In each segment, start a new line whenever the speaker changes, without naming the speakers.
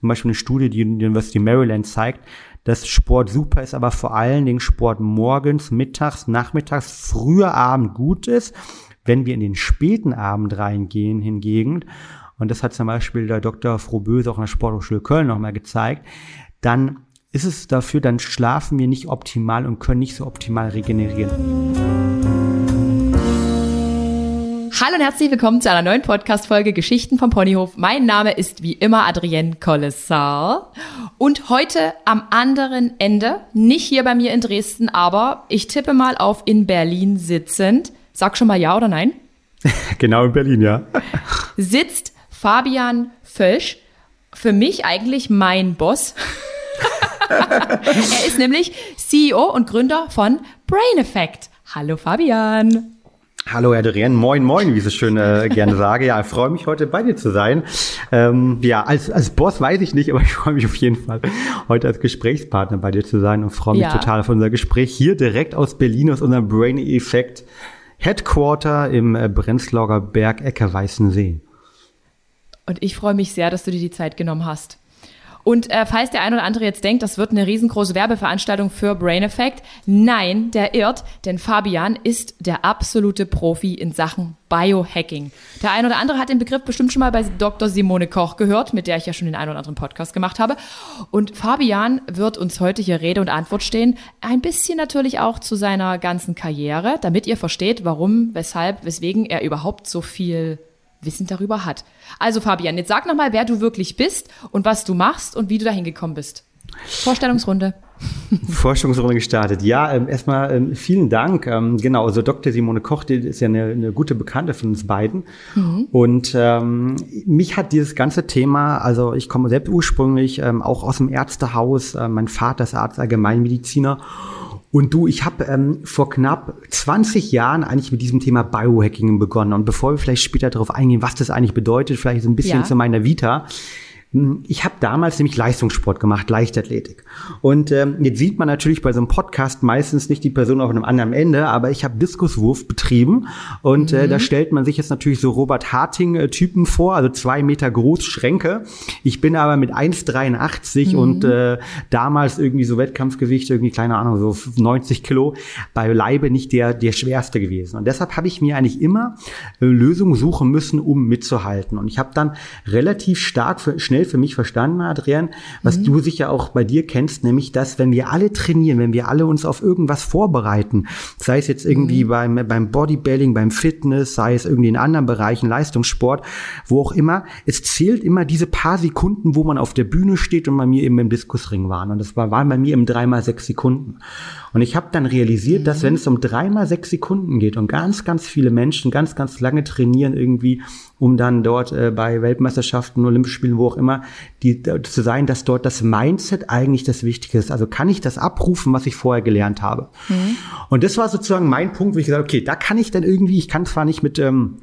zum Beispiel eine Studie, die die University Maryland zeigt, dass Sport super ist, aber vor allen Dingen Sport morgens, mittags, nachmittags, früher Abend gut ist. Wenn wir in den späten Abend reingehen hingegen, und das hat zum Beispiel der Dr. Frohböse auch in der Sporthochschule Köln nochmal gezeigt, dann ist es dafür, dann schlafen wir nicht optimal und können nicht so optimal regenerieren.
Hallo und herzlich willkommen zu einer neuen Podcast-Folge Geschichten vom Ponyhof. Mein Name ist wie immer Adrienne Kollessar. Und heute am anderen Ende, nicht hier bei mir in Dresden, aber ich tippe mal auf in Berlin sitzend. Sag schon mal ja oder nein?
genau in Berlin, ja.
Sitzt Fabian Völsch. Für mich eigentlich mein Boss. er ist nämlich CEO und Gründer von Brain Effect. Hallo Fabian.
Hallo Adrienne, moin moin, wie ich so schön äh, gerne sage. Ja, ich freue mich heute bei dir zu sein. Ähm, ja, als, als Boss weiß ich nicht, aber ich freue mich auf jeden Fall, heute als Gesprächspartner bei dir zu sein und freue mich ja. total auf unser Gespräch hier direkt aus Berlin, aus unserem Brain Effect Headquarter im äh, Brenzlauer Berg Ecke Weißensee.
Und ich freue mich sehr, dass du dir die Zeit genommen hast. Und äh, falls der ein oder andere jetzt denkt, das wird eine riesengroße Werbeveranstaltung für Brain Effect, nein, der irrt, denn Fabian ist der absolute Profi in Sachen Biohacking. Der ein oder andere hat den Begriff bestimmt schon mal bei Dr. Simone Koch gehört, mit der ich ja schon den einen oder anderen Podcast gemacht habe. Und Fabian wird uns heute hier Rede und Antwort stehen, ein bisschen natürlich auch zu seiner ganzen Karriere, damit ihr versteht, warum, weshalb, weswegen er überhaupt so viel Wissen darüber hat. Also Fabian, jetzt sag nochmal, wer du wirklich bist und was du machst und wie du dahin gekommen bist. Vorstellungsrunde.
Forschungsrunde gestartet. Ja, ähm, erstmal ähm, vielen Dank. Ähm, genau, also Dr. Simone Koch, die ist ja eine, eine gute Bekannte von uns beiden. Mhm. Und ähm, mich hat dieses ganze Thema, also ich komme selbst ursprünglich ähm, auch aus dem Ärztehaus. Äh, mein Vater ist Arzt, Allgemeinmediziner. Und du, ich habe ähm, vor knapp 20 Jahren eigentlich mit diesem Thema Biohacking begonnen. Und bevor wir vielleicht später darauf eingehen, was das eigentlich bedeutet, vielleicht so ein bisschen ja. zu meiner Vita. Ich habe damals nämlich Leistungssport gemacht, Leichtathletik. Und ähm, jetzt sieht man natürlich bei so einem Podcast meistens nicht die Person auf einem anderen Ende, aber ich habe Diskuswurf betrieben und mhm. äh, da mhm. stellt man sich jetzt natürlich so Robert Harting-Typen vor, also zwei Meter groß Schränke. Ich bin aber mit 1,83 mhm. und äh, damals irgendwie so Wettkampfgewicht, irgendwie, keine Ahnung, so 90 Kilo, bei Leibe nicht der, der schwerste gewesen. Und deshalb habe ich mir eigentlich immer äh, Lösungen suchen müssen, um mitzuhalten. Und ich habe dann relativ stark, für, schnell für mich verstanden, Adrian, was mhm. du sicher auch bei dir kennst, nämlich, dass wenn wir alle trainieren, wenn wir alle uns auf irgendwas vorbereiten, sei es jetzt irgendwie mhm. beim, beim Bodybuilding, beim Fitness, sei es irgendwie in anderen Bereichen, Leistungssport, wo auch immer, es zählt immer diese paar Sekunden, wo man auf der Bühne steht und bei mir eben im Diskusring waren. Und das war, waren bei mir im dreimal sechs Sekunden. Und ich habe dann realisiert, mhm. dass wenn es um dreimal sechs Sekunden geht und ganz, ganz viele Menschen ganz, ganz lange trainieren irgendwie, um dann dort äh, bei Weltmeisterschaften, Olympischen Spielen, wo auch immer, die, zu sein, dass dort das Mindset eigentlich das Wichtige ist. Also kann ich das abrufen, was ich vorher gelernt habe. Mhm. Und das war sozusagen mein Punkt, wo ich gesagt okay, da kann ich dann irgendwie, ich kann zwar nicht mit ähm,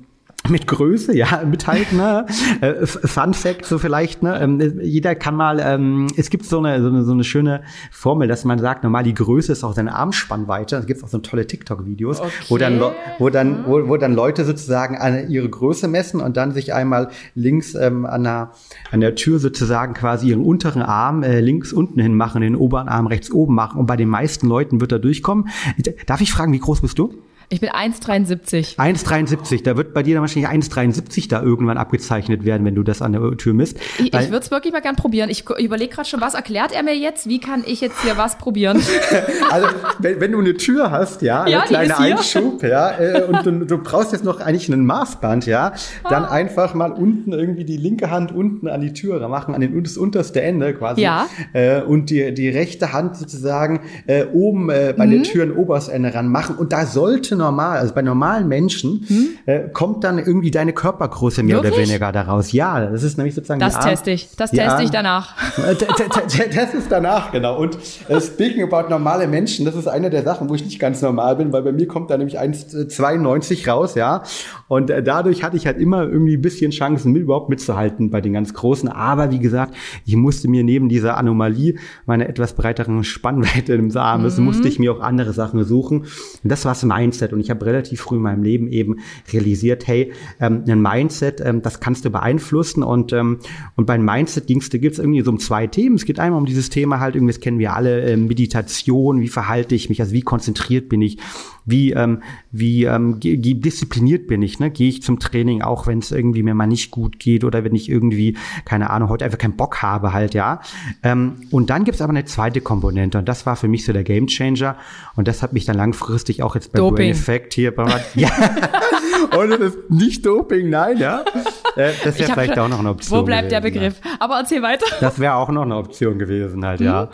mit Größe, ja, mithalten. Ne? Äh, Fun Fact so vielleicht, ne? Ähm, jeder kann mal, ähm, es gibt so eine, so eine, so eine schöne Formel, dass man sagt, normal die Größe ist auch seine Armspannweite. Da gibt auch so tolle TikTok-Videos, okay. wo dann, wo dann, wo, wo dann Leute sozusagen an ihre Größe messen und dann sich einmal links ähm, an, der, an der Tür sozusagen quasi ihren unteren Arm äh, links unten hin machen, den oberen Arm rechts oben machen. Und bei den meisten Leuten wird er durchkommen. Darf ich fragen, wie groß bist du?
Ich bin 1,73.
1,73. Da wird bei dir dann wahrscheinlich 1,73 da irgendwann abgezeichnet werden, wenn du das an der Tür misst.
Ich, ich würde es wirklich mal gern probieren. Ich überlege gerade schon, was erklärt er mir jetzt? Wie kann ich jetzt hier was probieren?
also, wenn, wenn du eine Tür hast, ja, ja eine kleine Einschub, ja, äh, und du, du, brauchst jetzt noch eigentlich einen Maßband, ja, dann ah. einfach mal unten irgendwie die linke Hand unten an die Tür machen, an den, das unterste Ende quasi. Ja. Äh, und die, die rechte Hand sozusagen äh, oben bei mhm. der Tür ein Oberstende ranmachen. Und da sollte normal, also bei normalen Menschen, hm? äh, kommt dann irgendwie deine Körpergröße mehr Wirklich? oder weniger daraus. Ja, das ist nämlich sozusagen
Das teste ich. Das teste ich danach.
das ist danach, genau. Und äh, speaking about normale Menschen, das ist eine der Sachen, wo ich nicht ganz normal bin, weil bei mir kommt da nämlich 1,92 raus, ja. Und äh, dadurch hatte ich halt immer irgendwie ein bisschen Chancen, mit, überhaupt mitzuhalten bei den ganz Großen. Aber wie gesagt, ich musste mir neben dieser Anomalie meiner etwas breiteren Spannweite im Arm, mhm. musste ich mir auch andere Sachen suchen. Und das war das Mindset. Und ich habe relativ früh in meinem Leben eben realisiert, hey, ähm, ein Mindset, ähm, das kannst du beeinflussen. Und, ähm, und beim Mindset ging's, da gibt's irgendwie so um zwei Themen. Es geht einmal um dieses Thema halt, irgendwie, das kennen wir alle, äh, Meditation, wie verhalte ich mich, also wie konzentriert bin ich, wie, ähm, wie ähm, diszipliniert bin ich, ne? Gehe ich zum Training, auch wenn es irgendwie mir mal nicht gut geht oder wenn ich irgendwie, keine Ahnung, heute einfach keinen Bock habe halt, ja. Ähm, und dann gibt's aber eine zweite Komponente und das war für mich so der Gamechanger und das hat mich dann langfristig auch jetzt bei
Doping.
Brain Effect hier bei ja. und das ist nicht Doping, nein, ja. Äh, das wäre vielleicht auch noch eine Option.
Wo bleibt
gewesen,
der Begriff? Ja. Aber erzähl weiter.
Das wäre auch noch eine Option gewesen halt, ja. Mhm.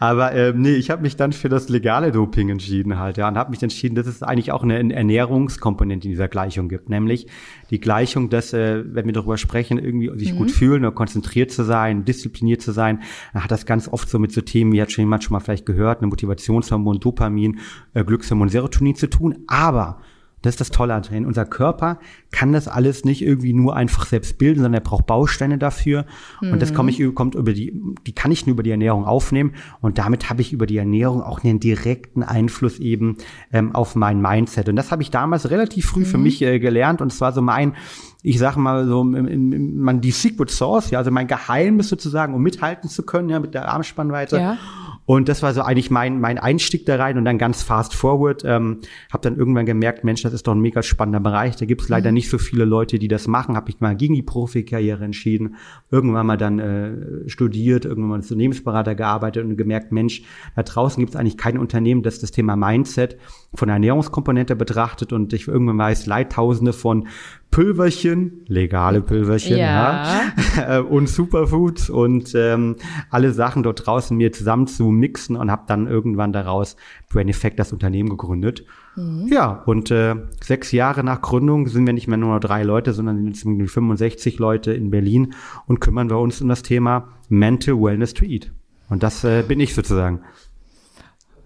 Aber ähm, nee, ich habe mich dann für das legale Doping entschieden halt, ja, und habe mich entschieden, dass es eigentlich auch eine Ernährungskomponente in dieser Gleichung gibt, nämlich die Gleichung, dass, äh, wenn wir darüber sprechen, irgendwie sich mhm. gut fühlen oder konzentriert zu sein, diszipliniert zu sein, dann hat das ganz oft so mit so Themen, wie hat schon jemand schon mal vielleicht gehört, eine Motivationshormon, Dopamin, äh, Glückshormon, Serotonin zu tun, aber das ist das Tolle an Training. Unser Körper kann das alles nicht irgendwie nur einfach selbst bilden, sondern er braucht Bausteine dafür. Mhm. Und das komme ich, kommt über die, die kann ich nur über die Ernährung aufnehmen. Und damit habe ich über die Ernährung auch einen direkten Einfluss eben ähm, auf mein Mindset. Und das habe ich damals relativ früh mhm. für mich äh, gelernt. Und zwar so mein, ich sage mal so, man die Secret Source, ja, also mein Geheimnis sozusagen, um mithalten zu können, ja, mit der Armspannweite. Ja. Und das war so eigentlich mein, mein Einstieg da rein und dann ganz fast forward. Ähm, habe dann irgendwann gemerkt, Mensch, das ist doch ein mega spannender Bereich. Da gibt es leider mhm. nicht so viele Leute, die das machen. Habe ich mal gegen die Profikarriere entschieden. Irgendwann mal dann äh, studiert, irgendwann mal als Unternehmensberater gearbeitet und gemerkt, Mensch, da draußen gibt es eigentlich kein Unternehmen, das das Thema Mindset von der Ernährungskomponente betrachtet. Und ich irgendwann weiß, Leitausende von Pülverchen, legale Pülverchen, ja. ja und Superfoods und ähm, alle Sachen dort draußen mir zusammen zu mixen und habe dann irgendwann daraus Brain Effect das Unternehmen gegründet. Mhm. Ja, und äh, sechs Jahre nach Gründung sind wir nicht mehr nur noch drei Leute, sondern sind jetzt 65 Leute in Berlin und kümmern wir uns um das Thema Mental Wellness to Eat. Und das äh, bin ich sozusagen.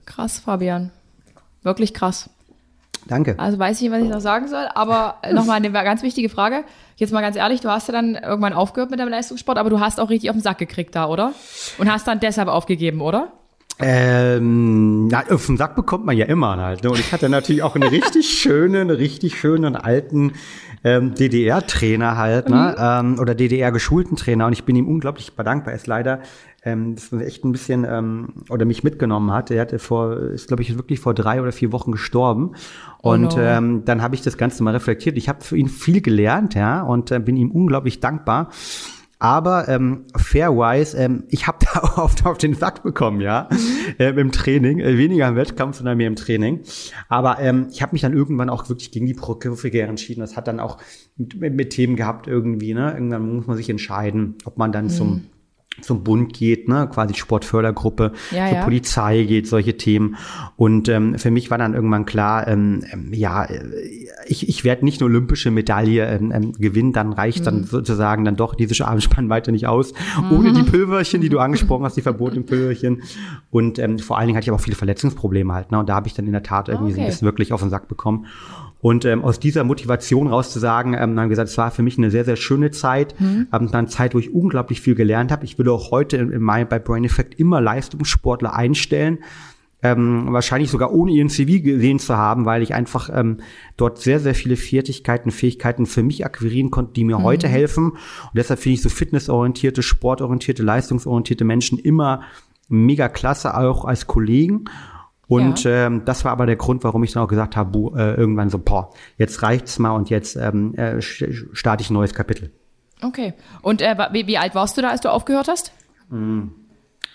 Krass, Fabian. Wirklich krass.
Danke.
Also weiß ich nicht, was ich noch sagen soll, aber nochmal eine ganz wichtige Frage. Jetzt mal ganz ehrlich, du hast ja dann irgendwann aufgehört mit deinem Leistungssport, aber du hast auch richtig auf den Sack gekriegt da, oder? Und hast dann deshalb aufgegeben, oder?
Ähm, na, auf den Sack bekommt man ja immer halt. Ne? Und ich hatte natürlich auch einen richtig schönen, richtig schönen alten ähm, DDR-Trainer halt, ne? Mhm. Ähm, oder DDR-geschulten Trainer. Und ich bin ihm unglaublich dankbar. Er ist leider ähm, das echt ein bisschen ähm, oder mich mitgenommen hat. Er hatte vor, ist glaube ich wirklich vor drei oder vier Wochen gestorben. Oh und no. ähm, dann habe ich das Ganze mal reflektiert. Ich habe für ihn viel gelernt, ja, und äh, bin ihm unglaublich dankbar. Aber ähm, fairwise, ähm, ich habe da oft auf den Sack bekommen, ja, ähm, im Training, äh, weniger im Wettkampf, sondern mehr im Training. Aber ähm, ich habe mich dann irgendwann auch wirklich gegen die Profikarriere entschieden. Das hat dann auch mit, mit, mit, Themen gehabt irgendwie, ne? Irgendwann muss man sich entscheiden, ob man dann mhm. zum zum Bund geht, ne, quasi Sportfördergruppe, ja, zur ja. Polizei geht, solche Themen. Und ähm, für mich war dann irgendwann klar, ähm, ähm, ja, ich, ich werde nicht eine olympische Medaille ähm, ähm, gewinnen, dann reicht mhm. dann sozusagen dann doch diese Armspannweite nicht aus, mhm. ohne die Pülverchen, die du angesprochen hast, die verbotenen Pülverchen. Und ähm, vor allen Dingen hatte ich aber auch viele Verletzungsprobleme halt, ne, und da habe ich dann in der Tat irgendwie okay. so ein bisschen wirklich auf den Sack bekommen. Und ähm, aus dieser Motivation raus zu sagen, ähm, haben gesagt, es war für mich eine sehr, sehr schöne Zeit, mhm. ähm, dann Zeit, wo ich unglaublich viel gelernt habe. Ich würde auch heute in, in mein, bei Brain Effect immer Leistungssportler einstellen, ähm, wahrscheinlich sogar ohne ihren CV gesehen zu haben, weil ich einfach ähm, dort sehr, sehr viele Fertigkeiten, Fähigkeiten für mich akquirieren konnte, die mir mhm. heute helfen. Und deshalb finde ich so fitnessorientierte, sportorientierte, leistungsorientierte Menschen immer mega klasse, auch als Kollegen. Und ja. ähm, das war aber der Grund, warum ich dann auch gesagt habe, äh, irgendwann so, boah, jetzt reicht's mal und jetzt ähm, äh, starte ich ein neues Kapitel.
Okay. Und äh, wie, wie, alt warst du da, als du aufgehört hast?
Hm.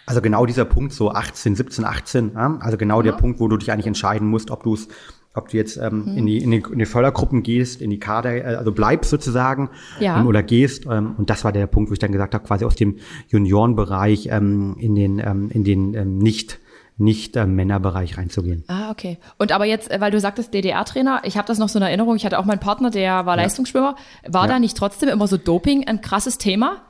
Also genau dieser Punkt, so 18, 17, 18, ja? also genau mhm. der Punkt, wo du dich eigentlich entscheiden musst, ob du es ob du jetzt ähm, mhm. in, die, in, die, in die Fördergruppen gehst, in die Kader, äh, also bleibst sozusagen ja. ähm, oder gehst. Ähm, und das war der Punkt, wo ich dann gesagt habe, quasi aus dem Juniorenbereich ähm, in den, ähm, in den ähm, nicht nicht im Männerbereich reinzugehen.
Ah, okay. Und aber jetzt, äh, weil du sagtest DDR-Trainer, ich habe das noch so in Erinnerung, ich hatte auch meinen Partner, der war ja. Leistungsschwimmer. War ja. da nicht trotzdem immer so Doping ein krasses Thema?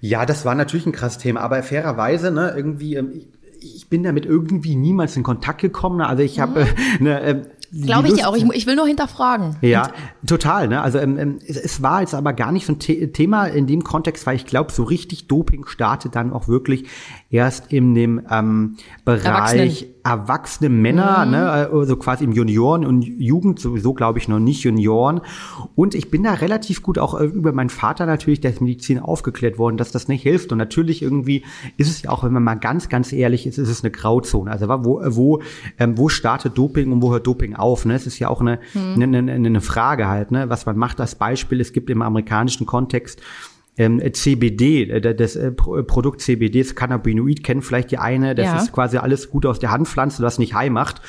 Ja, das war natürlich ein krasses Thema, aber fairerweise, ne, irgendwie, ähm, ich, bin damit irgendwie niemals in Kontakt gekommen. Also ich habe mhm. ne, äh,
Glaube ich dir auch. Ich, ich, will nur hinterfragen.
Ja, total. Ne? Also ähm, ähm, es, es, war jetzt aber gar nicht so ein The Thema in dem Kontext, weil ich glaube, so richtig Doping startet dann auch wirklich erst in dem ähm, Bereich erwachsene Männer, mhm. ne, also quasi im Junioren und Jugend sowieso, glaube ich, noch nicht Junioren. Und ich bin da relativ gut auch äh, über meinen Vater natürlich, der ist Medizin aufgeklärt worden, dass das nicht hilft. Und natürlich irgendwie ist es ja auch, wenn man mal ganz, ganz ehrlich ist, ist es eine Grauzone. Also wo, wo, ähm, wo startet Doping und wo hört Doping auf? Ne? Es ist ja auch eine, mhm. eine, eine, eine Frage halt, ne? was man macht als Beispiel. Es gibt im amerikanischen Kontext ähm, CBD, äh, das äh, Produkt CBD, das Cannabinoid, kennen vielleicht die eine, das ja. ist quasi alles gut aus der Handpflanze, was nicht high macht.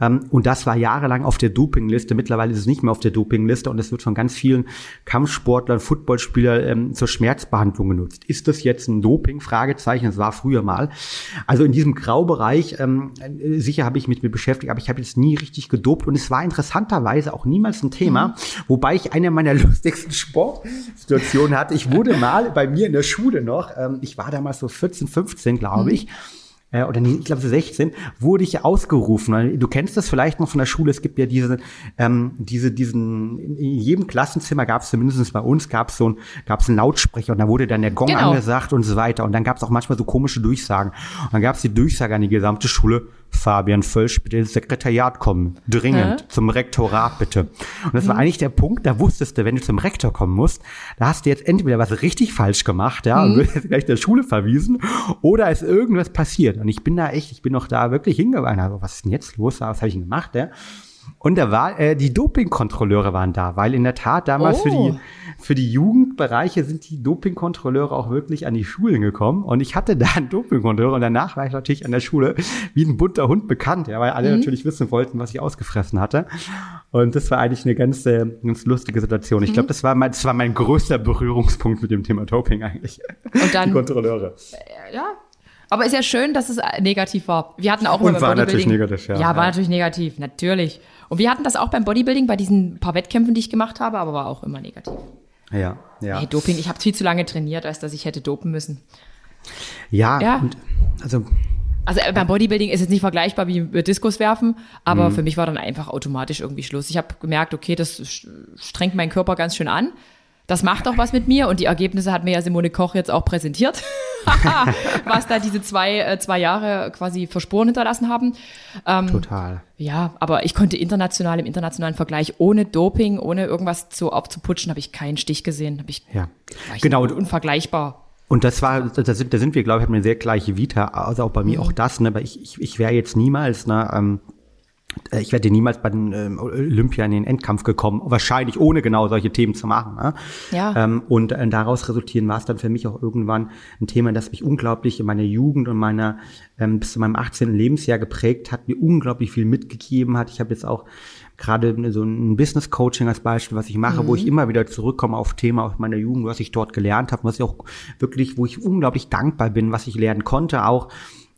Ähm, und das war jahrelang auf der Dopingliste. Mittlerweile ist es nicht mehr auf der Dopingliste und es wird von ganz vielen Kampfsportlern, Footballspielern ähm, zur Schmerzbehandlung genutzt. Ist das jetzt ein Doping? Fragezeichen, das war früher mal. Also in diesem Graubereich, ähm, sicher habe ich mich mit beschäftigt, aber ich habe jetzt nie richtig gedopt und es war interessanterweise auch niemals ein Thema, mhm. wobei ich eine meiner lustigsten Sportsituationen hatte. Ich wurde Mal bei mir in der Schule noch, ähm, ich war damals so 14, 15, glaube ich, mhm oder nee, ich glaube 16, wurde ich ausgerufen. Du kennst das vielleicht noch von der Schule, es gibt ja diese, ähm, diese, diesen, in jedem Klassenzimmer gab es zumindest bei uns, gab es so ein, gab es einen Lautsprecher und da wurde dann der Gong genau. angesagt und so weiter. Und dann gab es auch manchmal so komische Durchsagen. Und dann gab es die Durchsage an die gesamte Schule, Fabian Völsch, bitte ins Sekretariat kommen. Dringend. Hä? Zum Rektorat bitte. Und das mhm. war eigentlich der Punkt, da wusstest du, wenn du zum Rektor kommen musst, da hast du jetzt entweder was richtig falsch gemacht, ja, mhm. und wirst jetzt gleich der Schule verwiesen, oder ist irgendwas passiert. Und ich bin da echt, ich bin noch da wirklich hingegangen. Also, was ist denn jetzt los? Was habe ich denn gemacht, ja? Und da war, äh, die Dopingkontrolleure waren da, weil in der Tat damals oh. für die, oh. für die Jugendbereiche sind die Dopingkontrolleure auch wirklich an die Schulen gekommen. Und ich hatte da einen Dopingkontrolleur und danach war ich natürlich an der Schule wie ein bunter Hund bekannt, ja, weil alle mhm. natürlich wissen wollten, was ich ausgefressen hatte. Und das war eigentlich eine ganz, äh, ganz lustige Situation. Ich mhm. glaube, das war mein, das war mein größter Berührungspunkt mit dem Thema Doping eigentlich.
Und dann, die Kontrolleure. Äh, ja, aber ist ja schön, dass es äh, negativ war. Wir hatten auch
Und war natürlich negativ, ja.
Ja, war natürlich negativ, natürlich. Und wir hatten das auch beim Bodybuilding, bei diesen paar Wettkämpfen, die ich gemacht habe, aber war auch immer negativ.
Ja, ja.
Hey, Doping, ich habe viel zu lange trainiert, als dass ich hätte dopen müssen.
Ja, ja. Und,
also also äh, beim Bodybuilding ist es nicht vergleichbar wie Diskus werfen, aber mhm. für mich war dann einfach automatisch irgendwie Schluss. Ich habe gemerkt, okay, das strengt meinen Körper ganz schön an das macht auch was mit mir und die Ergebnisse hat mir ja Simone Koch jetzt auch präsentiert, was da diese zwei, äh, zwei Jahre quasi verspuren hinterlassen haben.
Ähm, Total.
Ja, aber ich konnte international, im internationalen Vergleich ohne Doping, ohne irgendwas zu aufzuputschen, habe ich keinen Stich gesehen. Hab ich,
ja, genau.
Unvergleichbar.
Und das war, da sind, da sind wir, glaube ich, haben eine sehr gleiche Vita, also auch bei mir mhm. auch das, ne, weil ich, ich, ich wäre jetzt niemals, ne, ähm, äh, ich werde niemals bei den ähm, Olympia in den Endkampf gekommen, wahrscheinlich ohne genau solche Themen zu machen. Ne? Ja. Ähm, und äh, daraus resultieren war es dann für mich auch irgendwann ein Thema, das mich unglaublich in meiner Jugend und meiner ähm, bis zu meinem 18. Lebensjahr geprägt hat, mir unglaublich viel mitgegeben hat. Ich habe jetzt auch gerade so ein Business Coaching als Beispiel, was ich mache, mhm. wo ich mhm. immer wieder zurückkomme auf Thema aus meiner Jugend, was ich dort gelernt habe, was ich auch wirklich, wo ich unglaublich dankbar bin, was ich lernen konnte, auch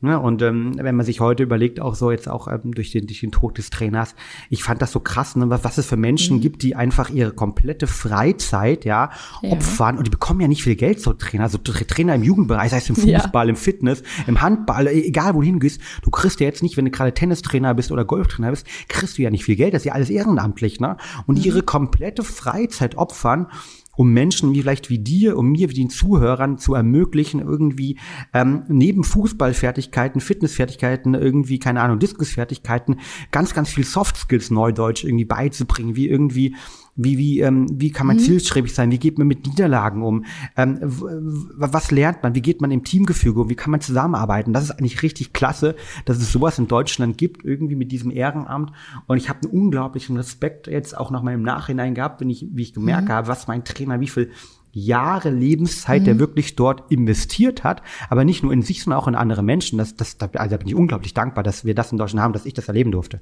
Ne? Und ähm, wenn man sich heute überlegt, auch so jetzt auch ähm, durch, den, durch den Tod des Trainers, ich fand das so krass, ne? was, was es für Menschen mhm. gibt, die einfach ihre komplette Freizeit ja, ja, opfern und die bekommen ja nicht viel Geld so Trainer, also Trainer im Jugendbereich, sei es im Fußball, ja. im Fitness, im Handball, e-, egal wo du hingehst, du kriegst ja jetzt nicht, wenn du gerade Tennistrainer bist oder Golftrainer bist, kriegst du ja nicht viel Geld, das ist ja alles ehrenamtlich, ne? Und mhm. ihre komplette Freizeit opfern um Menschen wie vielleicht wie dir, um mir, wie den Zuhörern zu ermöglichen, irgendwie ähm, neben Fußballfertigkeiten, Fitnessfertigkeiten, irgendwie, keine Ahnung, Diskusfertigkeiten, ganz, ganz viel Soft Skills Neudeutsch irgendwie beizubringen, wie irgendwie wie, wie, ähm, wie kann man mhm. zielstrebig sein? Wie geht man mit Niederlagen um? Ähm, was lernt man? Wie geht man im Teamgefüge um? Wie kann man zusammenarbeiten? Das ist eigentlich richtig klasse, dass es sowas in Deutschland gibt, irgendwie mit diesem Ehrenamt. Und ich habe einen unglaublichen Respekt jetzt auch nach meinem Nachhinein gehabt, wenn ich, wie ich gemerkt mhm. habe, was mein Trainer, wie viel Jahre Lebenszeit, mhm. der wirklich dort investiert hat, aber nicht nur in sich, sondern auch in andere Menschen. Das, das, also da bin ich unglaublich dankbar, dass wir das in Deutschland haben, dass ich das erleben durfte.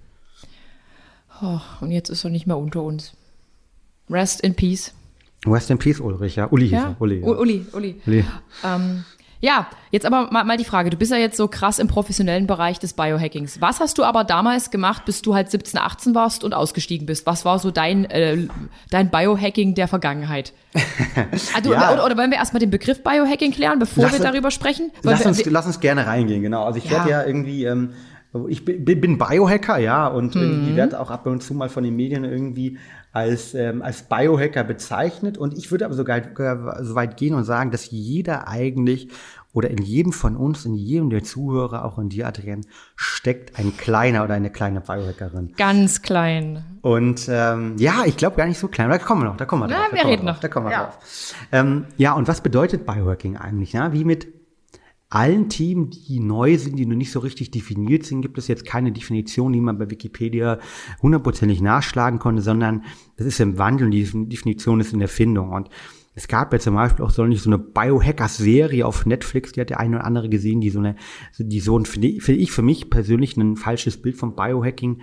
Oh, und jetzt ist er nicht mehr unter uns. Rest in Peace.
Rest in Peace, Ulrich, ja. Uli
ja? hieß er. Uli, ja. Uli, Uli. Uli. Ähm, ja, jetzt aber mal, mal die Frage. Du bist ja jetzt so krass im professionellen Bereich des Biohackings. Was hast du aber damals gemacht, bis du halt 17, 18 warst und ausgestiegen bist? Was war so dein, äh, dein Biohacking der Vergangenheit? also, ja. oder, oder wollen wir erstmal den Begriff Biohacking klären, bevor lass wir darüber sprechen?
Lass uns, lass uns gerne reingehen, genau. Also ich werde ja irgendwie, ähm, ich bin, Biohacker, ja, und mhm. irgendwie werde auch ab und zu mal von den Medien irgendwie als, ähm, als Biohacker bezeichnet. Und ich würde aber sogar so weit gehen und sagen, dass jeder eigentlich oder in jedem von uns, in jedem der Zuhörer, auch in dir, Adrienne, steckt ein kleiner oder eine kleine Biohackerin.
Ganz klein.
Und ähm, ja, ich glaube gar nicht so klein. Da kommen wir noch, da kommen wir
Na,
drauf.
wir
da
reden
wir
noch.
Da kommen wir
Ja.
drauf. Ähm, ja, und was bedeutet Biohacking eigentlich? Ja? Wie mit allen Themen, die neu sind, die noch nicht so richtig definiert sind, gibt es jetzt keine Definition, die man bei Wikipedia hundertprozentig nachschlagen konnte, sondern das ist im Wandel und die Definition ist in Erfindung. Und es gab ja zum Beispiel auch so eine Biohackers-Serie auf Netflix, die hat der eine oder andere gesehen, die so eine, die so ein, finde ich für mich persönlich ein falsches Bild vom Biohacking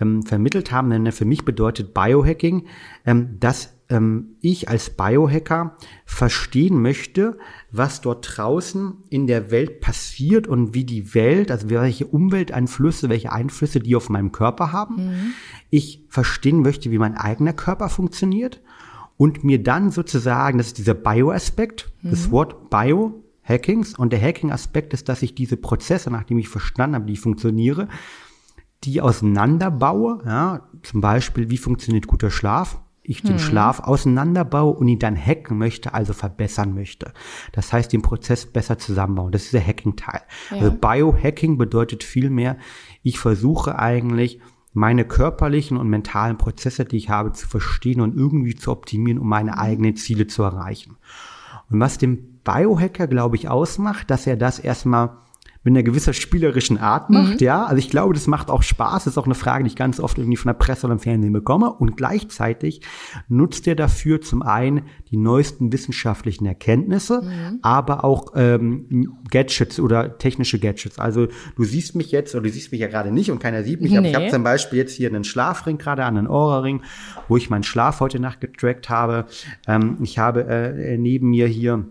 ähm, vermittelt haben. Denn für mich bedeutet Biohacking, ähm, dass ähm, ich als Biohacker verstehen möchte, was dort draußen in der Welt passiert und wie die Welt, also welche Umwelteinflüsse, welche Einflüsse die auf meinem Körper haben. Ich verstehen möchte, wie mein eigener Körper funktioniert und mir dann sozusagen, das ist dieser Bio-Aspekt, das Wort Bio, Hackings und der Hacking-Aspekt ist, dass ich diese Prozesse, nachdem ich verstanden habe, wie ich funktioniere, die auseinanderbaue, ja, zum Beispiel, wie funktioniert guter Schlaf, ich den Schlaf auseinanderbaue und ihn dann hacken möchte, also verbessern möchte. Das heißt, den Prozess besser zusammenbauen. Das ist der Hacking-Teil. Also Biohacking bedeutet vielmehr, ich versuche eigentlich, meine körperlichen und mentalen Prozesse, die ich habe, zu verstehen und irgendwie zu optimieren, um meine eigenen Ziele zu erreichen. Und was den Biohacker, glaube ich, ausmacht, dass er das erstmal mit einer gewisser spielerischen Art macht, ja. Also ich glaube, das macht auch Spaß. Das ist auch eine Frage, die ich ganz oft irgendwie von der Presse oder im Fernsehen bekomme. Und gleichzeitig nutzt er dafür zum einen die neuesten wissenschaftlichen Erkenntnisse, aber auch ähm, Gadgets oder technische Gadgets. Also du siehst mich jetzt, oder du siehst mich ja gerade nicht und keiner sieht mich, aber ich
Nee.
habe zum Beispiel jetzt hier einen Schlafring gerade an, einen Aura-Ring, wo ich meinen Schlaf heute Nacht getrackt habe. Ähm, ich habe äh, neben mir hier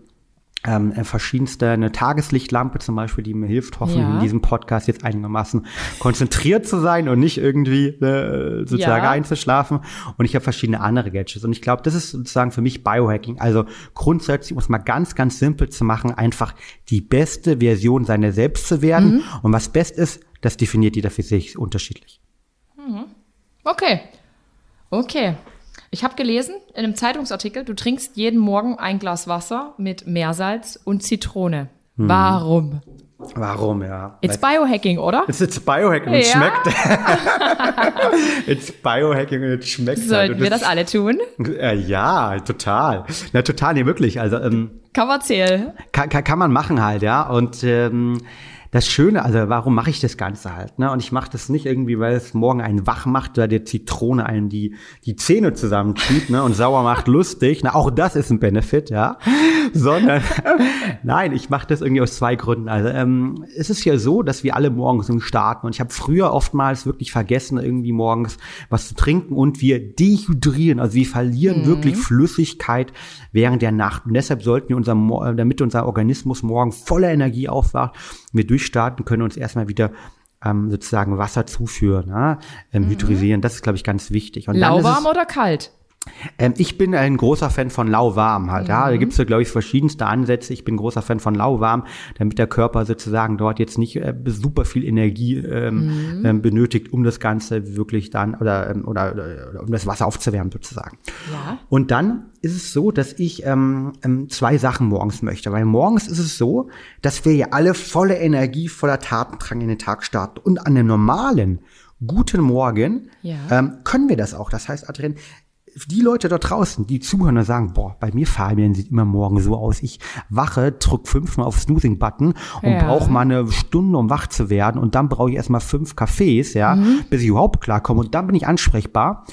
ähm, äh, verschiedenste, eine Tageslichtlampe zum Beispiel, die mir hilft, hoffentlich
Ja.
in diesem Podcast jetzt einigermaßen konzentriert zu sein und nicht irgendwie äh, sozusagen
Ja.
einzuschlafen. Und ich habe verschiedene andere Gadgets. Und ich glaube, das ist sozusagen für mich Biohacking. Also grundsätzlich, um es mal ganz, ganz simpel zu machen, einfach die beste Version seiner selbst zu werden. Und was best ist, das definiert jeder für sich unterschiedlich.
Okay. Okay. Ich habe gelesen in einem Zeitungsartikel, du trinkst jeden Morgen ein Glas Wasser mit Meersalz und Zitrone.
Mhm.
Warum?
Warum, ja?
It's Biohacking, oder?
Es ist Biohacking und es
Ja.
schmeckt. It's Biohacking und es schmeckt. halt.
Sollten
Und
wir das alle tun?
Äh, ja, total. Na, total, nee, wirklich. Also ähm,
Kann man erzählen.
kann, kann, kann man machen halt, ja. Und ähm, das Schöne, also warum mache ich das Ganze halt? Ne? Und ich mache das nicht irgendwie, weil es morgen einen wach macht oder der Zitrone einen die, die Zähne zusammenzieht ne? und sauer macht lustig. Na, auch das ist ein Benefit, ja. Sondern nein, ich mache das irgendwie aus zwei Gründen. Also ähm, es ist ja so, dass wir alle morgens irgendwie starten. Und ich habe früher oftmals wirklich vergessen, irgendwie morgens was zu trinken und wir dehydrieren, also wir verlieren wirklich Flüssigkeit während der Nacht. Und deshalb sollten wir unser, äh, damit unser Organismus morgen voller Energie aufwacht, wir durchstarten können, uns erstmal wieder ähm, sozusagen Wasser zuführen, ja? ähm, hydrisieren. Das ist, glaube ich, ganz wichtig. Und dann ist es-
Lauwarm oder kalt?
Ähm, ich bin ein großer Fan von lauwarm halt. Ja, da gibt's ja, glaube ich, verschiedenste Ansätze. Ich bin großer Fan von lauwarm, damit der Körper sozusagen dort jetzt nicht äh, super viel Energie ähm, ähm, benötigt, um das Ganze wirklich dann oder, ähm, oder, oder, oder um das Wasser aufzuwärmen sozusagen.
Ja.
Und dann ist es so, dass ich ähm, ähm, zwei Sachen morgens möchte. Weil morgens ist es so, dass wir ja alle voller Energie, voller Tatendrang in den Tag starten. Und an einem normalen, guten Morgen
Ja.
ähm, können wir das auch. Das heißt, Adrian, die Leute da draußen, die zuhören und sagen, boah, bei mir Fabian sieht immer morgen so aus. Ich wache, drück fünfmal auf Snoozing-Button und
Ja.
brauche mal eine Stunde, um wach zu werden. Und dann brauche ich erstmal fünf Kaffees, ja, bis ich überhaupt klarkomme. Und dann bin ich ansprechbar.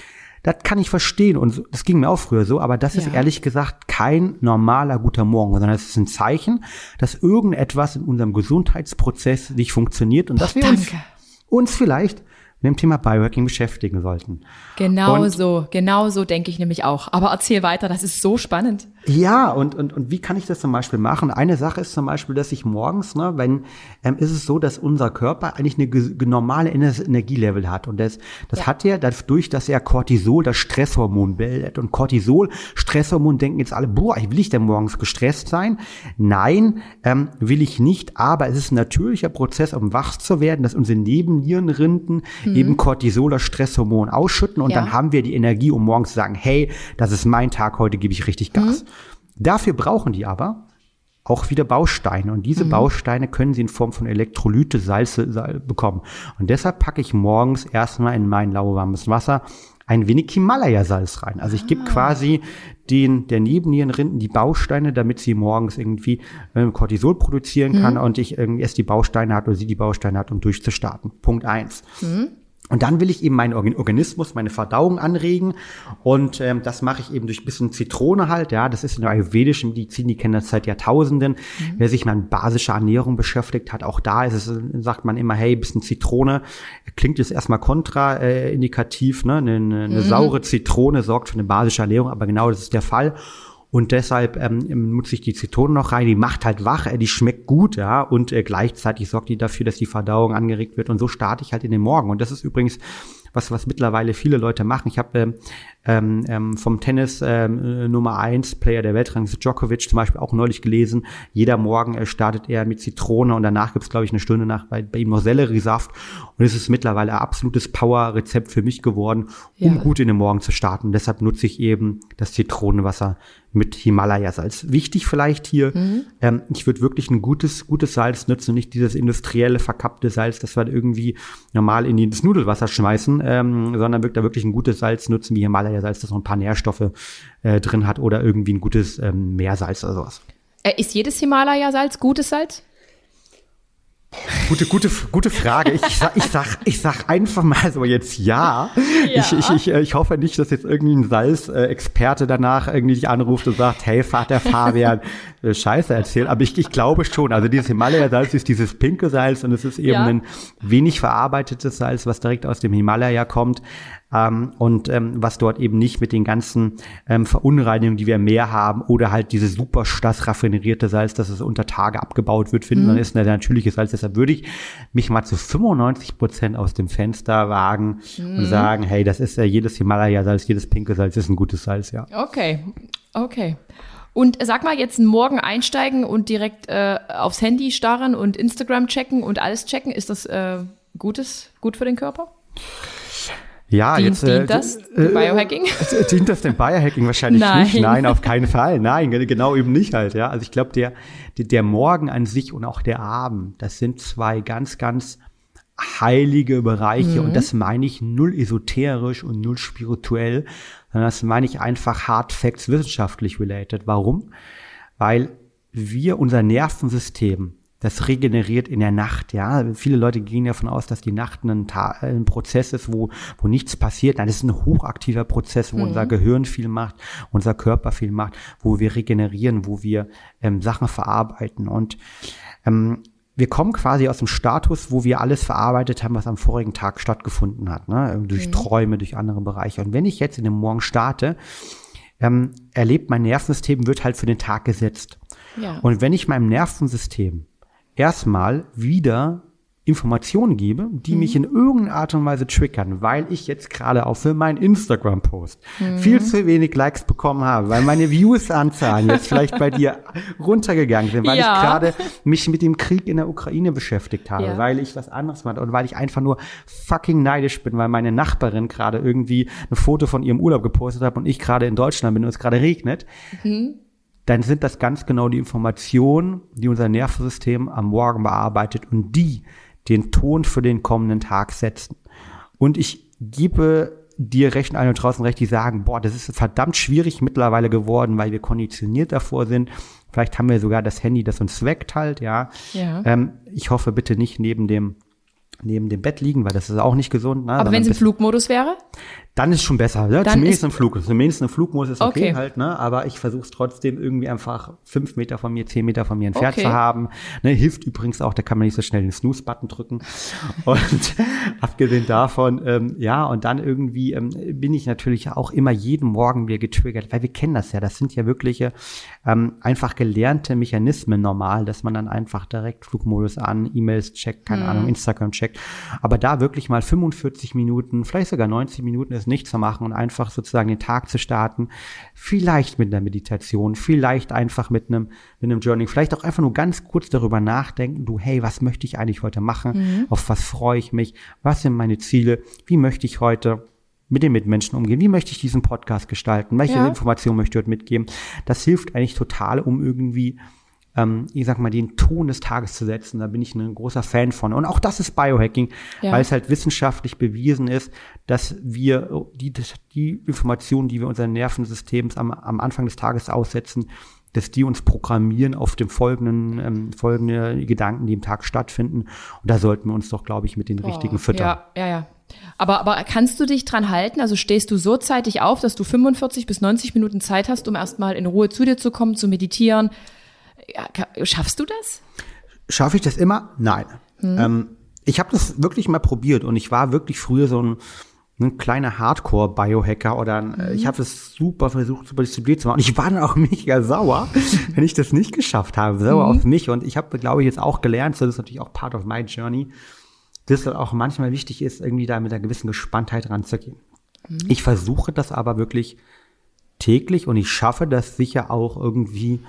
Das kann ich verstehen und das ging mir auch früher so, aber das ist
Ja.
ehrlich gesagt kein normaler guter Morgen, sondern es ist ein Zeichen, dass irgendetwas in unserem Gesundheitsprozess nicht funktioniert und dass wir uns, uns vielleicht mit dem Thema Biohacking beschäftigen sollten.
Genau
Und-
so, genau so denke ich nämlich auch. Aber erzähl weiter, das ist so spannend.
Ja, und, und, und wie kann ich das zum Beispiel machen? Eine Sache ist zum Beispiel, dass ich morgens, ne, wenn, ähm, ist es so, dass unser Körper eigentlich eine normale Ener- Energielevel hat. Und das, das
Ja.
hat er dadurch, dass er Cortisol, das Stresshormon bildet. Und Cortisol, Stresshormon, denken jetzt alle, boah, will ich denn morgens gestresst sein? Nein, ähm, will ich nicht. Aber es ist ein natürlicher Prozess, um wach zu werden, dass unsere Nebennierenrinden eben Cortisol, das Stresshormon ausschütten. Und
Ja.
dann haben wir die Energie, um morgens zu sagen, hey, das ist mein Tag, heute gebe ich richtig Gas. Dafür brauchen die aber auch wieder Bausteine. Und diese mhm. Bausteine können Sie in Form von Elektrolyte, Salze bekommen. Und deshalb packe ich morgens erstmal in mein lauwarmes Wasser ein wenig Himalaya-Salz rein. Also ich gebe ah. quasi den der Nebennierenrinden die Bausteine, damit sie morgens irgendwie äh, Cortisol produzieren kann mhm. und ich irgendwie erst die Bausteine hat oder sie die Bausteine hat, um durchzustarten. Punkt eins. Mhm. Und dann will ich eben meinen Organismus, meine Verdauung anregen. Und ähm, das mache ich eben durch ein bisschen Zitrone halt. Ja, das ist in der ayurvedischen Medizin, die kennen das seit Jahrtausenden. Mhm. Wer sich mal mit basischer Ernährung beschäftigt hat, auch da ist es, sagt man immer, hey, bisschen Zitrone. Klingt jetzt erstmal kontraindikativ, ne? Eine, eine mhm. saure Zitrone sorgt für eine basische Ernährung, aber genau das ist der Fall. Und deshalb ähm, nutze ich die Zitrone noch rein. Die macht halt wach, äh, die schmeckt gut, ja. Und äh, gleichzeitig sorgt die dafür, dass die Verdauung angeregt wird. Und so starte ich halt in den Morgen. Und das ist übrigens was, was mittlerweile viele Leute machen. Ich habe ähm, ähm, vom Tennis ähm, Nummer eins Player der Weltrang Djokovic zum Beispiel auch neulich gelesen. Jeder Morgen äh, startet er mit Zitrone und danach gibt's glaube ich, eine Stunde nach bei, bei ihm noch Selleriesaft. Und es ist mittlerweile ein absolutes Power-Rezept für mich geworden, um ja. gut in den Morgen zu starten. Deshalb nutze ich eben das Zitronenwasser mit Himalaya-Salz. Wichtig vielleicht hier, mhm. ähm, ich würde wirklich ein gutes, gutes Salz nutzen nicht dieses industrielle, verkappte Salz, das wir irgendwie normal in das Nudelwasser schmeißen, ähm, sondern wirklich da wirklich ein gutes Salz nutzen wie Himalaya-Salz, das noch ein paar Nährstoffe äh, drin hat oder irgendwie ein gutes ähm, Meersalz oder sowas.
Äh, ist jedes Himalaya-Salz gutes Salz?
Gute, gute, gute Frage. Ich sag, ich sag, ich sag einfach mal so jetzt ja. ja. Ich, ich, ich, äh, ich hoffe nicht, dass jetzt irgendwie ein Salzexperte danach irgendwie dich anruft und sagt, hey Vater Fabian, äh, Scheiße erzählt. Aber ich, ich glaube schon. Also dieses Himalaya-Salz ist dieses pinke Salz und es ist eben ja. ein wenig verarbeitetes Salz, was direkt aus dem Himalaya kommt ähm, und ähm, was dort eben nicht mit den ganzen ähm, Verunreinigungen, die wir im Meer haben, oder halt diese super das raffinerierte Salz, dass es unter Tage abgebaut wird, finden, mhm. dann ist ein natürliches Salz. Deshalb würde ich mich mal zu 95 Prozent aus dem Fenster wagen mhm. und sagen, hey, das ist ja jedes Himalaya-Salz, jedes pinke Salz ist ein gutes Salz, ja.
Okay, okay. Und sag mal, jetzt morgen einsteigen und direkt äh, aufs Handy starren und Instagram checken und alles checken, ist das äh, gutes, gut für den Körper?
Ja,
dient,
jetzt
dient äh, das äh, Biohacking?
Dient das dem Biohacking wahrscheinlich Nein. nicht? Nein, auf keinen Fall. Nein, genau eben nicht halt. Ja, also ich glaube, der, der der Morgen an sich und auch der Abend, das sind zwei ganz, ganz heilige Bereiche mhm. und das meine ich null esoterisch und null spirituell, sondern das meine ich einfach Hard Facts wissenschaftlich related. Warum? Weil wir unser Nervensystem das regeneriert in der Nacht, ja. Viele Leute gehen davon aus, dass die Nacht ein, ein Prozess ist, wo, wo nichts passiert. Nein, das ist ein hochaktiver Prozess, wo mhm. unser Gehirn viel macht, unser Körper viel macht, wo wir regenerieren, wo wir ähm, Sachen verarbeiten. Und ähm, wir kommen quasi aus dem Status, wo wir alles verarbeitet haben, was am vorigen Tag stattgefunden hat, ne? durch mhm. Träume, durch andere Bereiche. Und wenn ich jetzt in den Morgen starte, ähm, erlebt mein Nervensystem, wird halt für den Tag gesetzt. Ja. Und wenn ich meinem Nervensystem erstmal wieder Informationen gebe, die mhm. mich in irgendeiner Art und Weise triggern, weil ich jetzt gerade auch für meinen Instagram-Post mhm. viel zu wenig Likes bekommen habe, weil meine Views-Anzahlen jetzt vielleicht bei dir runtergegangen sind, weil ja. ich gerade mich mit dem Krieg in der Ukraine beschäftigt habe, ja. weil ich was anderes mache und weil ich einfach nur fucking neidisch bin, weil meine Nachbarin gerade irgendwie ein Foto von ihrem Urlaub gepostet hat und ich gerade in Deutschland bin und es gerade regnet. Mhm dann sind das ganz genau die Informationen, die unser Nervensystem am Morgen bearbeitet und die den Ton für den kommenden Tag setzen. Und ich gebe dir recht ein und draußen recht, die sagen, boah, das ist verdammt schwierig mittlerweile geworden, weil wir konditioniert davor sind. Vielleicht haben wir sogar das Handy, das uns weckt halt, ja. ja. Ähm, ich hoffe bitte nicht neben dem neben dem Bett liegen, weil das ist auch nicht gesund. Ne?
Aber wenn es im Flugmodus wäre?
Dann ist schon besser. Ne? Dann Zumindest im Flug. Zumindest im Flugmodus ist okay, okay. halt, ne? Aber ich versuche es trotzdem irgendwie einfach fünf Meter von mir, zehn Meter von mir entfernt okay. zu haben. Ne? Hilft übrigens auch, da kann man nicht so schnell den Snooze-Button drücken. Und abgesehen davon, ähm, ja, und dann irgendwie ähm, bin ich natürlich auch immer jeden Morgen wieder getriggert, weil wir kennen das ja. Das sind ja wirkliche ähm, einfach gelernte Mechanismen normal, dass man dann einfach direkt Flugmodus an, E-Mails checkt, keine hm. Ahnung, Instagram checkt. Aber da wirklich mal 45 Minuten, vielleicht sogar 90 Minuten ist nichts zu machen und einfach sozusagen den Tag zu starten. Vielleicht mit einer Meditation, vielleicht einfach mit einem, mit einem Journey, vielleicht auch einfach nur ganz kurz darüber nachdenken, du, hey, was möchte ich eigentlich heute machen? Mhm. Auf was freue ich mich? Was sind meine Ziele? Wie möchte ich heute mit den Mitmenschen umgehen? Wie möchte ich diesen Podcast gestalten? Welche ja. Informationen möchte ich dort mitgeben? Das hilft eigentlich total, um irgendwie ähm, ich sag mal, den Ton des Tages zu setzen. Da bin ich ein großer Fan von. Und auch das ist Biohacking, ja. weil es halt wissenschaftlich bewiesen ist, dass wir die, die Informationen, die wir unseren Nervensystems am, am Anfang des Tages aussetzen, dass die uns programmieren auf dem folgenden, ähm, folgende Gedanken, die im Tag stattfinden. Und da sollten wir uns doch, glaube ich, mit den oh, richtigen füttern.
Ja, ja, ja. Aber, aber kannst du dich dran halten? Also stehst du so zeitig auf, dass du 45 bis 90 Minuten Zeit hast, um erstmal in Ruhe zu dir zu kommen, zu meditieren? Schaffst du das?
Schaffe ich das immer? Nein. Hm. Ähm, ich habe das wirklich mal probiert und ich war wirklich früher so ein ein kleiner Hardcore-Biohacker oder ein, mhm. ich habe es super versucht, super diszipliniert zu machen. Und ich war dann auch mega sauer, wenn ich das nicht geschafft habe, sauer mhm. auf mich. Und ich habe, glaube ich, jetzt auch gelernt, so das ist natürlich auch part of my journey, dass es auch manchmal wichtig ist, irgendwie da mit einer gewissen Gespanntheit ranzugehen. Mhm. Ich versuche das aber wirklich täglich und ich schaffe das sicher auch irgendwie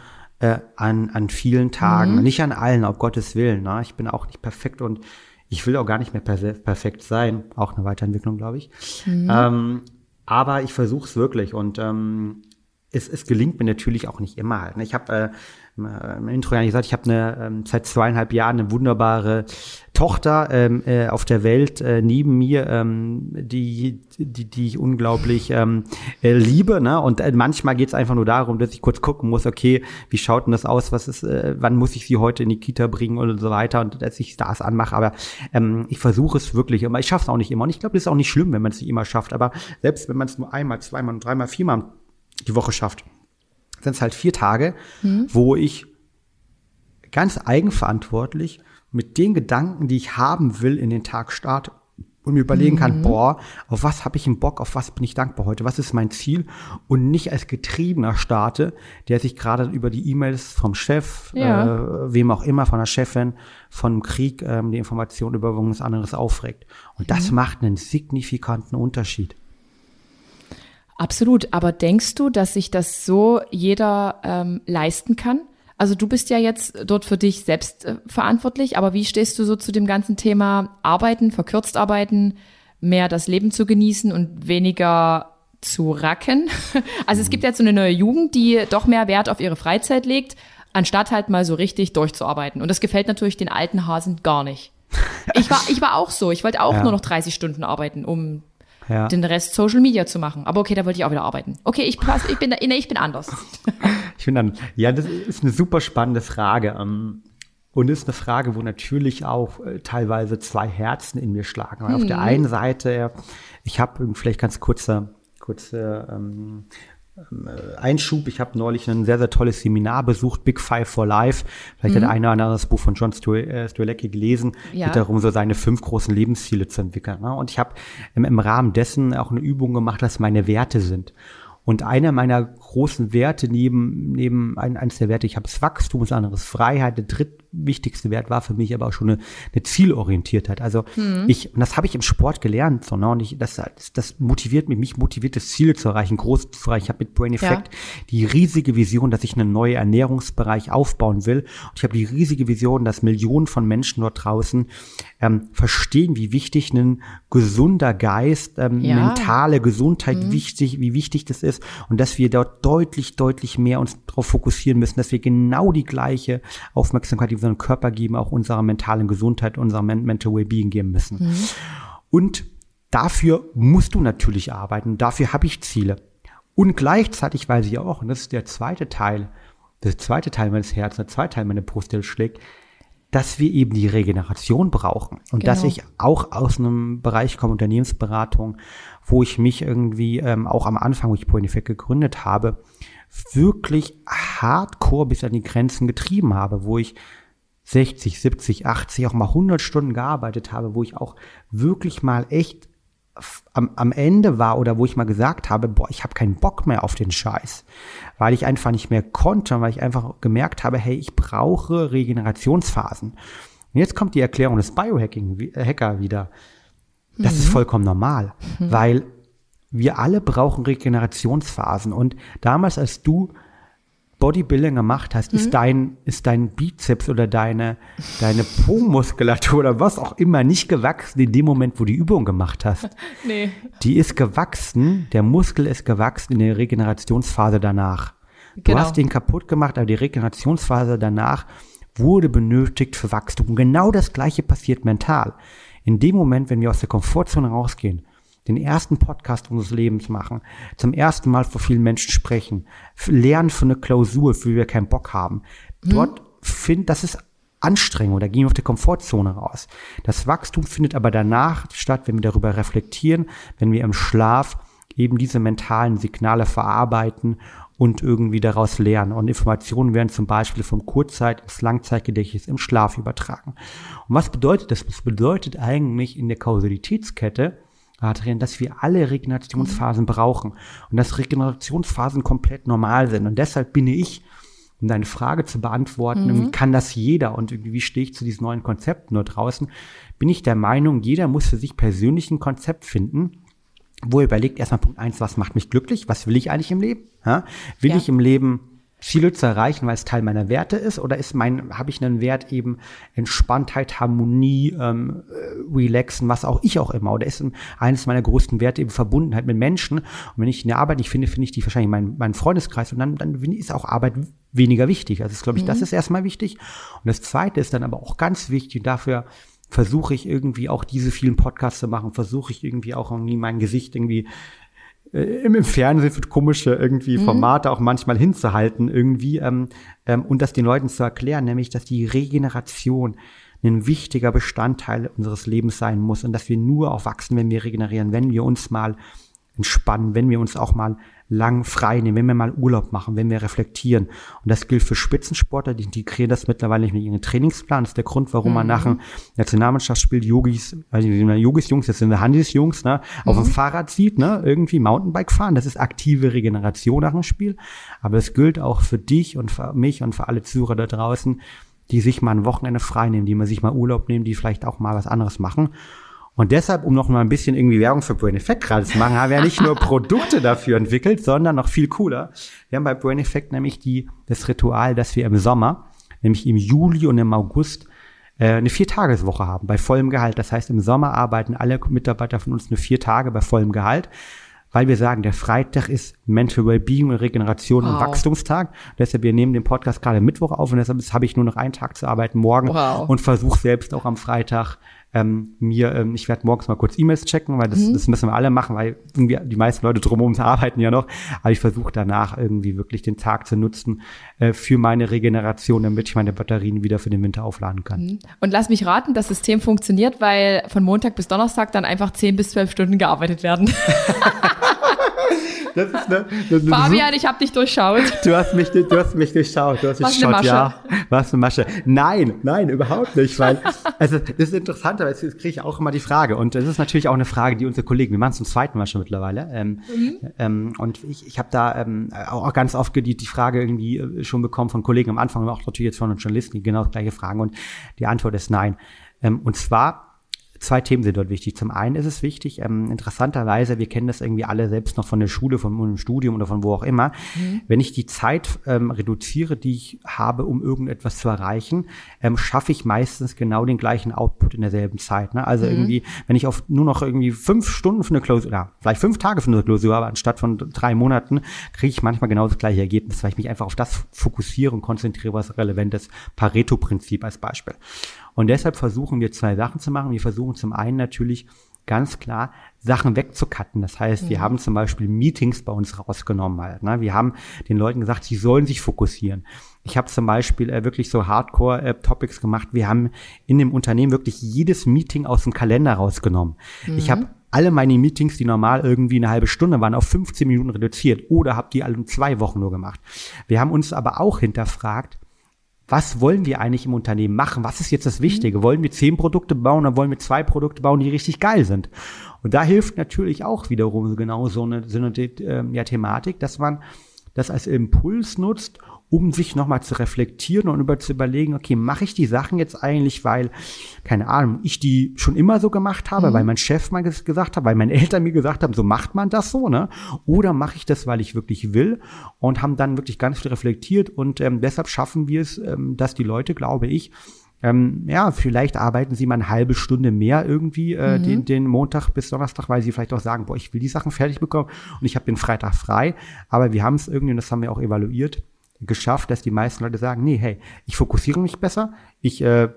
äh, an, an vielen Tagen. Mhm. Nicht an allen, auf Gottes Willen. Ne? Ich bin auch nicht perfekt und ich will auch gar nicht mehr perfekt sein, auch eine Weiterentwicklung, glaube ich. Mhm. Ähm, aber ich versuche es wirklich und ähm, es, es gelingt mir natürlich auch nicht immer halt. Ne? Ich habe äh, im Intro ja gesagt, ich habe eine ähm, seit zweieinhalb Jahren eine wunderbare Tochter ähm, äh, auf der Welt äh, neben mir, ähm, die, die, die ich unglaublich ähm, äh, liebe. Ne? Und äh, manchmal geht es einfach nur darum, dass ich kurz gucken muss, okay, wie schaut denn das aus? Was ist, äh, wann muss ich sie heute in die Kita bringen und so weiter und dass ich das anmache. Aber ähm, ich versuche es wirklich immer. Ich schaffe es auch nicht immer. Und ich glaube, das ist auch nicht schlimm, wenn man es nicht immer schafft. Aber selbst wenn man es nur einmal, zweimal, dreimal, viermal die Woche schafft, sind es halt vier Tage, mhm. wo ich ganz eigenverantwortlich mit den Gedanken, die ich haben will, in den Tag starte und mir überlegen kann, mhm. boah, auf was habe ich einen Bock, auf was bin ich dankbar heute, was ist mein Ziel und nicht als Getriebener starte, der sich gerade über die E-Mails vom Chef, ja. äh, wem auch immer, von der Chefin, von Krieg, ähm, die Information über irgendwas anderes aufregt. Und das mhm. macht einen signifikanten Unterschied.
Absolut. Aber denkst du, dass sich das so jeder ähm, leisten kann? Also du bist ja jetzt dort für dich selbst äh, verantwortlich, aber wie stehst du so zu dem ganzen Thema Arbeiten, verkürzt arbeiten, mehr das Leben zu genießen und weniger zu racken? Also es gibt jetzt so eine neue Jugend, die doch mehr Wert auf ihre Freizeit legt, anstatt halt mal so richtig durchzuarbeiten. Und das gefällt natürlich den alten Hasen gar nicht. Ich war, ich war auch so. Ich wollte auch ja. nur noch 30 Stunden arbeiten, um ja. den Rest Social Media zu machen. Aber okay, da wollte ich auch wieder arbeiten. Okay, ich, pass, ich, bin, nee, ich bin anders.
ich bin dann, ja, das ist eine super spannende Frage. Ähm, und ist eine Frage, wo natürlich auch äh, teilweise zwei Herzen in mir schlagen. Hm. Auf der hm. einen Seite, ich habe vielleicht ganz kurzer, kurze ähm, ähm, äh, Einschub. Ich habe neulich ein sehr, sehr tolles Seminar besucht, Big Five for Life. Vielleicht mhm. hat einer oder andere das Buch von John Strzelecki äh, gelesen. Ja. Geht darum, so seine fünf großen Lebensziele zu entwickeln. Ne? Und ich habe im, Rahmen dessen auch eine Übung gemacht, was meine Werte sind. Und einer meiner großen Werte neben, neben ein, eines der Werte, ich habe das Wachstum, das andere ist Freiheit, der drittwichtigste Wert war für mich aber auch schon eine, eine Zielorientiertheit. Also mhm. ich, und das habe ich im Sport gelernt, so, ne? und ich, das, das, das motiviert mich, mich motiviert das Ziel zu erreichen, groß zu erreichen. Ich habe mit Brain Effect ja. die riesige Vision, dass ich einen neuen Ernährungsbereich aufbauen will. Und ich habe die riesige Vision, dass Millionen von Menschen dort draußen ähm, verstehen, wie wichtig ein gesunder Geist, ähm, ja. mentale Gesundheit, mhm. wichtig, wie wichtig das ist und dass wir dort deutlich, deutlich mehr uns darauf fokussieren müssen, dass wir genau die gleiche Aufmerksamkeit, die wir unserem Körper geben, auch unserer mentalen Gesundheit, unserer Mental Wellbeing geben müssen. Mhm. Und dafür musst du natürlich arbeiten. Dafür habe ich Ziele. Und gleichzeitig weiß ich auch, und das ist der zweite Teil, der zweite Teil meines Herzens, der zweite Teil meiner Brust, der schlägt, dass wir eben die Regeneration brauchen und genau. dass ich auch aus einem Bereich komme, Unternehmensberatung, wo ich mich irgendwie ähm, auch am Anfang, wo ich Point Effect gegründet habe, wirklich hardcore bis an die Grenzen getrieben habe, wo ich 60, 70, 80, auch mal 100 Stunden gearbeitet habe, wo ich auch wirklich mal echt am, am Ende war oder wo ich mal gesagt habe, boah, ich habe keinen Bock mehr auf den Scheiß, weil ich einfach nicht mehr konnte, weil ich einfach gemerkt habe, hey, ich brauche Regenerationsphasen. Und jetzt kommt die Erklärung des Biohacking-Hacker wieder. Das mhm. ist vollkommen normal, mhm. weil wir alle brauchen Regenerationsphasen. Und damals, als du Bodybuilding gemacht hast, mhm. ist dein, ist dein Bizeps oder deine, deine Po-Muskulatur oder was auch immer nicht gewachsen in dem Moment, wo du die Übung gemacht hast. nee. Die ist gewachsen, der Muskel ist gewachsen in der Regenerationsphase danach. Du genau. hast den kaputt gemacht, aber die Regenerationsphase danach wurde benötigt für Wachstum. Genau das Gleiche passiert mental. In dem Moment, wenn wir aus der Komfortzone rausgehen, den ersten Podcast unseres Lebens machen, zum ersten Mal vor vielen Menschen sprechen, lernen für eine Klausur, für die wir keinen Bock haben. Mhm. Dort find, das ist Anstrengung, da gehen wir auf die Komfortzone raus. Das Wachstum findet aber danach statt, wenn wir darüber reflektieren, wenn wir im Schlaf eben diese mentalen Signale verarbeiten und irgendwie daraus lernen. Und Informationen werden zum Beispiel vom Kurzzeit- ins Langzeitgedächtnis im Schlaf übertragen. Und was bedeutet das? Das bedeutet eigentlich in der Kausalitätskette, Adrian, dass wir alle Regenerationsphasen brauchen und dass Regenerationsphasen komplett normal sind. Und deshalb bin ich, um deine Frage zu beantworten, mhm. kann das jeder und wie stehe ich zu diesen neuen Konzepten nur draußen, bin ich der Meinung, jeder muss für sich persönlich ein Konzept finden, wo er überlegt, erstmal Punkt eins, was macht mich glücklich? Was will ich eigentlich im Leben? Ja? Will ja. ich im Leben Ziele zu erreichen, weil es Teil meiner Werte ist? Oder ist mein, habe ich einen Wert eben Entspanntheit, Harmonie, ähm, äh, Relaxen, was auch ich auch immer? Oder ist eines meiner größten Werte eben Verbundenheit mit Menschen? Und wenn ich in der Arbeit nicht finde, finde ich die wahrscheinlich mein, mein Freundeskreis und dann, dann ist auch Arbeit weniger wichtig. Also, glaube ich, mhm. das ist erstmal wichtig. Und das zweite ist dann aber auch ganz wichtig dafür, versuche ich irgendwie auch diese vielen Podcasts zu machen, versuche ich irgendwie auch irgendwie mein Gesicht irgendwie äh, im Fernsehen für komische irgendwie mhm. Formate auch manchmal hinzuhalten irgendwie ähm, ähm, und das den Leuten zu erklären, nämlich dass die Regeneration ein wichtiger Bestandteil unseres Lebens sein muss und dass wir nur auch wachsen, wenn wir regenerieren, wenn wir uns mal entspannen, wenn wir uns auch mal lang frei nehmen, wenn wir mal Urlaub machen, wenn wir reflektieren. Und das gilt für Spitzensportler, die integrieren das mittlerweile nicht mit ihrem Trainingsplan. Das ist der Grund, warum mhm. man nach dem Nationalmannschaftsspiel Yogis, also Yogis Jungs, das sind Handys Jungs, ne, auf dem mhm. Fahrrad sieht, ne, irgendwie Mountainbike fahren. Das ist aktive Regeneration nach dem Spiel. Aber es gilt auch für dich und für mich und für alle Zuhörer da draußen, die sich mal ein Wochenende frei nehmen, die mal sich mal Urlaub nehmen, die vielleicht auch mal was anderes machen. Und deshalb, um noch mal ein bisschen irgendwie Werbung für Brain Effect gerade zu machen, haben wir ja nicht nur Produkte dafür entwickelt, sondern noch viel cooler. Wir haben bei Brain Effect nämlich die, das Ritual, dass wir im Sommer, nämlich im Juli und im August, äh, eine Viertageswoche haben bei vollem Gehalt. Das heißt, im Sommer arbeiten alle Mitarbeiter von uns nur vier Tage bei vollem Gehalt weil wir sagen, der Freitag ist Mental Wellbeing und Regeneration wow. und Wachstumstag. Deshalb, wir nehmen den Podcast gerade Mittwoch auf und deshalb habe ich nur noch einen Tag zu arbeiten morgen wow. und versuche selbst auch am Freitag ähm, mir, ähm, ich werde morgens mal kurz E-Mails checken, weil das, mhm. das müssen wir alle machen, weil irgendwie die meisten Leute drumherum arbeiten ja noch. Aber ich versuche danach irgendwie wirklich den Tag zu nutzen äh, für meine Regeneration, damit ich meine Batterien wieder für den Winter aufladen kann. Mhm.
Und lass mich raten, das System funktioniert, weil von Montag bis Donnerstag dann einfach 10 bis 12 Stunden gearbeitet werden. Das ist eine, das Fabian, ich habe dich durchschaut.
Du hast mich, du hast mich durchschaut. Du hast mich durchschaut, ja. Was eine Masche. Nein, nein, überhaupt nicht, weil, also, das ist interessant, aber jetzt kriege ich auch immer die Frage. Und das ist natürlich auch eine Frage, die unsere Kollegen, wir machen es zum zweiten Mal schon mittlerweile. Ähm, mhm. ähm, und ich, ich habe da ähm, auch ganz oft die, die Frage irgendwie äh, schon bekommen von Kollegen am Anfang, aber auch natürlich jetzt von Journalisten, die genau das gleiche fragen. Und die Antwort ist nein. Ähm, und zwar, zwei Themen sind dort wichtig. Zum einen ist es wichtig, ähm, interessanterweise, wir kennen das irgendwie alle selbst noch von der Schule, von einem Studium oder von wo auch immer. Mhm. Wenn ich die Zeit ähm, reduziere, die ich habe, um irgendetwas zu erreichen, ähm, schaffe ich meistens genau den gleichen Output in derselben Zeit. Ne? Also mhm. irgendwie, wenn ich auf nur noch irgendwie fünf Stunden für eine Klausur, oder vielleicht fünf Tage für eine Klausur habe, anstatt von drei Monaten, kriege ich manchmal genau das gleiche Ergebnis, weil ich mich einfach auf das fokussiere und konzentriere, was relevant ist. Pareto-Prinzip als Beispiel. Und deshalb versuchen wir zwei Sachen zu machen. Wir versuchen zum einen natürlich ganz klar Sachen wegzukatten. Das heißt, mhm. wir haben zum Beispiel Meetings bei uns rausgenommen halt. Ne? Wir haben den Leuten gesagt, sie sollen sich fokussieren. Ich habe zum Beispiel äh, wirklich so Hardcore-Topics äh, gemacht. Wir haben in dem Unternehmen wirklich jedes Meeting aus dem Kalender rausgenommen. Mhm. Ich habe alle meine Meetings, die normal irgendwie eine halbe Stunde waren, auf 15 Minuten reduziert oder habe die alle in zwei Wochen nur gemacht. Wir haben uns aber auch hinterfragt, was wollen wir eigentlich im Unternehmen machen? Was ist jetzt das Wichtige? Mhm. Wollen wir zehn Produkte bauen oder wollen wir zwei Produkte bauen, die richtig geil sind? Und da hilft natürlich auch wiederum genau so eine, so eine äh, ja, Thematik, dass man das als Impuls nutzt, um sich nochmal zu reflektieren und über zu überlegen, okay, mache ich die Sachen jetzt eigentlich, weil, keine Ahnung, ich die schon immer so gemacht habe, mhm. weil mein Chef mal gesagt hat, weil meine Eltern mir gesagt haben, so macht man das so, ne? Oder mache ich das, weil ich wirklich will und haben dann wirklich ganz viel reflektiert und ähm, deshalb schaffen wir es, ähm, dass die Leute, glaube ich, ähm, ja, vielleicht arbeiten Sie mal eine halbe Stunde mehr irgendwie äh,
Mhm.
den, den Montag bis Donnerstag, weil Sie vielleicht auch sagen, boah, ich will die Sachen fertig bekommen und ich habe den Freitag frei. Aber wir haben es irgendwie, und das haben wir auch evaluiert, geschafft, dass die meisten Leute sagen, nee, hey, ich fokussiere mich besser, ich äh,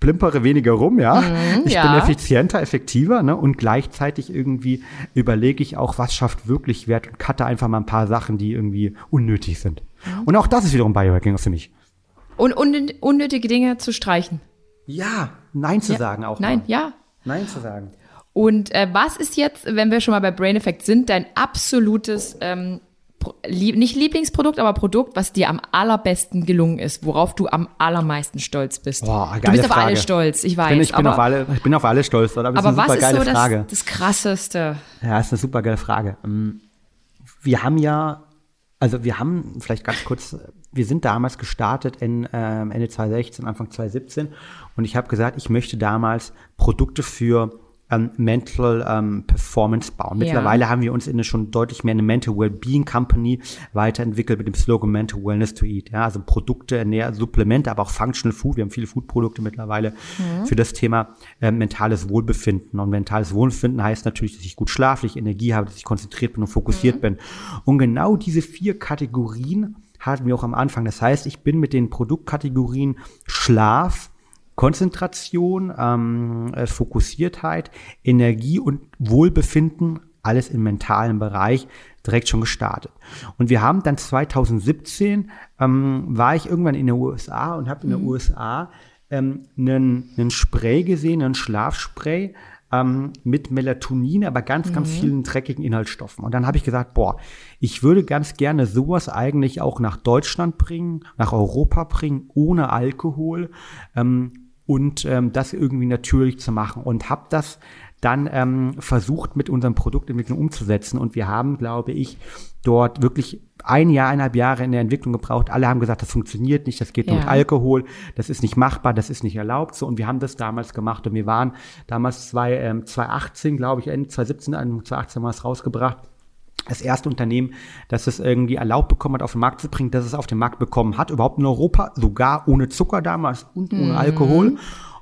plimpere weniger rum, ja. ich
Mhm, ja.
bin effizienter, effektiver, ne? Und gleichzeitig irgendwie überlege ich auch, was schafft wirklich Wert und cutte einfach mal ein paar Sachen, die irgendwie unnötig sind.
Mhm.
Und auch das ist wiederum Biohacking für mich.
Und un unnötige Dinge zu streichen.
Ja, Nein zu
Ja.
sagen auch.
Nein,
mal.
ja.
Nein zu sagen.
Und äh, was ist jetzt, wenn wir schon mal bei Brain Effect sind, dein absolutes, ähm, lieb, nicht Lieblingsprodukt, aber Produkt, was dir am allerbesten gelungen ist, worauf du am allermeisten stolz bist?
Boah,
du
geile
bist auf
Frage.
alle stolz, ich weiß.
Ich bin, ich, bin
aber
auf alle, ich bin auf alle stolz, oder? Aber,
aber
das ist eine
was
super
ist
geile
so
Frage.
das, das Krasseste?
Ja, ist eine super geile Frage. Ähm, Wir haben ja, also wir haben vielleicht ganz kurz, wir sind damals gestartet in ähm, Ende 2016, Anfang 2017 und ich habe gesagt, ich möchte damals Produkte für ähm, Mental ähm, Performance bauen.
Ja.
Mittlerweile haben wir uns in eine schon deutlich mehr eine Mental Wellbeing Company weiterentwickelt mit dem Slogan Mental Wellness to Eat. Ja, also Produkte, Ernähr Supplemente, aber auch Functional Food. Wir haben viele Foodprodukte mittlerweile für das Thema äh, mentales Wohlbefinden. Und mentales Wohlbefinden heißt natürlich, dass ich gut schlafe, dass ich Energie habe, dass ich konzentriert bin und fokussiert bin. Und genau diese vier Kategorien hatten wir auch am Anfang. Das heißt, ich bin mit den Produktkategorien Schlaf, Konzentration, ähm, äh, Fokussiertheit, Energie und Wohlbefinden, alles im mentalen Bereich, direkt schon gestartet. Und wir haben dann 2017, ähm, war ich irgendwann in den USA und habe in den USA ähm, einen, einen Spray gesehen, einen Schlafspray, ähm, mit Melatonin, aber ganz, ganz vielen dreckigen Inhaltsstoffen. Und dann habe ich gesagt, boah, ich würde ganz gerne sowas eigentlich auch nach Deutschland bringen, nach Europa bringen, ohne Alkohol ähm, und ähm, das irgendwie natürlich zu machen. Und habe das dann ähm, versucht, mit unserem Produktentwicklung umzusetzen. Und wir haben, glaube ich, dort wirklich ein Jahr, eineinhalb Jahre in der Entwicklung gebraucht. Alle haben gesagt, das funktioniert nicht, das geht nur
Ja.
mit Alkohol, das ist nicht machbar, das ist nicht erlaubt. So, und wir haben das damals gemacht. Und wir waren damals zwei, ähm, 2018, glaube ich, Ende 2017, Anfang 2018 haben wir es rausgebracht. Das erste Unternehmen, das es irgendwie erlaubt bekommen hat, auf den Markt zu bringen, dass es auf den Markt bekommen hat, überhaupt in Europa, sogar ohne Zucker damals und ohne Alkohol.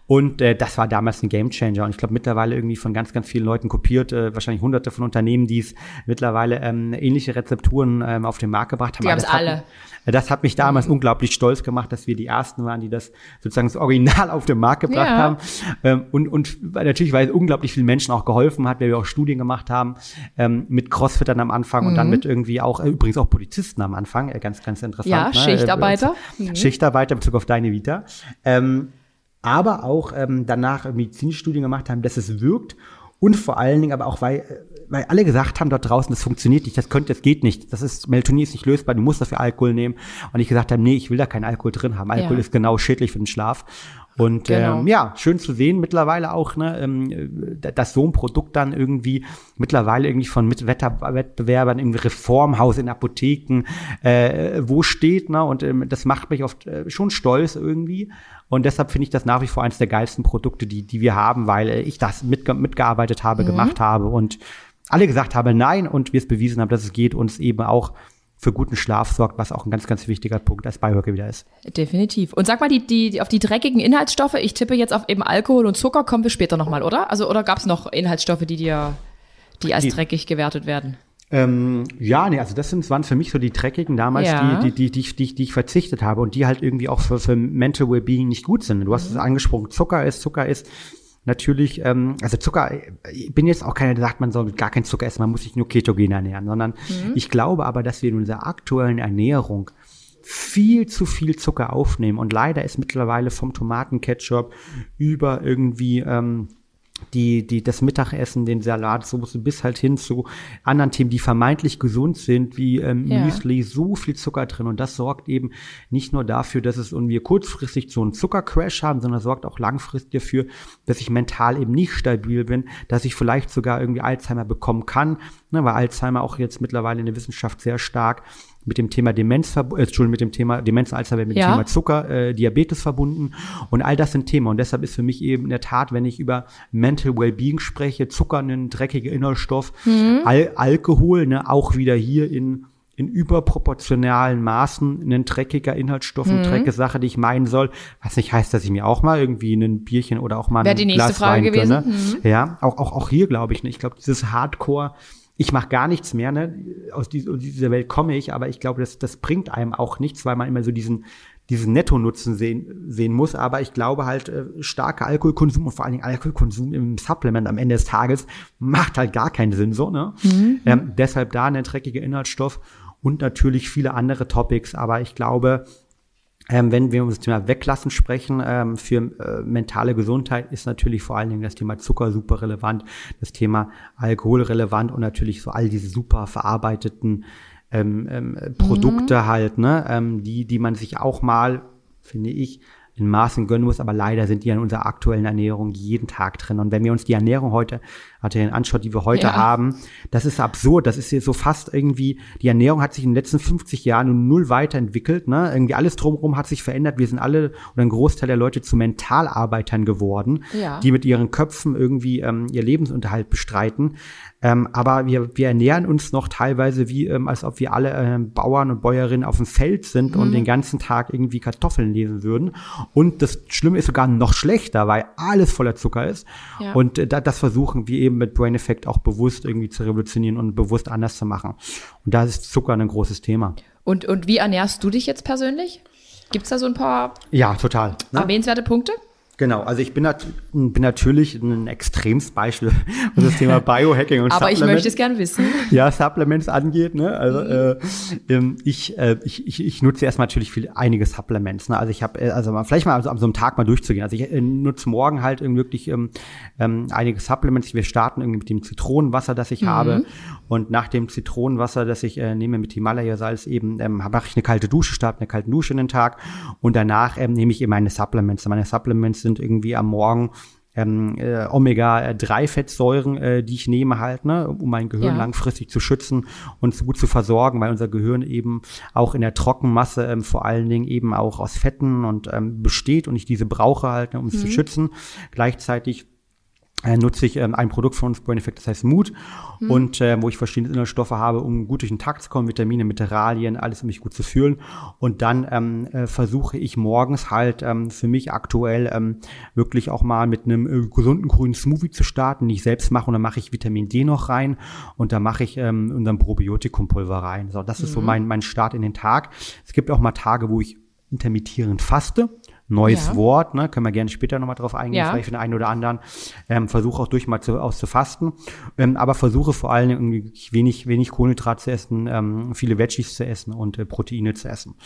Und äh, das war damals ein Gamechanger. Und ich glaube mittlerweile irgendwie von ganz, ganz vielen Leuten kopiert, äh, wahrscheinlich hunderte von Unternehmen, die es mittlerweile ähm, ähnliche Rezepturen ähm, auf den Markt gebracht haben.
Die
das hat-
alle.
äh, Das hat mich damals unglaublich stolz gemacht, dass wir die ersten waren, die das sozusagen das Original auf den Markt gebracht
Ja.
haben. Ähm, und, und natürlich, weil es unglaublich vielen Menschen auch geholfen hat, weil wir auch Studien gemacht haben ähm, mit Crossfittern am Anfang und
Mhm.
dann mit irgendwie auch, äh, übrigens auch Polizisten am Anfang, äh, ganz, ganz interessant.
Ja,
ne?
Schichtarbeiter.
Äh,
Mhm.
Schichtarbeiter in Bezug auf deine Vita. Ähm, aber auch ähm, danach Medizinstudien gemacht haben, dass es wirkt und vor allen Dingen aber auch, weil, äh, weil alle gesagt haben dort draußen, das funktioniert nicht, das könnte, das geht nicht, das ist, Melatonin ist nicht lösbar, du musst dafür Alkohol nehmen. Und ich gesagt habe, nee, ich will da keinen Alkohol drin haben. Alkohol
Ja.
ist genau schädlich für den Schlaf. Und
Genau.
ähm, ja, schön zu sehen mittlerweile auch, ne, ähm, äh, dass so ein Produkt dann irgendwie mittlerweile irgendwie von Mit Wetter Wettbewerbern im Reformhaus, in Apotheken, äh, wo steht, ne, und ähm, das macht mich oft äh, schon stolz irgendwie. Und deshalb finde ich das nach wie vor eines der geilsten Produkte, die, die wir haben, weil äh, ich das mitge mitgearbeitet habe, gemacht habe und alle gesagt haben nein und wir es bewiesen haben, dass es geht und es eben auch für guten Schlaf sorgt, was auch ein ganz, ganz wichtiger Punkt als Biohacker wieder ist.
Definitiv. Und sag mal, die, die, die, auf die dreckigen Inhaltsstoffe, ich tippe jetzt auf eben Alkohol und Zucker, kommen wir später nochmal, oder? Also, oder gab es noch Inhaltsstoffe, die dir, die als
Die-
dreckig gewertet werden?
Ähm, ja, nee, also das sind, waren für mich so die dreckigen damals,
Ja.
die, die, die, die, die, die ich verzichtet habe und die halt irgendwie auch für, für Mental Wellbeing nicht gut sind. Du hast es angesprochen, Zucker ist, Zucker ist natürlich, ähm, also Zucker, ich bin jetzt auch keiner, der sagt, man soll gar keinen Zucker essen, man muss sich nur ketogen ernähren, sondern ich glaube aber, dass wir in unserer aktuellen Ernährung viel zu viel Zucker aufnehmen und leider ist mittlerweile vom Tomatenketchup über irgendwie ähm, die, die, das Mittagessen, den Salatsoße bis halt hin zu anderen Themen, die vermeintlich gesund sind, wie ähm,
Ja.
Müsli, so viel Zucker drin. Und das sorgt eben nicht nur dafür, dass es und wir kurzfristig so einen Zuckercrash haben, sondern sorgt auch langfristig dafür, dass ich mental eben nicht stabil bin, dass ich vielleicht sogar irgendwie Alzheimer bekommen kann, ne, weil Alzheimer auch jetzt mittlerweile in der Wissenschaft sehr stark mit dem Thema Demenz, äh, Entschuldigung, mit dem Thema Demenz Alzheimer, mit dem
Ja.
Thema Zucker, äh, Diabetes verbunden. Und all das sind Themen. Und deshalb ist für mich eben in der Tat, wenn ich über Mental Wellbeing spreche, Zucker, ein dreckiger Inhaltsstoff, Al Alkohol, ne, auch wieder hier in in überproportionalen Maßen ein dreckiger Inhaltsstoff, eine mhm. dreckige Sache, die ich meinen soll. Was nicht heißt, dass ich mir auch mal irgendwie ein Bierchen oder auch mal
ein die nächste
Glas
Frage
Wein
gewesen.
Mhm. Ja, auch, auch, auch hier glaube ich, ne? ich glaube, dieses Hardcore, ich mache gar nichts mehr, ne? Aus dieser Welt komme ich, aber ich glaube, das, das bringt einem auch nichts, weil man immer so diesen, diesen Netto-Nutzen sehen, sehen muss. Aber ich glaube halt, äh, starker Alkoholkonsum und vor allen Dingen Alkoholkonsum im Supplement am Ende des Tages macht halt gar keinen Sinn so. Ne? Mhm. Ähm, deshalb da eine dreckige Inhaltsstoff und natürlich viele andere Topics. Aber ich glaube, ähm, wenn wir um das Thema Weglassen sprechen, ähm, für äh, mentale Gesundheit ist natürlich vor allen Dingen das Thema Zucker super relevant, das Thema Alkohol relevant und natürlich so all diese super verarbeiteten ähm, ähm, Produkte mhm. halt, ne, ähm, die, die man sich auch mal, finde ich, in Maßen gönnen muss, aber leider sind die in unserer aktuellen Ernährung jeden Tag drin. Und wenn wir uns die Ernährung heute, hat er anschaut, die wir heute ja. haben, das ist absurd. Das ist hier so fast irgendwie, die Ernährung hat sich in den letzten 50 Jahren null weiterentwickelt. Ne? Irgendwie alles drumherum hat sich verändert. Wir sind alle oder ein Großteil der Leute zu Mentalarbeitern geworden, ja. die mit ihren Köpfen irgendwie ähm, ihr Lebensunterhalt bestreiten. Ähm, aber wir, wir ernähren uns noch teilweise wie, ähm, als ob wir alle ähm, Bauern und Bäuerinnen auf dem Feld sind mhm. und den ganzen Tag irgendwie Kartoffeln lesen würden. Und das Schlimme ist sogar noch schlechter, weil alles voller Zucker ist. Ja. Und äh, das versuchen wir eben mit Brain Effect auch bewusst irgendwie zu revolutionieren und bewusst anders zu machen. Und da ist Zucker ein großes Thema.
Und, und wie ernährst du dich jetzt persönlich? Gibt es da so ein paar
ja, total,
ne? erwähnenswerte Punkte?
Genau, also ich bin, nat bin natürlich ein Extremsbeispiel, was das Thema Biohacking und
Aber ich möchte es gern wissen.
Ja, Supplements angeht. Ne? Also mhm. äh, ähm, ich, äh, ich, ich, ich nutze erstmal natürlich viel, einige Supplements. Ne? Also ich habe, äh, also mal, vielleicht mal also an so einem Tag mal durchzugehen. Also ich äh, nutze morgen halt irgendwie wirklich ähm, ähm, einige Supplements. Wir starten irgendwie mit dem Zitronenwasser, das ich mhm. habe. Und nach dem Zitronenwasser, das ich äh, nehme mit Himalaya-Salz eben, ähm, mache ich eine kalte Dusche, starte eine kalte Dusche in den Tag. Und danach ähm, nehme ich eben meine Supplements. Meine Supplements sind irgendwie am Morgen ähm, äh, Omega-3-Fettsäuren, äh, die ich nehme halt, ne, um mein Gehirn ja. langfristig zu schützen und gut zu versorgen, weil unser Gehirn eben auch in der Trockenmasse ähm, vor allen Dingen eben auch aus Fetten und ähm, besteht und ich diese brauche halt, ne, um es mhm. zu schützen. Gleichzeitig nutze ich ähm, ein Produkt von Brain Effect, das heißt Mood, mhm. und äh, wo ich verschiedene Inhaltsstoffe habe, um gut durch den Tag zu kommen, Vitamine, Mineralien, alles, um mich gut zu fühlen. Und dann ähm, äh, versuche ich morgens halt ähm, für mich aktuell ähm, wirklich auch mal mit einem äh, gesunden grünen Smoothie zu starten, den ich selbst mache. Und dann mache ich Vitamin D noch rein und da mache ich ähm, unseren Probiotikumpulver rein. So, das ist so mhm. mein, mein Start in den Tag. Es gibt auch mal Tage, wo ich intermittierend faste neues ja. Wort, ne? können wir gerne später nochmal drauf eingehen, ja. vielleicht für den einen oder anderen. Ähm, versuche auch durch mal zu, auszufasten, ähm, aber versuche vor allem irgendwie wenig, wenig Kohlenhydrat zu essen, ähm, viele Veggies zu essen und äh, Proteine zu essen.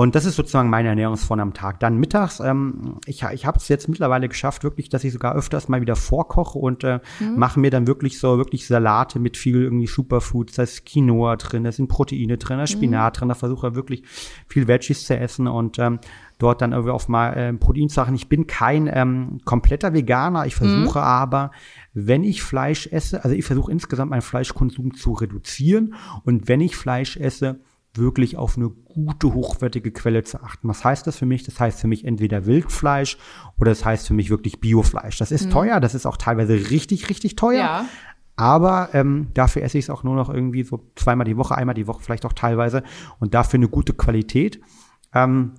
Und das ist sozusagen meine Ernährungsform am Tag. Dann mittags, ähm, ich, ich habe es jetzt mittlerweile geschafft, wirklich, dass ich sogar öfters mal wieder vorkoche und äh, mhm. mache mir dann wirklich so wirklich Salate mit viel irgendwie Superfoods. Da ist Quinoa drin, da sind Proteine drin, da ist Spinat mhm. drin, da versuche ich wirklich viel Veggies zu essen und ähm, dort dann irgendwie auf mal äh, Proteinsachen. Ich bin kein ähm, kompletter Veganer. Ich versuche mhm. aber, wenn ich Fleisch esse, also ich versuche insgesamt meinen Fleischkonsum zu reduzieren. Und wenn ich Fleisch esse, wirklich auf eine gute, hochwertige Quelle zu achten. Was heißt das für mich? Das heißt für mich entweder Wildfleisch oder das heißt für mich wirklich Biofleisch. Das ist mhm. teuer, das ist auch teilweise richtig, richtig teuer. Ja. Aber ähm, dafür esse ich es auch nur noch irgendwie so zweimal die Woche, einmal die Woche vielleicht auch teilweise und dafür eine gute Qualität. Ähm,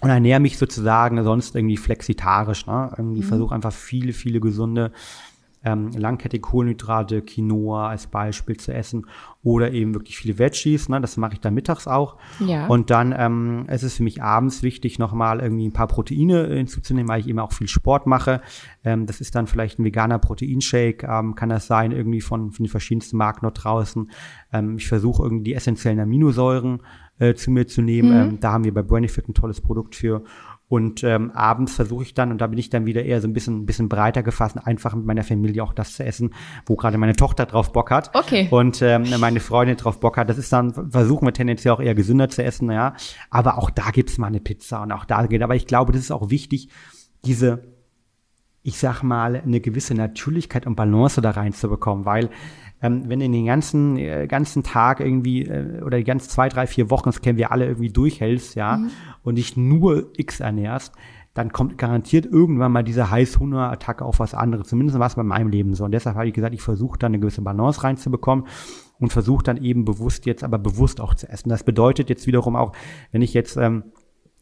und ernähre mich sozusagen sonst irgendwie flexitarisch. Ne? Irgendwie mhm. versuche einfach viele, viele gesunde ähm, langkettige Kohlenhydrate, Quinoa als Beispiel zu essen oder eben wirklich viele Veggies. Ne? Das mache ich dann mittags auch. Ja. Und dann ähm, es ist für mich abends wichtig, nochmal irgendwie ein paar Proteine hinzuzunehmen, weil ich eben auch viel Sport mache. Ähm, das ist dann vielleicht ein veganer Proteinshake, ähm, kann das sein, irgendwie von, von den verschiedensten Marken dort draußen. Ähm, ich versuche irgendwie die essentiellen Aminosäuren äh, zu mir zu nehmen. Mhm. Ähm, da haben wir bei Benefit ein tolles Produkt für. Und ähm, abends versuche ich dann, und da bin ich dann wieder eher so ein bisschen, ein bisschen breiter gefasst, einfach mit meiner Familie auch das zu essen, wo gerade meine Tochter drauf Bock hat.
Okay.
Und ähm, meine Freundin drauf Bock hat. Das ist dann, versuchen wir tendenziell auch eher gesünder zu essen, ja. Aber auch da gibt's mal eine Pizza und auch da geht. Aber ich glaube, das ist auch wichtig, diese, ich sag mal, eine gewisse Natürlichkeit und Balance da reinzubekommen, weil ähm, wenn du den ganzen, äh, ganzen Tag irgendwie äh, oder die ganzen zwei, drei, vier Wochen, das kennen wir alle, irgendwie durchhältst, ja, mhm. und dich nur X ernährst, dann kommt garantiert irgendwann mal diese Heißhungerattacke auf was anderes. Zumindest war es bei meinem Leben so. Und deshalb habe ich gesagt, ich versuche da eine gewisse Balance reinzubekommen. und versuche dann eben bewusst jetzt, aber bewusst auch zu essen. Das bedeutet jetzt wiederum auch, wenn ich jetzt ähm,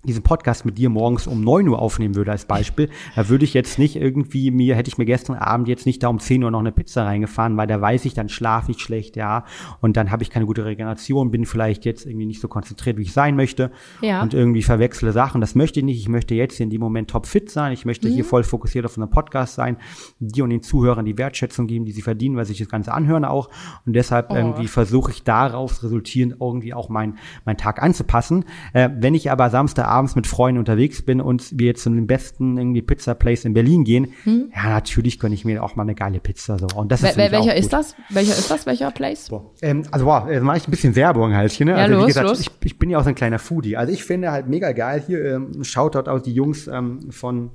diesen Podcast mit dir morgens um neun Uhr aufnehmen würde als Beispiel, da würde ich jetzt nicht irgendwie mir, hätte ich mir gestern Abend jetzt nicht da um zehn Uhr noch eine Pizza reingefahren, weil da weiß ich, dann schlafe ich schlecht, ja, und dann habe ich keine gute Regeneration, bin vielleicht jetzt irgendwie nicht so konzentriert, wie ich sein möchte ja. und irgendwie verwechsle Sachen. Das möchte ich nicht. Ich möchte jetzt in dem Moment top fit sein. Ich möchte mhm. hier voll fokussiert auf unseren Podcast sein, dir und den Zuhörern die Wertschätzung geben, die sie verdienen, weil sich das Ganze anhören auch. Und deshalb oh. irgendwie versuche ich daraus resultierend irgendwie auch mein, mein Tag anzupassen. Äh, wenn ich aber Samstag abends mit Freunden unterwegs bin und wir jetzt zu dem besten irgendwie Pizza Place in Berlin gehen, hm. ja, natürlich gönne ich mir auch mal eine geile Pizza so. Und das ist
Wel welcher ist das? Welcher ist das? Welcher Place?
Ähm, also wow, jetzt mache ich ein bisschen Werbung halt hier, ne?
Ja,
also
los,
wie gesagt. Ich, ich bin ja auch so ein kleiner Foodie. Also ich finde halt mega geil hier ähm, Shoutout aus die Jungs ähm, von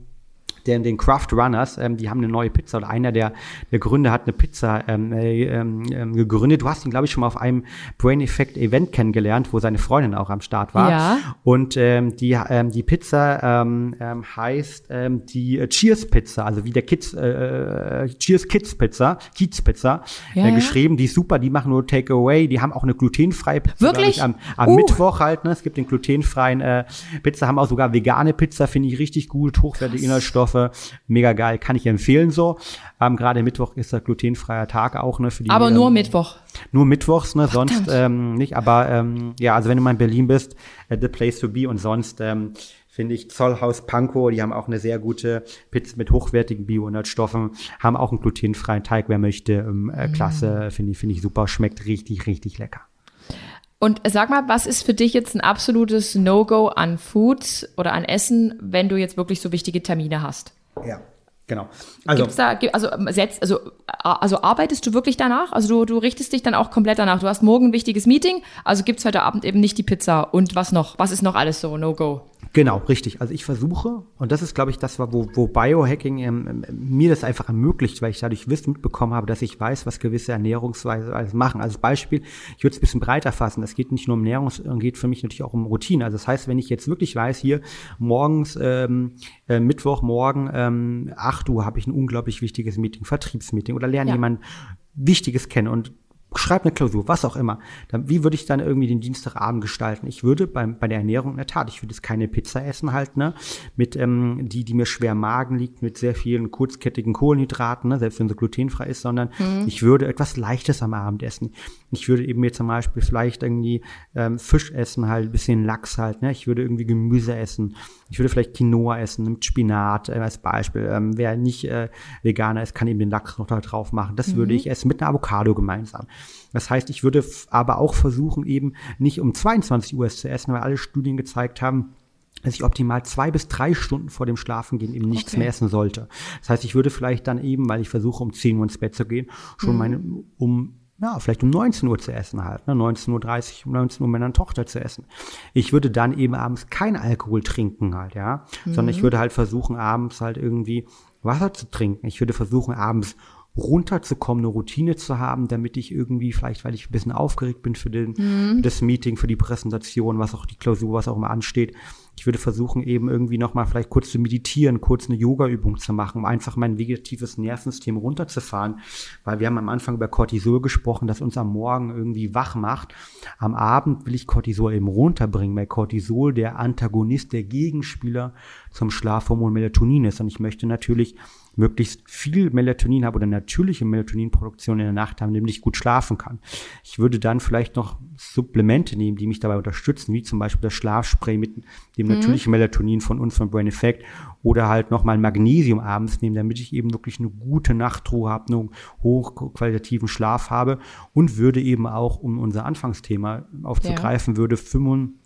den, den Craft Runners, ähm, die haben eine neue Pizza oder einer der, der Gründer hat eine Pizza ähm, äh, ähm, ähm, gegründet. Du hast ihn, glaube ich, schon mal auf einem Brain Effect Event kennengelernt, wo seine Freundin auch am Start war.
Ja.
Und ähm, die, ähm, die Pizza ähm, ähm, heißt ähm, die Cheers Pizza, also wie der Kids, äh, äh Cheers Kids Pizza, Kids Pizza
ja,
äh, geschrieben. Die ist super, die machen nur Takeaway, die haben auch eine glutenfreie Pizza.
Wirklich?
Ich, am am
Uh.
Mittwoch halt, ne? Es gibt den glutenfreien äh, Pizza, haben auch sogar vegane Pizza, finde ich richtig gut, hochwertige Inhaltsstoffe. Mega geil, kann ich empfehlen so. Ähm, Gerade Mittwoch ist der glutenfreier Tag auch, ne? Für die,
Aber nur
ähm,
Mittwoch.
Nur Mittwochs, ne? Sonst ähm, nicht. Aber ähm, ja, also wenn du mal in Berlin bist, äh, the place to be und sonst ähm, finde ich Zollhaus Pankow, die haben auch eine sehr gute Pizza mit hochwertigen Bio-Inhaltsstoffen, haben auch einen glutenfreien Teig, wer möchte. Ähm, äh, klasse, finde ich, finde ich super, schmeckt richtig, richtig lecker.
Und sag mal, was ist für dich jetzt ein absolutes No-Go an Food oder an Essen, wenn du jetzt wirklich so wichtige Termine hast?
Ja, genau. Also,
Gibt's da, also, setzt, also, a- also arbeitest du wirklich danach? Also du, du richtest dich dann auch komplett danach. Du hast morgen ein wichtiges Meeting, also gibt's heute Abend eben nicht die Pizza. Und was noch? Was ist noch alles so No-Go?
Genau, richtig. Also ich versuche, und das ist, glaube ich, das, wo, wo Biohacking ähm, ähm, mir das einfach ermöglicht, weil ich dadurch Wissen mitbekommen habe, dass ich weiß, was gewisse Ernährungsweise alles machen. Also Beispiel, ich würde es ein bisschen breiter fassen. Es geht nicht nur um Ernährung, es geht für mich natürlich auch um Routine. Also das heißt, wenn ich jetzt wirklich weiß, hier morgens, ähm, äh, Mittwochmorgen, ähm, 8 Uhr habe ich ein unglaublich wichtiges Meeting, Vertriebsmeeting oder lerne
Ja.
jemand Wichtiges kennen und schreib eine Klausur, was auch immer. Dann, wie würde ich dann irgendwie den Dienstagabend gestalten? Ich würde beim, bei der Ernährung in der Tat, ich würde jetzt keine Pizza essen halt, ne, mit ähm, die, die mir schwer im Magen liegt, mit sehr vielen kurzkettigen Kohlenhydraten, ne, selbst wenn sie glutenfrei ist, sondern ich würde etwas Leichtes am Abend essen. Ich würde eben mir zum Beispiel vielleicht irgendwie ähm, Fisch essen, halt ein bisschen Lachs halt, ne. Ich würde irgendwie Gemüse essen. Ich würde vielleicht Quinoa essen mit Spinat äh, als Beispiel. Ähm, wer nicht äh, Veganer ist, kann eben den Lachs noch da drauf machen. Das würde ich essen mit einer Avocado gemeinsam. Das heißt, ich würde aber auch versuchen, eben nicht um 22 Uhr es zu essen, weil alle Studien gezeigt haben, dass ich optimal zwei bis drei Stunden vor dem Schlafengehen eben nichts
Okay.
mehr essen sollte. Das heißt, ich würde vielleicht dann eben, weil ich versuche, um 10 Uhr ins Bett zu gehen, schon meine, um ja, vielleicht um 19 Uhr zu essen halt, ne? 19.30 Uhr, um 19 Uhr mit meiner Tochter zu essen. Ich würde dann eben abends kein Alkohol trinken halt, ja, sondern ich würde halt versuchen, abends halt irgendwie Wasser zu trinken. Ich würde versuchen, abends runterzukommen, eine Routine zu haben, damit ich irgendwie, vielleicht weil ich ein bisschen aufgeregt bin für, den, für das Meeting, für die Präsentation, was auch die Klausur, was auch immer ansteht. Ich würde versuchen, eben irgendwie nochmal vielleicht kurz zu meditieren, kurz eine Yoga-Übung zu machen, um einfach mein vegetatives Nervensystem runterzufahren. Weil wir haben am Anfang über Cortisol gesprochen, das uns am Morgen irgendwie wach macht. Am Abend will ich Cortisol eben runterbringen, weil Cortisol der Antagonist, der Gegenspieler zum Schlafhormon Melatonin ist. Und ich möchte natürlich möglichst viel Melatonin habe oder natürliche Melatoninproduktion in der Nacht haben, damit ich gut schlafen kann. Ich würde dann vielleicht noch Supplemente nehmen, die mich dabei unterstützen, wie zum Beispiel das Schlafspray mit dem natürlichen Melatonin von uns von Brain Effect oder halt nochmal Magnesium abends nehmen, damit ich eben wirklich eine gute Nachtruhe habe, einen hochqualitativen Schlaf habe und würde eben auch, um unser Anfangsthema aufzugreifen, würde 75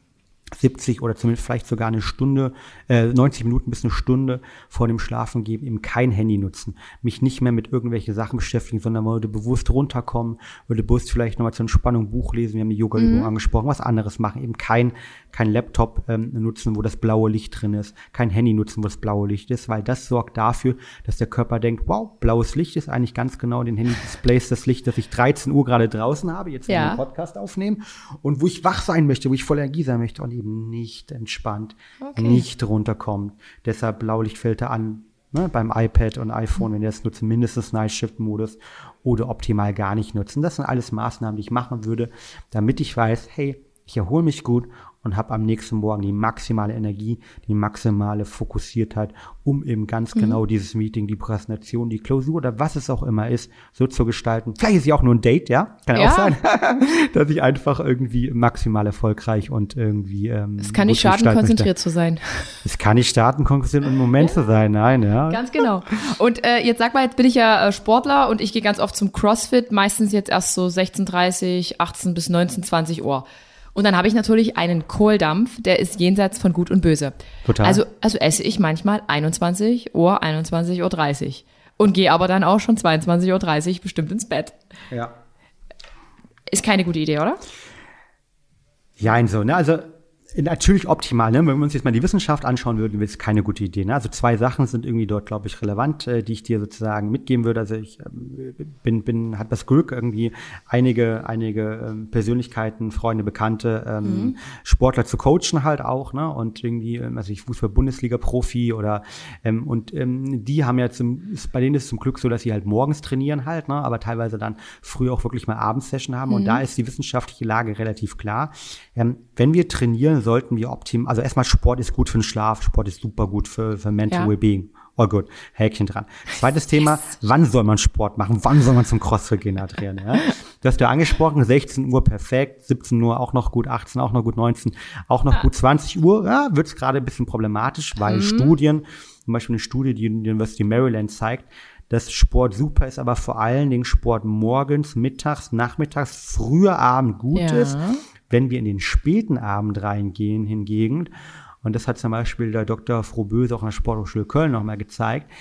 70 oder zumindest vielleicht sogar eine Stunde, äh, 90 Minuten bis eine Stunde vor dem Schlafen geben, eben kein Handy nutzen, mich nicht mehr mit irgendwelchen Sachen beschäftigen, sondern würde bewusst runterkommen, würde bewusst vielleicht nochmal zur Entspannung Buch lesen, wir haben die Yoga-Übung angesprochen, was anderes machen, eben kein, kein Laptop ähm, nutzen, wo das blaue Licht drin ist, kein Handy nutzen, wo das blaue Licht ist, weil das sorgt dafür, dass der Körper denkt, wow, blaues Licht ist eigentlich ganz genau den Handy-Displays das Licht, das ich 13 Uhr gerade draußen habe, jetzt
Ja.
wir den Podcast aufnehmen und wo ich wach sein möchte, wo ich voll Energie sein möchte. Und eben nicht entspannt,
Okay.
nicht runterkommt. Deshalb Blaulichtfilter an, ne, beim iPad und iPhone, wenn ihr das nutzt, mindestens Night Shift Modus oder optimal gar nicht nutzen. Das sind alles Maßnahmen, die ich machen würde, damit ich weiß, hey, ich erhole mich gut und habe am nächsten Morgen die maximale Energie, die maximale Fokussiertheit, um eben ganz mhm. genau dieses Meeting, die Präsentation, die Klausur oder was es auch immer ist, so zu gestalten. Vielleicht ist ja auch nur ein Date, ja? Kann ja. auch sein, dass ich einfach irgendwie maximal erfolgreich und irgendwie. Ähm,
es kann nicht schaden, konzentriert möchte. zu sein.
Es kann nicht starten, konzentriert und im Moment ja. zu sein, nein, ja.
Ganz genau. Und äh, jetzt sag mal, jetzt bin ich ja äh, Sportler und ich gehe ganz oft zum CrossFit, meistens jetzt erst so 16:30, 18 bis 19, 20 Uhr. Und dann habe ich natürlich einen Kohldampf, der ist jenseits von Gut und Böse. Total. Also, also esse ich manchmal 21 Uhr, 21.30 Uhr und gehe aber dann auch schon 22.30 Uhr bestimmt ins Bett.
Ja.
Ist keine gute Idee, oder?
Ja, so, ne? Also natürlich optimal, ne? Wenn wir uns jetzt mal die Wissenschaft anschauen würden, wäre es keine gute Idee. Ne? Also zwei Sachen sind irgendwie dort, glaube ich, relevant, äh, die ich dir sozusagen mitgeben würde. Also ich äh, bin, bin, hat das Glück, irgendwie einige, einige ähm, Persönlichkeiten, Freunde, Bekannte, ähm, mhm. Sportler zu coachen halt auch, ne? Und irgendwie, ähm, also ich Fußball-Bundesliga-Profi oder ähm, und ähm, die haben ja zum, bei denen ist es zum Glück so, dass sie halt morgens trainieren halt, ne? Aber teilweise dann früh auch wirklich mal Abendsession haben. Mhm. Und da ist die wissenschaftliche Lage relativ klar. Ähm, wenn wir trainieren, sollten wir optimal, also erstmal Sport ist gut für den Schlaf, Sport ist super gut für, für Mental ja. Wellbeing. All good. Häkchen dran. Zweites Thema, wann soll man Sport machen? Wann soll man zum CrossFit gehen, Adrian? Ja? Du hast ja angesprochen, 16 Uhr perfekt, 17 Uhr auch noch gut, 18 auch noch gut, 19 auch noch ja. gut, 20 Uhr ja, wird es gerade ein bisschen problematisch, weil mhm. Studien, zum Beispiel eine Studie, die die University Maryland zeigt, dass Sport super ist, aber vor allen Dingen Sport morgens, mittags, nachmittags, früher Abend gut ja. ist wenn wir in den späten Abend reingehen hingegen, und das hat zum Beispiel der Dr. Frohböse auch an der Sporthochschule Köln nochmal gezeigt,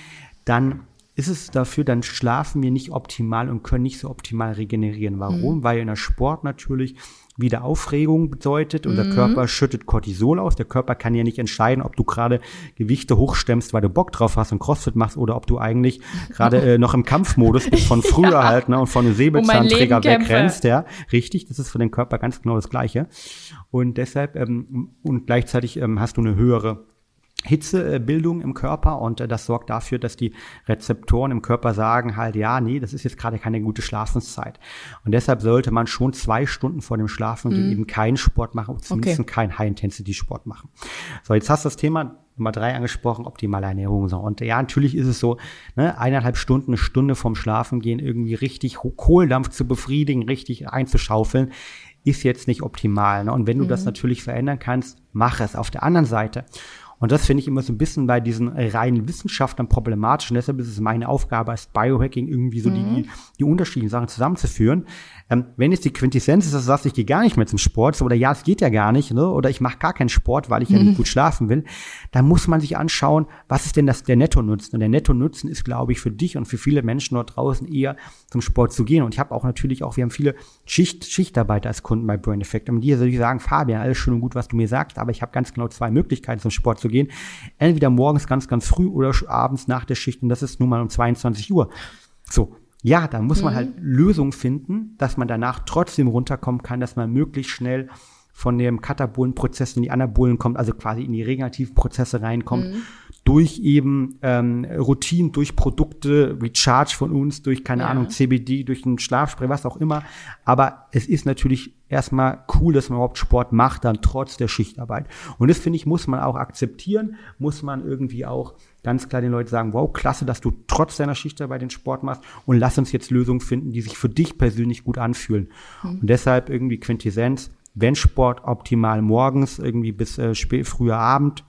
dann ist es dafür, dann schlafen wir nicht optimal und können nicht so optimal regenerieren. Warum? Mhm. Weil in der Sport natürlich wieder Aufregung bedeutet. Unser mhm. Körper schüttet Cortisol aus. Der Körper kann ja nicht entscheiden, ob du gerade Gewichte hochstemmst, weil du Bock drauf hast und Crossfit machst oder ob du eigentlich gerade äh, noch im Kampfmodus bist von früher ja. halt ne, und von einem Säbelzahnträger um wegrennst. Ja, richtig. Das ist für den Körper ganz genau das Gleiche. Und deshalb ähm, und gleichzeitig ähm, hast du eine höhere Hitzebildung im Körper und äh, das sorgt dafür, dass die Rezeptoren im Körper sagen halt, ja, nee, das ist jetzt gerade keine gute Schlafenszeit. Und deshalb sollte man schon zwei Stunden vor dem Schlafen mhm. eben keinen Sport machen, zumindest okay. keinen High-Intensity-Sport machen. So, jetzt hast du das Thema Nummer drei angesprochen, optimale Ernährung. So. Und ja, natürlich ist es so, ne, eineinhalb Stunden, eine Stunde vorm Schlafen gehen, irgendwie richtig Kohldampf zu befriedigen, richtig einzuschaufeln, ist jetzt nicht optimal. Ne? Und wenn du mhm. das natürlich verändern kannst, mach es. Auf der anderen Seite, und das finde ich immer so ein bisschen bei diesen reinen Wissenschaftlern problematisch. Und deshalb ist es meine Aufgabe als Biohacking, irgendwie so mhm. die, die unterschiedlichen Sachen zusammenzuführen. Ähm, wenn jetzt die Quintessenz ist, dass du sagst, ich gehe gar nicht mehr zum Sport, oder ja, es geht ja gar nicht, ne? oder ich mache gar keinen Sport, weil ich mhm. ja nicht mhm. gut schlafen will, dann muss man sich anschauen, was ist denn das der Netto-Nutzen? Und der Netto-Nutzen ist, glaube ich, für dich und für viele Menschen dort draußen eher zum Sport zu gehen. Und ich habe auch natürlich auch, wir haben viele Schicht, Schichtarbeiter als Kunden bei Brain Effect. Und die natürlich sagen, Fabian, alles schön und gut, was du mir sagst, aber ich habe ganz genau zwei Möglichkeiten zum Sport zu gehen. Entweder morgens ganz, ganz früh oder abends nach der Schicht und das ist nun mal um 22 Uhr. So. Ja, da muss man mhm. halt Lösungen finden, dass man danach trotzdem runterkommen kann, dass man möglichst schnell von dem katabolen Prozess in die Anabolen kommt, also quasi in die regenerativen Prozesse reinkommt, mhm. durch eben ähm, Routinen, durch Produkte, Recharge von uns, durch, keine ja. Ahnung, CBD, durch ein Schlafspray, was auch immer. Aber es ist natürlich erstmal cool, dass man überhaupt Sport macht, dann trotz der Schichtarbeit. Und das, finde ich, muss man auch akzeptieren, muss man irgendwie auch ganz klar den Leuten sagen, wow, klasse, dass du trotz deiner Schichtarbeit den Sport machst und lass uns jetzt Lösungen finden, die sich für dich persönlich gut anfühlen. Mhm. Und deshalb irgendwie Quintessenz, wenn Sport optimal morgens, irgendwie bis äh, spät, früher Abend,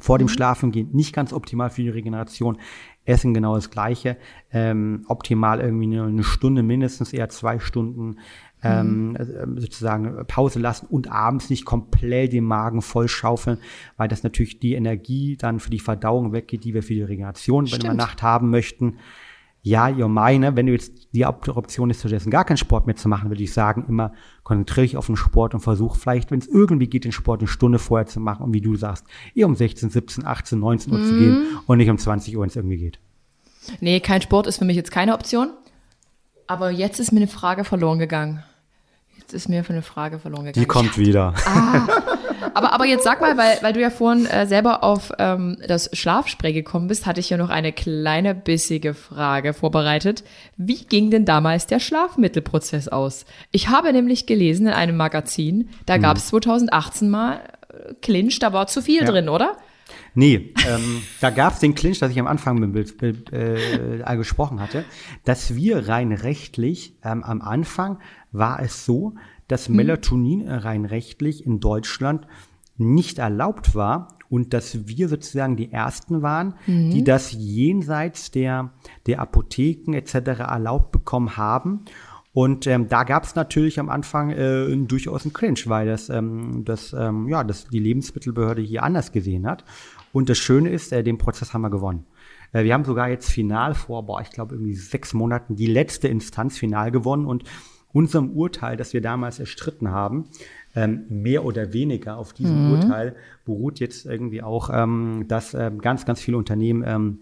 vor dem mhm. Schlafen gehen, nicht ganz optimal für die Regeneration. Essen genau das Gleiche. Ähm, optimal irgendwie eine, eine Stunde mindestens, eher zwei Stunden ähm, mhm. sozusagen Pause lassen und abends nicht komplett den Magen vollschaufeln, weil das natürlich die Energie dann für die Verdauung weggeht, die wir für die Regeneration Stimmt. in der Nacht haben möchten ja, ihr meine, wenn du jetzt die Option ist, stattdessen gar keinen Sport mehr zu machen, würde ich sagen, immer konzentriere dich auf den Sport und versuch vielleicht, wenn es irgendwie geht, den Sport eine Stunde vorher zu machen und wie du sagst, eher um 16, 17, 18, 19 Uhr mm. zu gehen mhm. und nicht um 20 Uhr, wenn es irgendwie geht.
Nee, kein Sport ist für mich jetzt keine Option. Aber jetzt ist mir eine Frage verloren gegangen. Jetzt ist mir für eine Frage verloren gegangen.
Die kommt wieder. Ah.
Aber, aber jetzt sag mal, weil, weil du ja vorhin äh, selber auf ähm, das Schlafspray gekommen bist, hatte ich ja noch eine kleine bissige Frage vorbereitet. Wie ging denn damals der Schlafmittelprozess aus? Ich habe nämlich gelesen in einem Magazin, da gab es 2018 mal äh, Clinch, da war zu viel ja. drin, oder?
Nee, ähm, da gab es den Clinch, das ich am Anfang mit, mit, äh, gesprochen hatte, dass wir rein rechtlich ähm, am Anfang war es so, dass mhm. Melatonin rein rechtlich in Deutschland nicht erlaubt war und dass wir sozusagen die Ersten waren, mhm. die das jenseits der, der Apotheken etc. erlaubt bekommen haben. Und ähm, da gab es natürlich am Anfang äh, durchaus einen Clinch, weil das, ähm, das, ähm, ja, das die Lebensmittelbehörde hier anders gesehen hat. Und das Schöne ist, äh, den Prozess haben wir gewonnen. Äh, wir haben sogar jetzt final vor, boah, ich glaube irgendwie sechs Monaten die letzte Instanz final gewonnen und unserem Urteil, das wir damals erstritten haben, ähm, mehr oder weniger auf diesem mhm. Urteil beruht jetzt irgendwie auch, ähm, dass ähm, ganz, ganz viele Unternehmen ähm,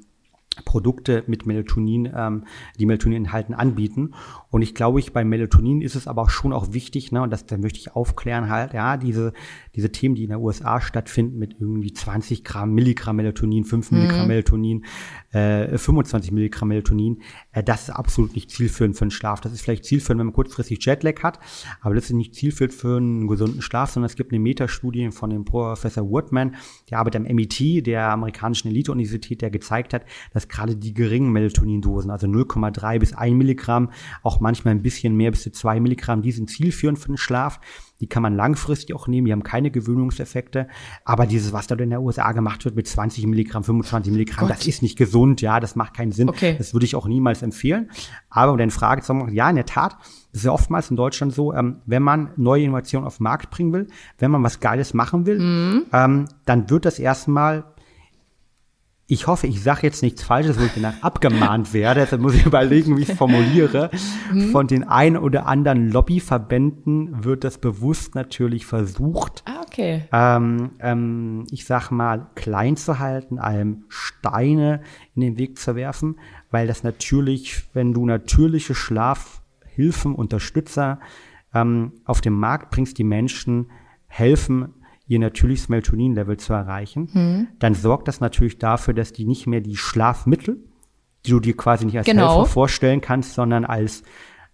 Produkte mit Melatonin, ähm, die Melatonin enthalten, anbieten. Und ich glaube, ich bei Melatonin ist es aber auch schon auch wichtig, ne, und das da möchte ich aufklären halt, ja, diese, diese Themen, die in der USA stattfinden, mit irgendwie 20 Gramm Milligramm Melatonin, 5 mhm. Milligramm Melatonin, äh, 25 Milligramm Melatonin, äh, das ist absolut nicht zielführend für einen Schlaf. Das ist vielleicht zielführend, wenn man kurzfristig Jetlag hat, aber das ist nicht zielführend für einen gesunden Schlaf, sondern es gibt eine Metastudie von dem Professor Woodman, der arbeitet am MIT, der amerikanischen Elite-Universität, der gezeigt hat, dass gerade die geringen Melatonindosen, also 0,3 bis 1 Milligramm, auch manchmal ein bisschen mehr bis zu 2 Milligramm, die sind zielführend für den Schlaf. Die kann man langfristig auch nehmen, die haben keine Gewöhnungseffekte. Aber dieses, was da in der USA gemacht wird mit 20 Milligramm, 25 Milligramm, Gott. das ist nicht gesund, ja, das macht keinen Sinn. Okay. Das würde ich auch niemals empfehlen. Aber um deine Frage zu sagen, ja, in der Tat, das ist ja oftmals in Deutschland so, ähm, wenn man neue Innovationen auf den Markt bringen will, wenn man was Geiles machen will, mhm. ähm, dann wird das erstmal ich hoffe, ich sage jetzt nichts Falsches, wo ich danach abgemahnt werde. Deshalb muss ich überlegen, wie ich es formuliere. Mhm. Von den ein oder anderen Lobbyverbänden wird das bewusst natürlich versucht,
ah, okay.
ähm, ähm, ich sag mal, klein zu halten, einem Steine in den Weg zu werfen, weil das natürlich, wenn du natürliche Schlafhilfen, Unterstützer ähm, auf den Markt bringst, die Menschen helfen, ihr natürliches Melatonin-Level zu erreichen, mhm. dann sorgt das natürlich dafür, dass die nicht mehr die Schlafmittel, die du dir quasi nicht als genau. Helfer vorstellen kannst, sondern als,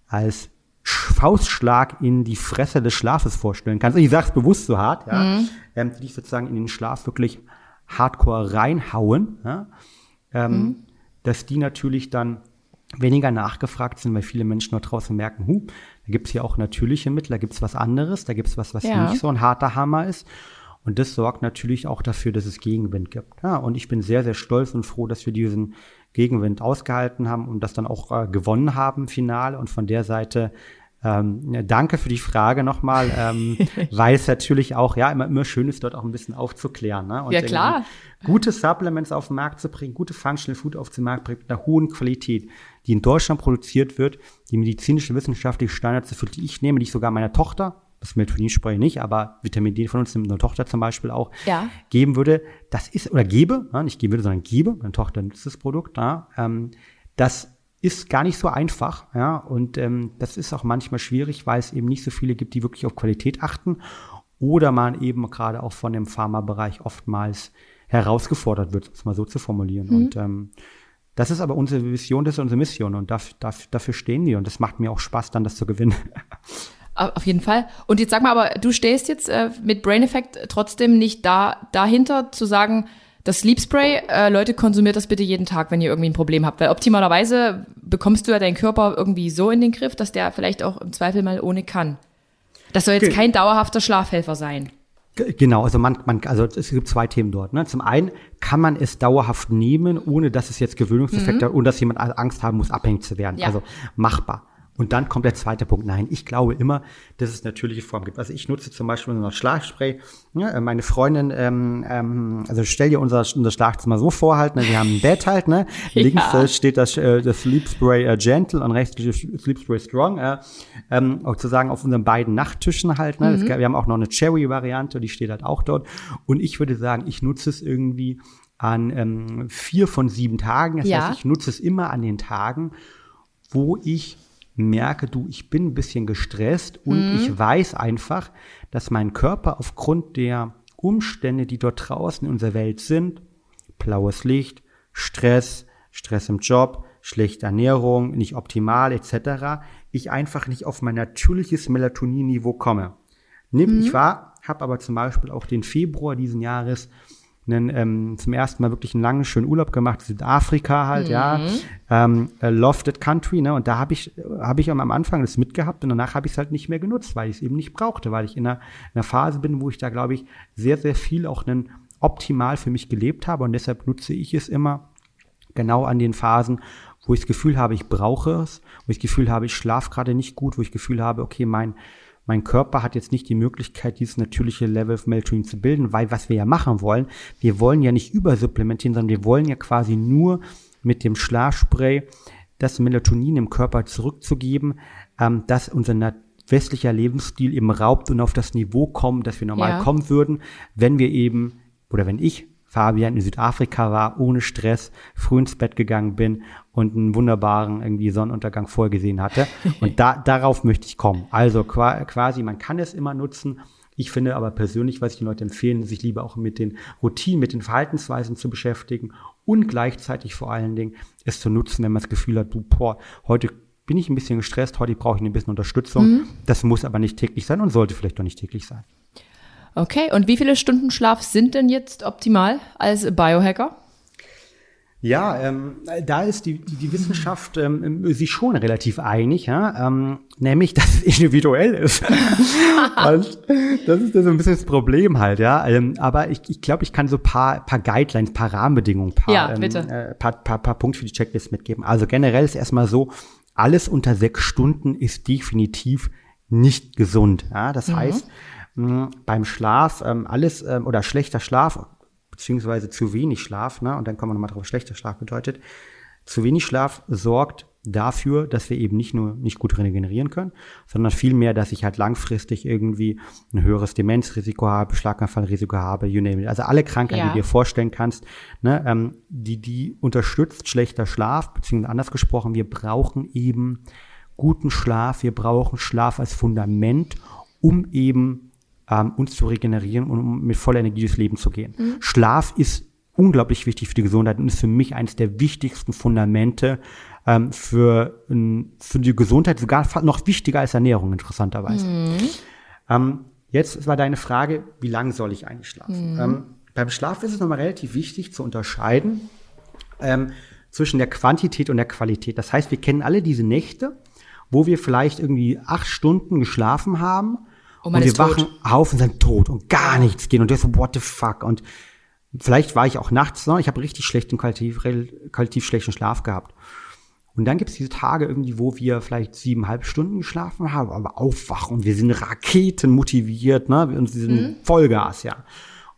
als Faustschlag in die Fresse des Schlafes vorstellen kannst. Ich sag's bewusst so hart, ja, mhm. ähm, die dich sozusagen in den Schlaf wirklich hardcore reinhauen, ja, ähm, mhm. dass die natürlich dann weniger nachgefragt sind, weil viele Menschen dort draußen merken, hu, da gibt's hier auch natürliche Mittel, da gibt's was anderes, da gibt's was, was ja. nicht so ein harter Hammer ist. Und das sorgt natürlich auch dafür, dass es Gegenwind gibt. Ja, und ich bin sehr, sehr stolz und froh, dass wir diesen Gegenwind ausgehalten haben und das dann auch äh, gewonnen haben, final. Und von der Seite ähm, danke für die Frage nochmal, ähm, weil es natürlich auch, ja, immer, immer schön ist, dort auch ein bisschen aufzuklären. Ne?
Und ja, klar.
Gute Supplements auf den Markt zu bringen, gute Functional Food auf den Markt bringen, mit einer hohen Qualität, die in Deutschland produziert wird, die medizinische, wissenschaftliche Standards erfüllt, die ich nehme, die ich sogar meiner Tochter, das Melatonin-Spray nicht, aber Vitamin D von uns, eine Tochter zum Beispiel auch, ja. geben würde, das ist, oder gebe, ja, nicht geben würde, sondern gebe, meine Tochter nutzt das Produkt, ja, ähm, das ist gar nicht so einfach, ja, und ähm, das ist auch manchmal schwierig, weil es eben nicht so viele gibt, die wirklich auf Qualität achten oder man eben gerade auch von dem Pharmabereich oftmals herausgefordert wird, es mal so zu formulieren. Mhm. Und ähm, das ist aber unsere Vision, das ist unsere Mission und dafür, dafür stehen wir und das macht mir auch Spaß, dann das zu gewinnen.
Auf jeden Fall. Und jetzt sag mal, aber du stehst jetzt äh, mit Brain Effect trotzdem nicht da dahinter zu sagen, das Sleep Spray, äh, Leute, konsumiert das bitte jeden Tag, wenn ihr irgendwie ein Problem habt. Weil optimalerweise bekommst du ja deinen Körper irgendwie so in den Griff, dass der vielleicht auch im Zweifel mal ohne kann. Das soll jetzt Ge kein dauerhafter Schlafhelfer sein.
Genau, also man, man, also es gibt zwei Themen dort. Ne? Zum einen kann man es dauerhaft nehmen, ohne dass es jetzt Gewöhnungseffekte mhm. hat, ohne dass jemand Angst haben muss, abhängig zu werden. Ja. Also machbar. Und dann kommt der zweite Punkt. Nein, ich glaube immer, dass es natürliche Formen gibt. Also ich nutze zum Beispiel unser Schlafspray. Ja, äh, meine Freundin, ähm, ähm, also stell dir unser, unser Schlafzimmer so vor halt, ne, wir haben ein Bett halt, ne? Links ja. äh, steht das, äh, das Sleep Spray äh, Gentle und rechts das Sleep Spray Strong. Äh, ähm, auch zu sagen auf unseren beiden Nachttischen halt. Ne? Mhm. Das, wir haben auch noch eine Cherry-Variante, die steht halt auch dort. Und ich würde sagen, ich nutze es irgendwie an ähm, vier von sieben Tagen. Das ja. heißt, ich nutze es immer an den Tagen, wo ich merke, du, ich bin ein bisschen gestresst und mhm. ich weiß einfach, dass mein Körper aufgrund der Umstände, die dort draußen in unserer Welt sind, blaues Licht, Stress, Stress im Job, schlechte Ernährung, nicht optimal etc., ich einfach nicht auf mein natürliches Melatonin-Niveau komme. Nimm mhm. ich wahr, habe aber zum Beispiel auch den Februar diesen Jahres einen, ähm, zum ersten Mal wirklich einen langen, schönen Urlaub gemacht, Südafrika halt, mhm. ja, ähm, äh, Lofted Country, ne, und da habe ich, habe ich am Anfang das mitgehabt und danach habe ich es halt nicht mehr genutzt, weil ich es eben nicht brauchte, weil ich in einer, in einer Phase bin, wo ich da, glaube ich, sehr, sehr viel auch einen optimal für mich gelebt habe. Und deshalb nutze ich es immer genau an den Phasen, wo ich das Gefühl habe, ich brauche es, wo ich das Gefühl habe, ich schlafe gerade nicht gut, wo ich das Gefühl habe, okay, mein, mein Körper hat jetzt nicht die Möglichkeit, dieses natürliche Level of Melatonin zu bilden, weil was wir ja machen wollen, wir wollen ja nicht übersupplementieren, sondern wir wollen ja quasi nur mit dem Schlafspray das Melatonin im Körper zurückzugeben, ähm, das unser westlicher Lebensstil eben raubt und auf das Niveau kommen, das wir normal ja. kommen würden, wenn wir eben, oder wenn ich Fabian in Südafrika war, ohne Stress, früh ins Bett gegangen bin und einen wunderbaren irgendwie Sonnenuntergang vorgesehen hatte. Und da, darauf möchte ich kommen. Also quasi, man kann es immer nutzen. Ich finde aber persönlich, was ich den Leuten empfehlen, sich lieber auch mit den Routinen, mit den Verhaltensweisen zu beschäftigen und gleichzeitig vor allen Dingen es zu nutzen, wenn man das Gefühl hat, du, boah, heute bin ich ein bisschen gestresst, heute brauche ich ein bisschen Unterstützung. Mhm. Das muss aber nicht täglich sein und sollte vielleicht doch nicht täglich sein.
Okay, und wie viele Stunden Schlaf sind denn jetzt optimal als Biohacker?
Ja, ähm, da ist die, die, die Wissenschaft ähm, sich schon relativ einig, ja? ähm, nämlich, dass es individuell ist. Und das ist so ein bisschen das Problem halt, ja. Ähm, aber ich, ich glaube, ich kann so paar, paar Guidelines, paar Rahmenbedingungen, paar, ja, bitte. Ähm, äh, paar, paar, paar Punkte für die Checklist mitgeben. Also generell ist erstmal so, alles unter sechs Stunden ist definitiv nicht gesund. Ja? Das mhm. heißt, mh, beim Schlaf ähm, alles ähm, oder schlechter Schlaf beziehungsweise zu wenig Schlaf, ne, und dann kommen wir nochmal drauf, was schlechter Schlaf bedeutet. Zu wenig Schlaf sorgt dafür, dass wir eben nicht nur nicht gut regenerieren können, sondern vielmehr, dass ich halt langfristig irgendwie ein höheres Demenzrisiko habe, Schlaganfallrisiko habe, you name it. Also alle Krankheiten, ja. die du dir vorstellen kannst, ne, ähm, die, die unterstützt schlechter Schlaf, beziehungsweise anders gesprochen, wir brauchen eben guten Schlaf, wir brauchen Schlaf als Fundament, um eben ähm, uns zu regenerieren und um mit voller Energie durchs Leben zu gehen. Mhm. Schlaf ist unglaublich wichtig für die Gesundheit und ist für mich eines der wichtigsten Fundamente ähm, für, für die Gesundheit, sogar noch wichtiger als Ernährung, interessanterweise. Mhm. Ähm, jetzt war deine Frage, wie lange soll ich eigentlich schlafen? Mhm. Ähm, beim Schlaf ist es nochmal relativ wichtig zu unterscheiden ähm, zwischen der Quantität und der Qualität. Das heißt, wir kennen alle diese Nächte, wo wir vielleicht irgendwie acht Stunden geschlafen haben Oh, und wir wachen auf und sind tot und gar nichts gehen. Und der so, what the fuck? Und vielleicht war ich auch nachts, ne? ich habe richtig schlechten, qualitativ, qualitativ schlechten Schlaf gehabt. Und dann gibt es diese Tage irgendwie, wo wir vielleicht siebeneinhalb Stunden geschlafen haben, aber aufwachen und wir sind Raketen motiviert, ne? Und wir sind mhm. Vollgas, ja.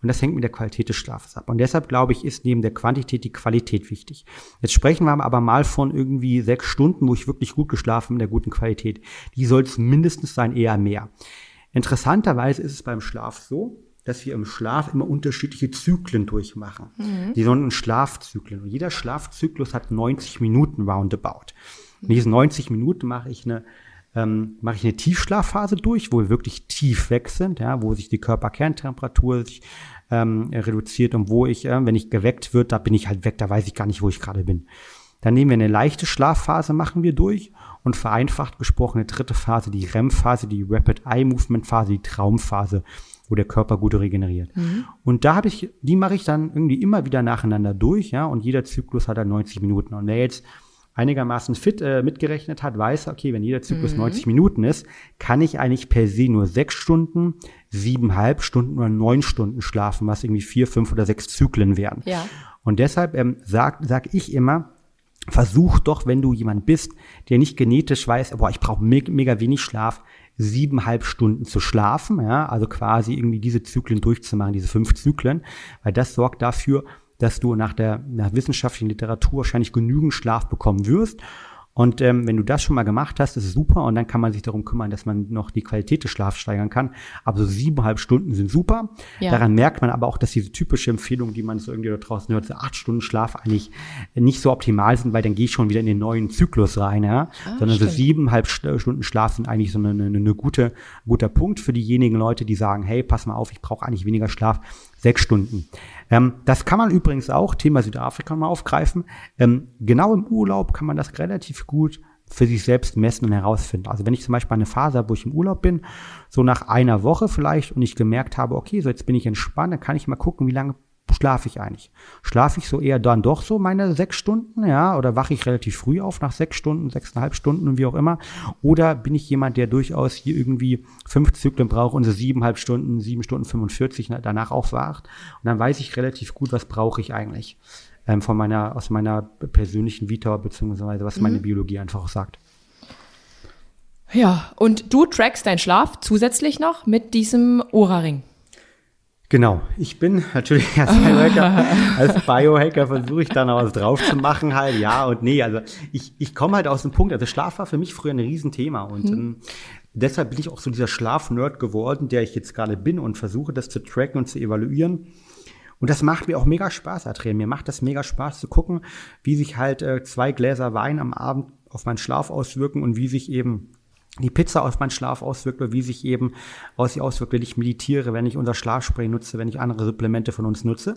Und das hängt mit der Qualität des Schlafes ab. Und deshalb glaube ich, ist neben der Quantität die Qualität wichtig. Jetzt sprechen wir aber mal von irgendwie sechs Stunden, wo ich wirklich gut geschlafen bin, mit der guten Qualität. Die soll es mindestens sein, eher mehr. Interessanterweise ist es beim Schlaf so, dass wir im Schlaf immer unterschiedliche Zyklen durchmachen. Mhm. Die sogenannten Schlafzyklen. Und jeder Schlafzyklus hat 90 Minuten roundabout. In diesen 90 Minuten mache ich eine ähm, mache ich eine Tiefschlafphase durch, wo wir wirklich tief weg sind, ja, wo sich die Körperkerntemperatur sich ähm, reduziert und wo ich, äh, wenn ich geweckt wird, da bin ich halt weg, da weiß ich gar nicht, wo ich gerade bin. Dann nehmen wir eine leichte Schlafphase, machen wir durch und vereinfacht gesprochen eine dritte Phase, die REM-Phase, die Rapid Eye Movement Phase, die Traumphase, wo der Körper gut regeneriert. Mhm. Und da habe ich, die mache ich dann irgendwie immer wieder nacheinander durch, ja, und jeder Zyklus hat dann 90 Minuten. Und wer jetzt einigermaßen fit äh, mitgerechnet hat, weiß, okay, wenn jeder Zyklus mhm. 90 Minuten ist, kann ich eigentlich per se nur sechs Stunden, siebeneinhalb Stunden oder neun Stunden schlafen, was irgendwie vier, fünf oder sechs Zyklen wären. Ja. Und deshalb ähm, sag, sag ich immer, versuch doch, wenn du jemand bist, der nicht genetisch weiß, boah, ich brauche me mega wenig Schlaf, siebeneinhalb Stunden zu schlafen, ja, also quasi irgendwie diese Zyklen durchzumachen, diese fünf Zyklen, weil das sorgt dafür, dass du nach der nach wissenschaftlichen Literatur wahrscheinlich genügend Schlaf bekommen wirst Und ähm, wenn du das schon mal gemacht hast, ist es super und dann kann man sich darum kümmern, dass man noch die Qualität des Schlafs steigern kann. Aber so siebeneinhalb Stunden sind super. Ja. Daran merkt man aber auch, dass diese typische Empfehlung, die man so irgendwie da draußen hört, so acht Stunden Schlaf eigentlich nicht so optimal sind, weil dann gehe ich schon wieder in den neuen Zyklus rein, ja. Ah, Sondern stimmt. so siebeneinhalb Stunden Schlaf sind eigentlich so eine, eine, eine gute, guter Punkt für diejenigen Leute, die sagen, hey, pass mal auf, ich brauche eigentlich weniger Schlaf, sechs Stunden. Ähm, das kann man übrigens auch, Thema Südafrika mal aufgreifen. Ähm, genau im Urlaub kann man das relativ gut für sich selbst messen und herausfinden. Also wenn ich zum Beispiel eine Phase habe, wo ich im Urlaub bin, so nach einer Woche vielleicht und ich gemerkt habe, okay, so jetzt bin ich entspannt, dann kann ich mal gucken, wie lange schlafe ich eigentlich? Schlafe ich so eher dann doch so meine sechs Stunden, ja, oder wache ich relativ früh auf nach sechs Stunden, sechseinhalb Stunden und wie auch immer? Oder bin ich jemand, der durchaus hier irgendwie fünf Zyklen braucht und so siebeneinhalb Stunden, sieben Stunden 45 danach aufwacht? Und dann weiß ich relativ gut, was brauche ich eigentlich ähm, von meiner, aus meiner persönlichen Vita, beziehungsweise was mhm. meine Biologie einfach auch sagt.
Ja, und du trackst deinen Schlaf zusätzlich noch mit diesem Ora-Ring.
Genau, ich bin natürlich als Biohacker, als Biohacker versuche ich da noch was drauf zu machen, halt, ja und nee. Also ich, ich komme halt aus dem Punkt, also Schlaf war für mich früher ein Riesenthema und mhm. ähm, deshalb bin ich auch so dieser Schlaf-Nerd geworden, der ich jetzt gerade bin und versuche das zu tracken und zu evaluieren. Und das macht mir auch mega Spaß, Adrian. Mir macht das mega Spaß zu gucken, wie sich halt äh, zwei Gläser Wein am Abend auf meinen Schlaf auswirken und wie sich eben die Pizza auf meinen Schlaf auswirkt oder wie sich eben aus sie auswirkt, wenn ich meditiere, wenn ich unser Schlafspray nutze, wenn ich andere Supplemente von uns nutze.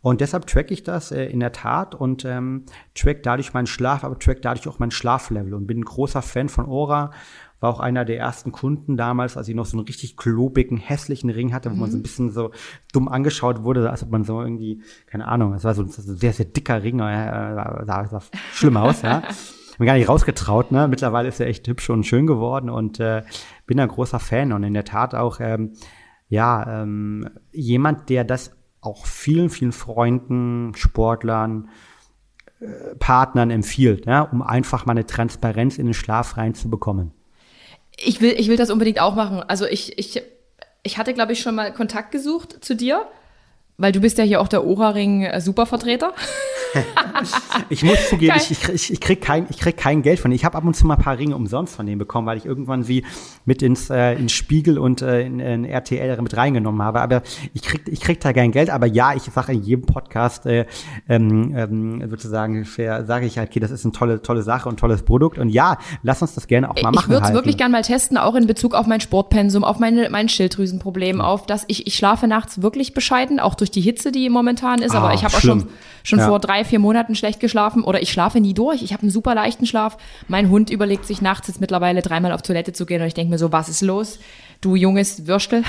Und deshalb track ich das äh, in der Tat und ähm, track dadurch meinen Schlaf, aber track dadurch auch mein Schlaflevel und bin ein großer Fan von Aura. War auch einer der ersten Kunden damals, als ich noch so einen richtig klobigen, hässlichen Ring hatte, wo mhm. man so ein mhm. bisschen so dumm angeschaut wurde, als ob man so irgendwie, keine Ahnung, es war so ein sehr, sehr dicker Ring, äh, sah, sah schlimm aus, ja. mir gar nicht rausgetraut. Ne? Mittlerweile ist er echt hübsch und schön geworden und äh, bin ein großer Fan und in der Tat auch ähm, ja ähm, jemand, der das auch vielen, vielen Freunden, Sportlern, äh, Partnern empfiehlt, ja, um einfach mal eine Transparenz in den Schlaf reinzubekommen.
Ich will, ich will das unbedingt auch machen. Also ich, ich, ich hatte, glaube ich, schon mal Kontakt gesucht zu dir weil du bist ja hier auch der Ora-Ring-Supervertreter.
Ich muss zugeben, ich, ich, ich, krieg kein, ich krieg kein Geld von denen. Ich habe ab und zu mal ein paar Ringe umsonst von denen bekommen, weil ich irgendwann sie mit ins, äh, ins Spiegel und äh, in, in RTL mit reingenommen habe. Aber ich krieg, ich krieg da kein Geld. Aber ja, ich sage in jedem Podcast äh, ähm, ähm, sozusagen, sage ich halt, okay, das ist eine tolle, tolle Sache und tolles Produkt. Und ja, lass uns das gerne auch mal machen.
Ich würde es wirklich gerne mal testen, auch in Bezug auf mein Sportpensum, auf meine, mein Schilddrüsenproblem, auf das ich, ich schlafe nachts wirklich bescheiden, auch durch die Hitze, die momentan ist, ah, aber ich habe auch schon, schon ja. vor drei, vier Monaten schlecht geschlafen oder ich schlafe nie durch. Ich habe einen super leichten Schlaf. Mein Hund überlegt sich nachts jetzt mittlerweile dreimal auf Toilette zu gehen und ich denke mir so, was ist los? Du junges Würstel.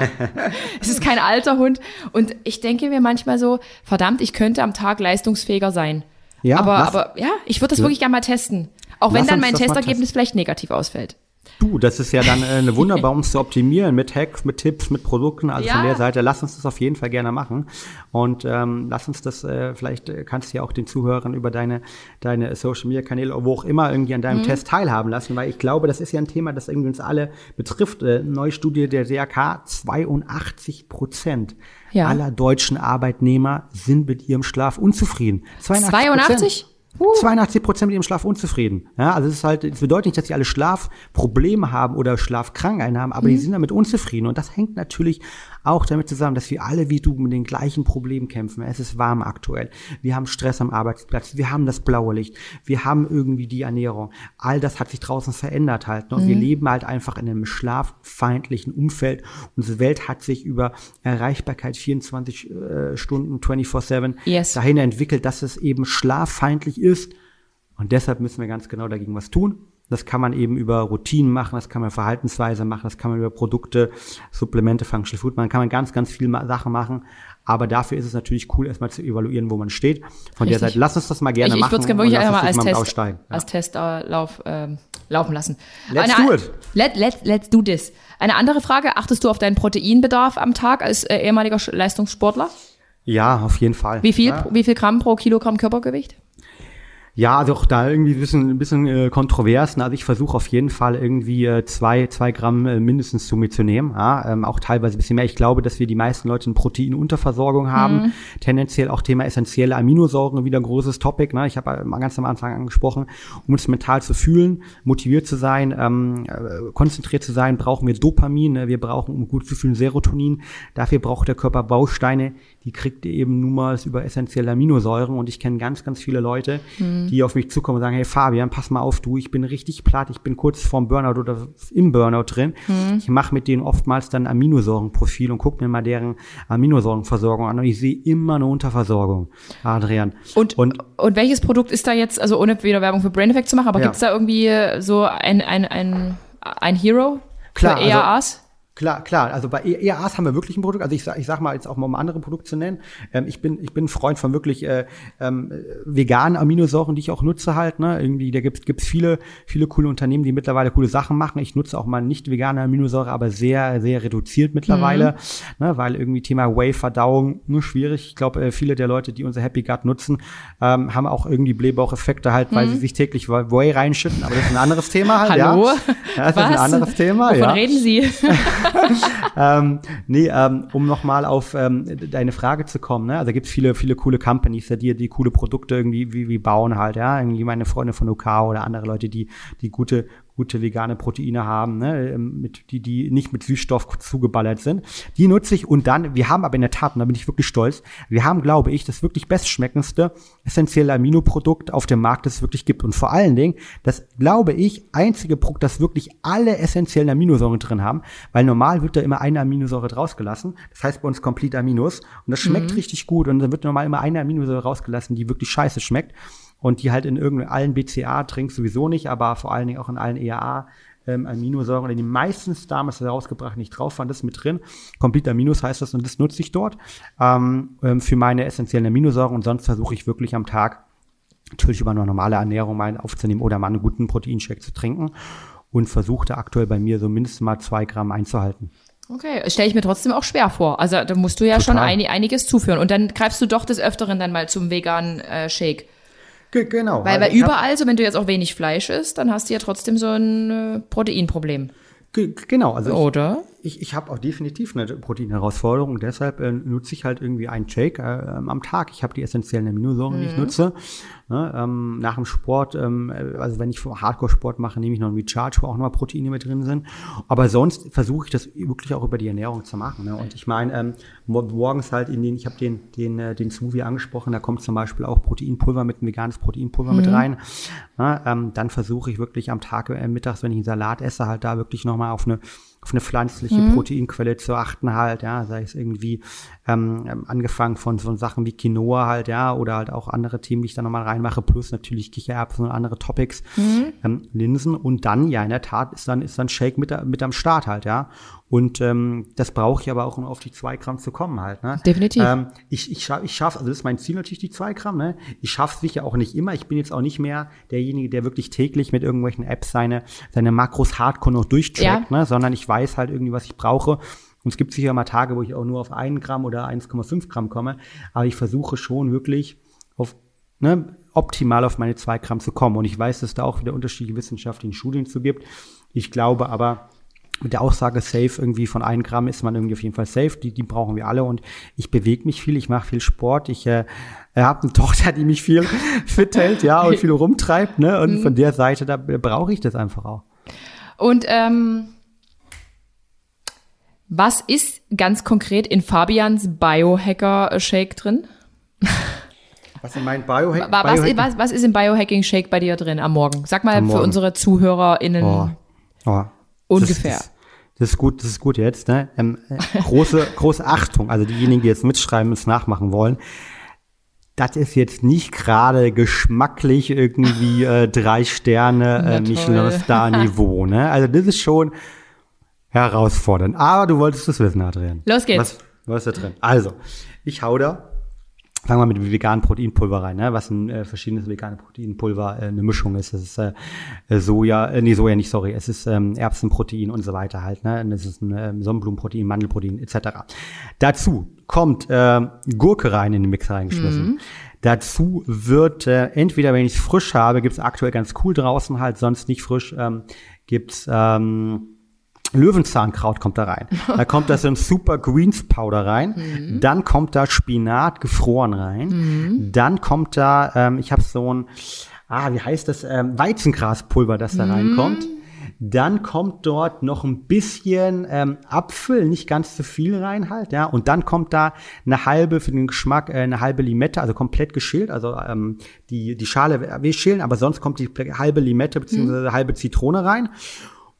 es ist kein alter Hund. Und ich denke mir manchmal so, verdammt, ich könnte am Tag leistungsfähiger sein. Ja, aber, aber ja, ich würde das wirklich gerne mal testen. Auch wenn dann mein Testergebnis vielleicht negativ ausfällt.
Du, das ist ja dann äh, eine wunderbar, um es zu optimieren mit Hacks, mit Tipps, mit Produkten. Also ja. von der Seite, lass uns das auf jeden Fall gerne machen. Und ähm, lass uns das, äh, vielleicht äh, kannst du ja auch den Zuhörern über deine, deine Social Media Kanäle, wo auch immer irgendwie an deinem mhm. Test teilhaben lassen, weil ich glaube, das ist ja ein Thema, das irgendwie uns alle betrifft. Äh, neue Studie der DRK, 82 Prozent ja. aller deutschen Arbeitnehmer sind mit ihrem Schlaf unzufrieden.
82? 82?
Uh. 82 Prozent mit ihrem Schlaf unzufrieden. Ja, also es ist halt, es bedeutet nicht, dass sie alle Schlafprobleme haben oder Schlafkrankheiten haben, aber mhm. die sind damit unzufrieden. Und das hängt natürlich auch damit zusammen, dass wir alle wie du mit den gleichen Problemen kämpfen. Es ist warm aktuell. Wir haben Stress am Arbeitsplatz. Wir haben das blaue Licht. Wir haben irgendwie die Ernährung. All das hat sich draußen verändert halt. Ne? Und mhm. wir leben halt einfach in einem schlaffeindlichen Umfeld. Unsere Welt hat sich über Erreichbarkeit 24 äh, Stunden 24-7 yes. dahin entwickelt, dass es eben schlaffeindlich ist. Und deshalb müssen wir ganz genau dagegen was tun. Das kann man eben über Routinen machen, das kann man Verhaltensweise machen, das kann man über Produkte, Supplemente, Functional Food machen, kann man ganz, ganz viele Sachen machen. Aber dafür ist es natürlich cool, erstmal zu evaluieren, wo man steht. Von Richtig. der Seite, lass uns das mal gerne
ich, ich
machen.
Ich würde es wirklich einfach mal als Test, aussteigen. als Testlauf äh, ähm, laufen lassen.
Let's Eine, do it.
Let, let, let's do this. Eine andere Frage, achtest du auf deinen Proteinbedarf am Tag als äh, ehemaliger Leistungssportler?
Ja, auf jeden Fall.
Wie viel,
ja.
wie viel Gramm pro Kilogramm Körpergewicht?
Ja, also auch da irgendwie ein bisschen, ein bisschen äh, kontrovers. Ne? Also ich versuche auf jeden Fall irgendwie äh, zwei, zwei Gramm äh, mindestens zu mir zu nehmen. Ja? Ähm, auch teilweise ein bisschen mehr. Ich glaube, dass wir die meisten Leute eine Proteinunterversorgung haben. Mhm. Tendenziell auch Thema essentielle Aminosäuren wieder ein großes Topic. Ne? Ich habe mal ganz am Anfang angesprochen, um uns mental zu fühlen, motiviert zu sein, ähm, äh, konzentriert zu sein, brauchen wir Dopamin. Ne? Wir brauchen, um gut zu fühlen, Serotonin. Dafür braucht der Körper Bausteine, die kriegt ihr eben nun mal über essentielle Aminosäuren. Und ich kenne ganz, ganz viele Leute, mhm. Die auf mich zukommen und sagen, hey Fabian, pass mal auf, du, ich bin richtig platt, ich bin kurz vorm Burnout oder im Burnout drin. Mhm. Ich mache mit denen oftmals dann Aminosäurenprofil und gucke mir mal deren Aminosäurenversorgung an. Und ich sehe immer eine Unterversorgung, Adrian.
Und, und, und welches Produkt ist da jetzt, also ohne wieder Werbung für Brain Effect zu machen, aber ja. gibt es da irgendwie so ein, ein, ein, ein Hero
Klar, für ERAs? Also, Klar, klar. Also bei EAAs haben wir wirklich ein Produkt. Also ich sag, ich sag mal jetzt auch mal um andere Produkte zu nennen. Ähm, ich bin, ich bin ein Freund von wirklich äh, ähm, veganen Aminosäuren, die ich auch nutze halt. Ne? Irgendwie, da gibt's gibt's viele, viele coole Unternehmen, die mittlerweile coole Sachen machen. Ich nutze auch mal nicht vegane Aminosäure, aber sehr, sehr reduziert mittlerweile, mhm. ne? weil irgendwie Thema Whey-Verdauung nur schwierig. Ich glaube, äh, viele der Leute, die unser Happy Gut nutzen, ähm, haben auch irgendwie Blähbaucheffekte halt, weil mhm. sie sich täglich Whey reinschütten. Aber das ist ein anderes Thema halt.
Hallo?
Ja, das Was? ist ein anderes Thema.
Wovon
ja.
reden Sie?
ähm, nee, ähm, um nochmal auf ähm, deine Frage zu kommen, ne? Also gibt es viele, viele coole Companies, die, die coole Produkte irgendwie wie, wie bauen halt, ja. Irgendwie meine Freunde von OK oder andere Leute, die, die gute, gute vegane Proteine haben, ne, ähm, mit, die, die nicht mit Süßstoff zugeballert sind. Die nutze ich und dann, wir haben aber in der Tat, und da bin ich wirklich stolz, wir haben, glaube ich, das wirklich bestschmeckendste essentielle Aminoprodukt auf dem Markt, das es wirklich gibt. Und vor allen Dingen, das, glaube ich, einzige Produkt, das wirklich alle essentiellen Aminosäuren drin haben, weil normal wird da immer eine Aminosäure draus gelassen. Das heißt bei uns Complete Aminos. Und das schmeckt mhm. richtig gut. Und dann wird normal immer eine Aminosäure rausgelassen, die wirklich scheiße schmeckt und die halt in irgendeinen allen BCA-Trinks sowieso nicht, aber vor allen Dingen auch in allen EAA ähm, Aminosäuren, oder die meistens damals herausgebracht nicht drauf waren, das ist mit drin. Complete Aminos heißt das und das nutze ich dort ähm, ähm, für meine essentiellen Aminosäuren und sonst versuche ich wirklich am Tag natürlich über eine normale Ernährung mal aufzunehmen oder mal einen guten Proteinshake zu trinken und versuche da aktuell bei mir so mindestens mal zwei Gramm einzuhalten.
Okay, stelle ich mir trotzdem auch schwer vor. Also da musst du ja Total. schon ein, einiges zuführen. Und dann greifst du doch des Öfteren dann mal zum veganen äh, Shake.
Ge genau.
Weil, weil überall, so wenn du jetzt auch wenig Fleisch isst, dann hast du ja trotzdem so ein äh, Proteinproblem.
Ge genau, also
Oder?
Ich, ich habe auch definitiv eine Proteinherausforderung. Deshalb äh, nutze ich halt irgendwie einen Shake äh, am Tag. Ich habe die essentiellen Aminosäuren, mhm. die ich mhm. nutze. Ne, ähm, nach dem Sport, ähm, also wenn ich Hardcore-Sport mache, nehme ich noch einen Recharge, wo auch nochmal Proteine mit drin sind. Aber sonst versuche ich das wirklich auch über die Ernährung zu machen. Ne? Und ich meine, ähm, morgens halt in den, ich habe den, den, äh, den Smoothie angesprochen, da kommt zum Beispiel auch Proteinpulver mit, ein veganes Proteinpulver mhm. mit rein. Ne? Ähm, dann versuche ich wirklich am Tag äh, mittags, wenn ich einen Salat esse, halt da wirklich nochmal auf eine auf eine pflanzliche mhm. Proteinquelle zu achten halt, ja, sei es irgendwie ähm, ähm, angefangen von so Sachen wie Quinoa halt, ja, oder halt auch andere Themen, die ich da nochmal reinmache, plus natürlich Kichererbsen und andere Topics, mhm. ähm, Linsen und dann, ja, in der Tat ist dann, ist dann Shake mit, mit am Start halt, ja. Und ähm, das brauche ich aber auch, um auf die zwei Gramm zu kommen halt. Ne?
Definitiv.
Ähm, ich ich, scha ich schaffe, also das ist mein Ziel natürlich, die zwei Gramm. Ne? Ich schaffe es sicher auch nicht immer. Ich bin jetzt auch nicht mehr derjenige, der wirklich täglich mit irgendwelchen Apps seine, seine Makros hardcore noch durchtrackt, ja. ne? sondern ich weiß halt irgendwie, was ich brauche. Und es gibt sicher mal Tage, wo ich auch nur auf ein Gramm oder 1,5 Gramm komme. Aber ich versuche schon wirklich auf ne, optimal auf meine zwei Gramm zu kommen. Und ich weiß, dass es da auch wieder unterschiedliche wissenschaftliche Studien zu gibt. Ich glaube aber, mit der Aussage safe irgendwie von ein Gramm ist man irgendwie auf jeden Fall safe. Die, die brauchen wir alle und ich bewege mich viel, ich mache viel Sport. Ich äh, habe eine Tochter, die mich viel fit hält, ja, und viel rumtreibt, ne? Und mhm. von der Seite, da brauche ich das einfach auch.
Und ähm, was ist ganz konkret in Fabians Biohacker-Shake drin?
Was Biohack
was, Biohacking? Was, was, ist im Biohacking-Shake bei dir drin am Morgen? Sag mal für unsere ZuhörerInnen. Oh. Oh. Ungefähr.
Das, das, ist gut, das ist gut jetzt. Ne? Ähm, äh, große, große Achtung. Also diejenigen, die jetzt mitschreiben und es nachmachen wollen. Das ist jetzt nicht gerade geschmacklich irgendwie äh, drei Sterne äh, Michelin-Star-Niveau. Ne? Also das ist schon herausfordernd. Aber du wolltest es wissen, Adrian.
Los geht's. Was,
was ist da drin? Also, ich hau da fangen wir mit dem veganen Proteinpulver rein, ne? was ein äh, verschiedenes veganes Proteinpulver äh, eine Mischung ist. Das ist äh, Soja, äh, nee, Soja nicht, sorry, es ist ähm, Erbsenprotein und so weiter halt. Ne? Und es ist ein äh, Sonnenblumenprotein, Mandelprotein etc. Dazu kommt äh, Gurke rein in den Mix reingeschmissen. Mhm. Dazu wird äh, entweder, wenn ich es frisch habe, gibt's aktuell ganz cool draußen halt, sonst nicht frisch, ähm, gibt's ähm, Löwenzahnkraut kommt da rein. Da kommt das in Super Greens Powder rein. Mhm. Dann kommt da Spinat gefroren rein. Mhm. Dann kommt da, ähm, ich habe so ein, ah, wie heißt das, ähm, Weizengraspulver, das da mhm. reinkommt. Dann kommt dort noch ein bisschen ähm, Apfel, nicht ganz zu viel rein halt, ja. Und dann kommt da eine halbe für den Geschmack, äh, eine halbe Limette, also komplett geschält. Also ähm, die die Schale wir schälen, aber sonst kommt die halbe Limette beziehungsweise mhm. halbe Zitrone rein.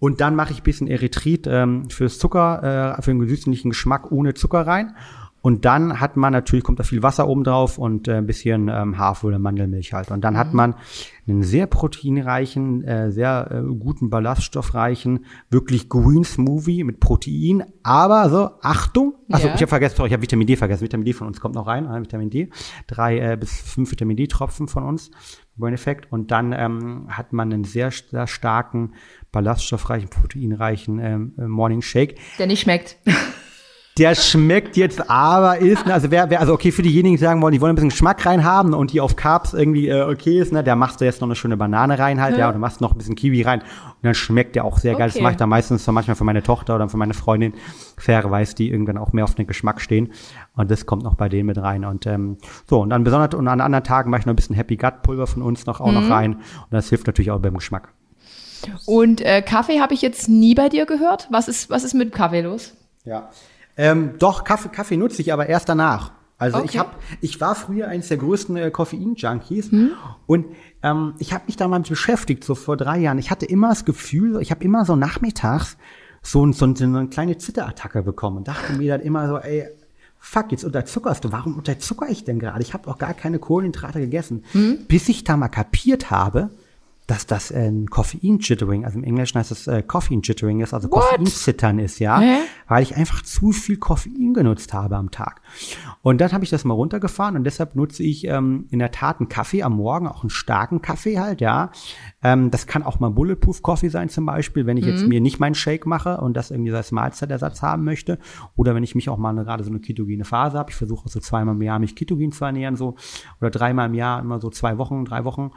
Und dann mache ich bisschen Erythrit ähm, fürs Zucker, äh, für den süßlichen Geschmack ohne Zucker rein. Und dann hat man natürlich, kommt da viel Wasser oben drauf und äh, ein bisschen ähm, Hafer oder Mandelmilch halt. Und dann mhm. hat man einen sehr proteinreichen, äh, sehr äh, guten, ballaststoffreichen, wirklich Green Smoothie mit Protein. Aber so, Achtung, also ja. ich habe vergessen, sorry, ich habe Vitamin D vergessen. Vitamin D von uns kommt noch rein, äh, Vitamin D. Drei äh, bis fünf Vitamin D-Tropfen von uns, Brain Effect. Und dann ähm, hat man einen sehr, sehr starken, ballaststoffreichen, proteinreichen ähm, äh, Morning Shake.
Der nicht schmeckt.
Der schmeckt jetzt aber ist, ne, also wer, wer, also okay, für diejenigen, die sagen wollen, die wollen ein bisschen Geschmack reinhaben und die auf Carbs irgendwie äh, okay ist, ne, der machst du jetzt noch eine schöne Banane rein halt, ja, ja und du machst noch ein bisschen Kiwi rein und dann schmeckt der auch sehr geil. Okay. Das mache ich dann meistens so manchmal für meine Tochter oder für meine Freundin, faire weiß, die irgendwann auch mehr auf den Geschmack stehen und das kommt noch bei denen mit rein und ähm, so und dann besonders und an anderen Tagen mache ich noch ein bisschen Happy Gut Pulver von uns noch auch mhm. noch rein und das hilft natürlich auch beim Geschmack.
Und äh, Kaffee habe ich jetzt nie bei dir gehört. Was ist was ist mit Kaffee los?
Ja, ähm, doch, Kaffee, Kaffee nutze ich, aber erst danach. Also okay. ich habe, ich war früher eines der größten äh, Koffein-Junkies hm. und ähm, ich habe mich da mal beschäftigt, so vor drei Jahren. Ich hatte immer das Gefühl, ich habe immer so nachmittags so, so, so eine kleine Zitterattacke bekommen und dachte mir dann immer so, ey, fuck, jetzt unterzuckerst du. Warum unterzucker ich denn gerade? Ich habe auch gar keine Kohlenhydrate gegessen. Hm. Bis ich da mal kapiert habe, dass das ein Koffein-Jittering, also im Englischen heißt es äh, Koffein-Jittering ist, also Koffein-Zittern ist, ja, Hä? weil ich einfach zu viel Koffein genutzt habe am Tag. Und dann habe ich das mal runtergefahren und deshalb nutze ich ähm, in der Tat einen Kaffee am Morgen, auch einen starken Kaffee halt, ja. Ähm, das kann auch mal Bulletproof Coffee sein zum Beispiel, wenn ich mhm. jetzt mir nicht meinen Shake mache und das irgendwie als Mahlzeitersatz haben möchte oder wenn ich mich auch mal eine, gerade so eine ketogene Phase habe. Ich versuche so zweimal im Jahr mich ketogen zu ernähren so oder dreimal im Jahr immer so zwei Wochen, drei Wochen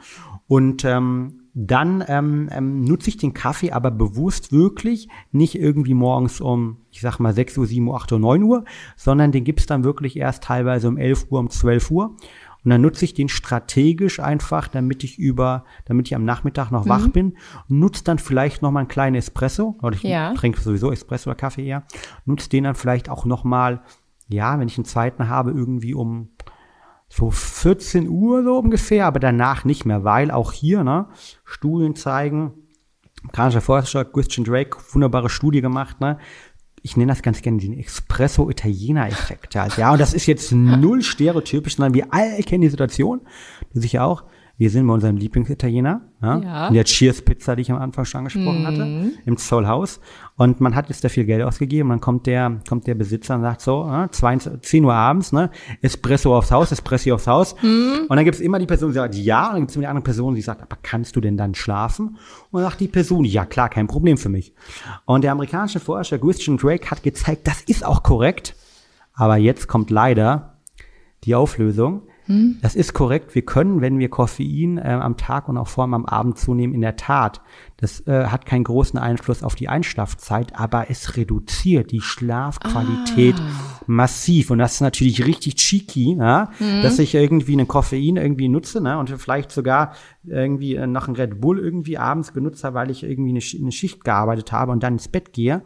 und ähm, dann ähm, ähm, nutze ich den Kaffee aber bewusst wirklich nicht irgendwie morgens um, ich sag mal, 6 Uhr, 7 Uhr, 8 Uhr, 9 Uhr, sondern den gibt's dann wirklich erst teilweise um 11 Uhr, um 12 Uhr. Und dann nutze ich den strategisch einfach, damit ich über, damit ich am Nachmittag noch mhm. wach bin. Nutze dann vielleicht noch mal einen kleinen Espresso, oder ich ja. trinke sowieso Espresso oder Kaffee eher. Nutze den dann vielleicht auch noch mal, ja, wenn ich einen zweiten habe, irgendwie um so 14 Uhr so ungefähr, aber danach nicht mehr, weil auch hier, ne, Studien zeigen, amerikanischer Forscher Christian Drake, wunderbare Studie gemacht, ne, ich nenne das ganz gerne den Espresso-Italiener-Effekt. Ja, und das ist jetzt null stereotypisch, sondern wir alle kennen die Situation, du sicher auch, wir sind bei unserem Lieblingsitaliener, ja, ja. in der Cheers Pizza, die ich am Anfang schon angesprochen mhm. hatte, im Zoll Haus. Und man hat jetzt da viel Geld ausgegeben. Und dann kommt der, kommt der Besitzer und sagt so, 20, 10 Uhr abends, ne, Espresso aufs Haus, Espresso aufs Haus. Mhm. Und dann gibt es immer die Person, die sagt, ja. Und dann gibt es immer die andere Person, die sagt, aber kannst du denn dann schlafen? Und dann sagt die Person, ja klar, kein Problem für mich. Und der amerikanische Forscher Christian Drake hat gezeigt, das ist auch korrekt. Aber jetzt kommt leider die Auflösung. Hm? Das ist korrekt. Wir können, wenn wir Koffein äh, am Tag und auch vor allem am Abend zunehmen, in der Tat, das äh, hat keinen großen Einfluss auf die Einschlafzeit, aber es reduziert die Schlafqualität ah. massiv. Und das ist natürlich richtig cheeky, ja? Hm. dass ich irgendwie einen Koffein irgendwie nutze ne? und vielleicht sogar irgendwie äh, noch ein Red Bull irgendwie abends genutzt habe, weil ich irgendwie eine, eine Schicht gearbeitet habe und dann ins Bett gehe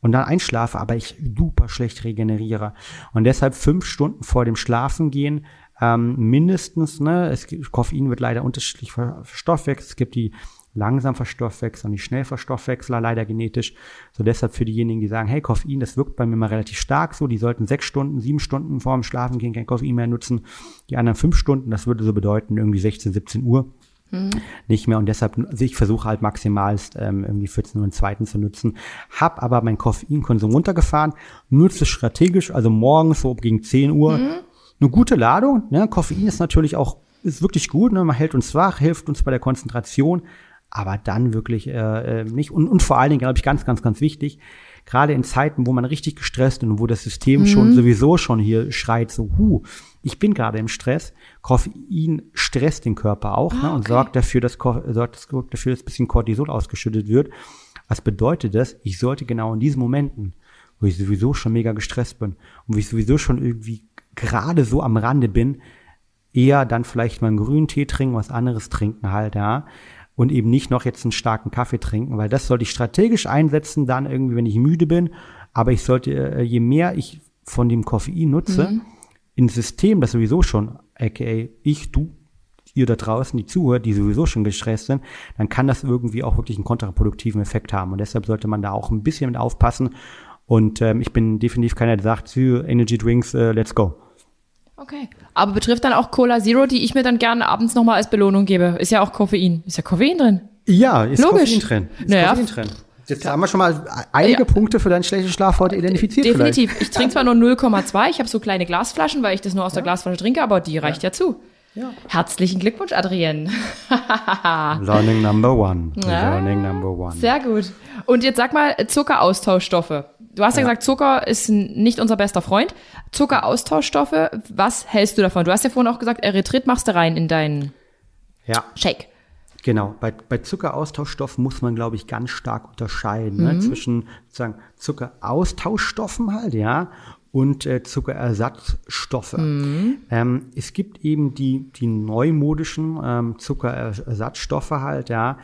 und dann einschlafe, aber ich super schlecht regeneriere. Und deshalb fünf Stunden vor dem Schlafengehen ähm, mindestens, ne, es gibt, Koffein wird leider unterschiedlich verstoffwechselt. Es gibt die langsam verstoffwechseln, die schnell Verstoffwechsler, leider genetisch. So deshalb für diejenigen, die sagen, hey, Koffein, das wirkt bei mir mal relativ stark so, die sollten sechs Stunden, sieben Stunden vor dem Schlafen gehen kein Koffein mehr nutzen. Die anderen fünf Stunden, das würde so bedeuten, irgendwie 16, 17 Uhr. Mhm. Nicht mehr und deshalb, also ich versuche halt maximalst ähm, irgendwie 14 Uhr einen zweiten zu nutzen. Hab aber meinen Koffeinkonsum runtergefahren, nutze es strategisch, also morgens so gegen 10 Uhr, mhm eine gute Ladung. Ne? Koffein ist natürlich auch ist wirklich gut. Ne? Man hält uns wach, hilft uns bei der Konzentration, aber dann wirklich äh, äh nicht. Und, und vor allen Dingen, glaube ich, ganz, ganz, ganz wichtig, gerade in Zeiten, wo man richtig gestresst und wo das System mhm. schon sowieso schon hier schreit, so, hu, ich bin gerade im Stress. Koffein stresst den Körper auch
Ah,
ne, und
okay.
sorgt dafür, dass, sorgt dafür, dass ein bisschen Cortisol ausgeschüttet wird. Was bedeutet das? Ich sollte genau in diesen Momenten, wo ich sowieso schon mega gestresst bin und wo ich sowieso schon irgendwie gerade so am Rande bin, eher dann vielleicht mal einen grünen Tee trinken, was anderes trinken halt, ja. Und eben nicht noch jetzt einen starken Kaffee trinken, weil das sollte ich strategisch einsetzen, dann irgendwie, wenn ich müde bin. Aber ich sollte, äh, je mehr ich von dem Koffein nutze, ins System, das sowieso schon, aka ich, du, ihr da draußen, die zuhört, die sowieso schon gestresst sind, dann kann das irgendwie auch wirklich einen kontraproduktiven Effekt haben. Und deshalb sollte man da auch ein bisschen mit aufpassen. Und ähm, ich bin definitiv keiner, der sagt, Energy Drinks, äh, let's go.
Okay. Aber betrifft dann auch Cola Zero, die ich mir dann gerne abends nochmal als Belohnung gebe. Ist ja auch Koffein. Ist ja Koffein drin.
Ja, ist
Logisch.
Koffein drin. Ist
Naja.
Koffein drin. Jetzt haben wir schon mal einige
Ja.
Punkte für deinen schlechten Schlaf heute identifiziert.
Definitiv. Ich trinke zwar nur 0,2, ich habe so kleine Glasflaschen, weil ich das nur aus der Glasflasche trinke, aber die reicht ja, zu.
Ja.
Herzlichen Glückwunsch, Adrienne.
Vielleicht. Learning number one.
Ja.
Learning number one.
Sehr gut. Und jetzt sag mal, Zuckeraustauschstoffe. Du hast ja, gesagt, Zucker ist nicht unser bester Freund. Zuckeraustauschstoffe, was hältst du davon? Du hast ja vorhin auch gesagt, Erythrit machst du rein in deinen
Ja.
Shake.
Genau, bei, bei Zuckeraustauschstoffen muss man, glaube ich, ganz stark unterscheiden ne? zwischen sozusagen Zuckeraustauschstoffen halt, ja, und äh, Zuckerersatzstoffe. Ähm, es gibt eben die, die neumodischen ähm, Zuckerersatzstoffe halt, ja,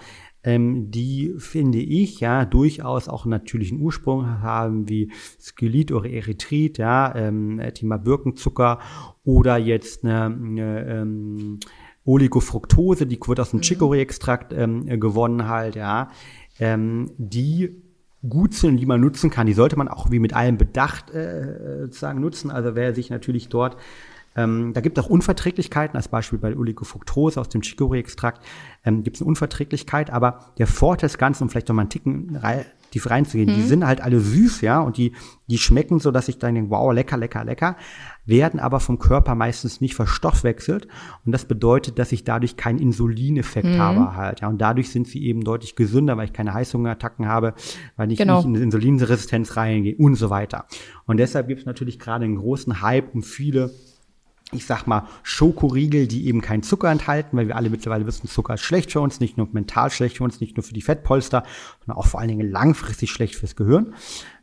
ähm, die finde ich ja durchaus auch einen natürlichen Ursprung haben, wie Skelit oder Erythrit, ja, ähm, Thema Birkenzucker oder jetzt eine, eine ähm, Oligofructose, die wird aus dem Chicory-Extrakt ähm, äh, gewonnen halt, ja, ähm, die gut sind, die man nutzen kann. Die sollte man auch wie mit allem Bedacht äh, sozusagen nutzen. Also wer sich natürlich dort ähm, da gibt es auch Unverträglichkeiten, als Beispiel bei Oligofructose aus dem Chicory-Extrakt ähm, gibt es eine Unverträglichkeit, aber der Vorteil des Ganzen, um vielleicht noch mal einen Ticken tief reinzugehen, die sind halt alle süß, ja, und die, die schmecken so, dass ich dann denke, wow, lecker, lecker, lecker, werden aber vom Körper meistens nicht verstoffwechselt und das bedeutet, dass ich dadurch keinen Insulineffekt habe halt, ja, und dadurch sind sie eben deutlich gesünder, weil ich keine Heißhungerattacken habe, weil ich
Genau.
nicht in Insulinresistenz reingehe und so weiter. Und deshalb gibt es natürlich gerade einen großen Hype um viele ich sag mal, Schokoriegel, die eben keinen Zucker enthalten, weil wir alle mittlerweile wissen, Zucker ist schlecht für uns, nicht nur mental schlecht für uns, nicht nur für die Fettpolster, sondern auch vor allen Dingen langfristig schlecht fürs Gehirn.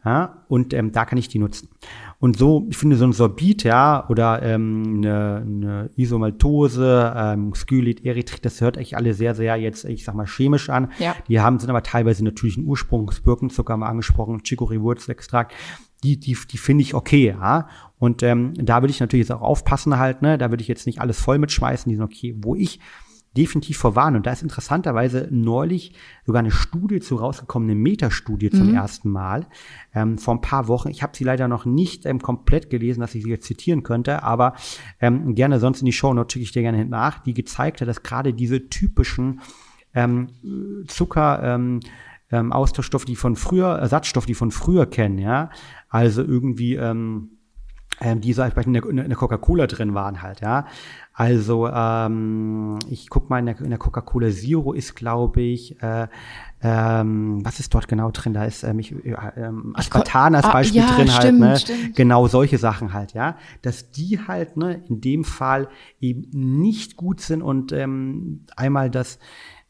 Ja, und ähm, da kann ich die nutzen. Und so, ich finde so ein Sorbit, ja, oder ähm, eine, eine Isomaltose, ähm, Skylit, Erythrit, das hört eigentlich alle sehr, sehr jetzt, ich sag mal, chemisch an.
Ja.
Die haben, sind aber teilweise natürlichen Ursprungs, Birkenzucker haben wir angesprochen, Chicory-Wurzelextrakt. Die, die, die finde ich okay, ja. Und ähm, da würde ich natürlich jetzt auch aufpassen halt, ne? Da würde ich jetzt nicht alles voll mitschmeißen, die sind okay. Wo ich definitiv vorwarnen, und da ist interessanterweise neulich sogar eine Studie zu rausgekommen, eine Metastudie zum ersten Mal, ähm, vor ein paar Wochen. Ich habe sie leider noch nicht ähm, komplett gelesen, dass ich sie jetzt zitieren könnte, aber ähm, gerne sonst in die Show Notes schicke ich dir gerne hin nach, die gezeigt hat, dass gerade diese typischen ähm, Zucker, ähm, ähm, Austauschstoffe, die von früher, Ersatzstoffe, die von früher kennen, ja, also irgendwie ähm, ähm, die so in der, der Coca-Cola drin waren halt, ja. Also ähm, ich guck mal, in der, der Coca-Cola Zero ist, glaube ich, äh, ähm, was ist dort genau drin? Da ist ähm, ich, äh, ähm, Aspartan als
ah,
Beispiel
ja,
drin halt,
stimmt,
ne?
stimmt.
Genau solche Sachen halt, ja. Dass die halt, ne, in dem Fall eben nicht gut sind und ähm, einmal das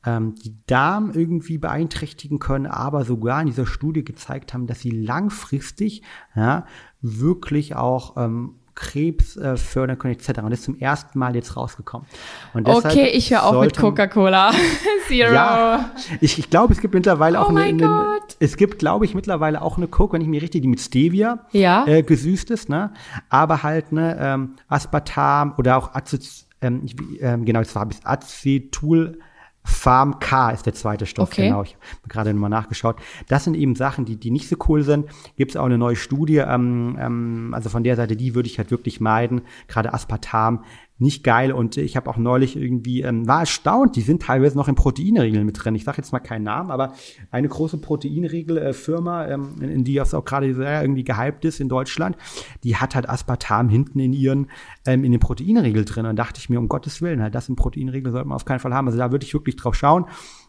ähm, die Darm irgendwie beeinträchtigen können, aber sogar in dieser Studie gezeigt haben, dass sie langfristig ja, wirklich auch ähm, Krebs äh, fördern können etc. Und das ist zum ersten Mal jetzt rausgekommen.
Okay, ich höre auf mit Coca-Cola. Zero.
Ja, ich, ich glaube, es gibt mittlerweile auch
Oh
eine,
mein
eine,
Gott.
es gibt, glaube ich, mittlerweile auch eine Coke, wenn ich mich richtig, die mit Stevia
Ja.
äh, gesüßt ist, ne? Aber halt ne ähm, Aspartam oder auch Acet, ähm, ich, ähm, genau, jetzt habe ich Acetul Farm K ist der zweite Stoff,
Okay.
genau. Ich habe gerade nochmal nachgeschaut. Das sind eben Sachen, die, die nicht so cool sind. Gibt es auch eine neue Studie, ähm, ähm, also von der Seite, die würde ich halt wirklich meiden. Gerade Aspartam, nicht geil. Und ich habe auch neulich irgendwie, ähm, war erstaunt, die sind teilweise noch in Proteinriegeln mit drin. Ich sage jetzt mal keinen Namen, aber eine große Proteinriegel-Firma, ähm, in, in die das auch gerade sehr irgendwie gehypt ist in Deutschland, die hat halt Aspartam hinten in ihren, ähm, in den Proteinriegel drin. Und dachte ich mir, um Gottes Willen, halt das in Proteinriegel sollte man auf keinen Fall haben. Also da würde ich wirklich drauf schauen.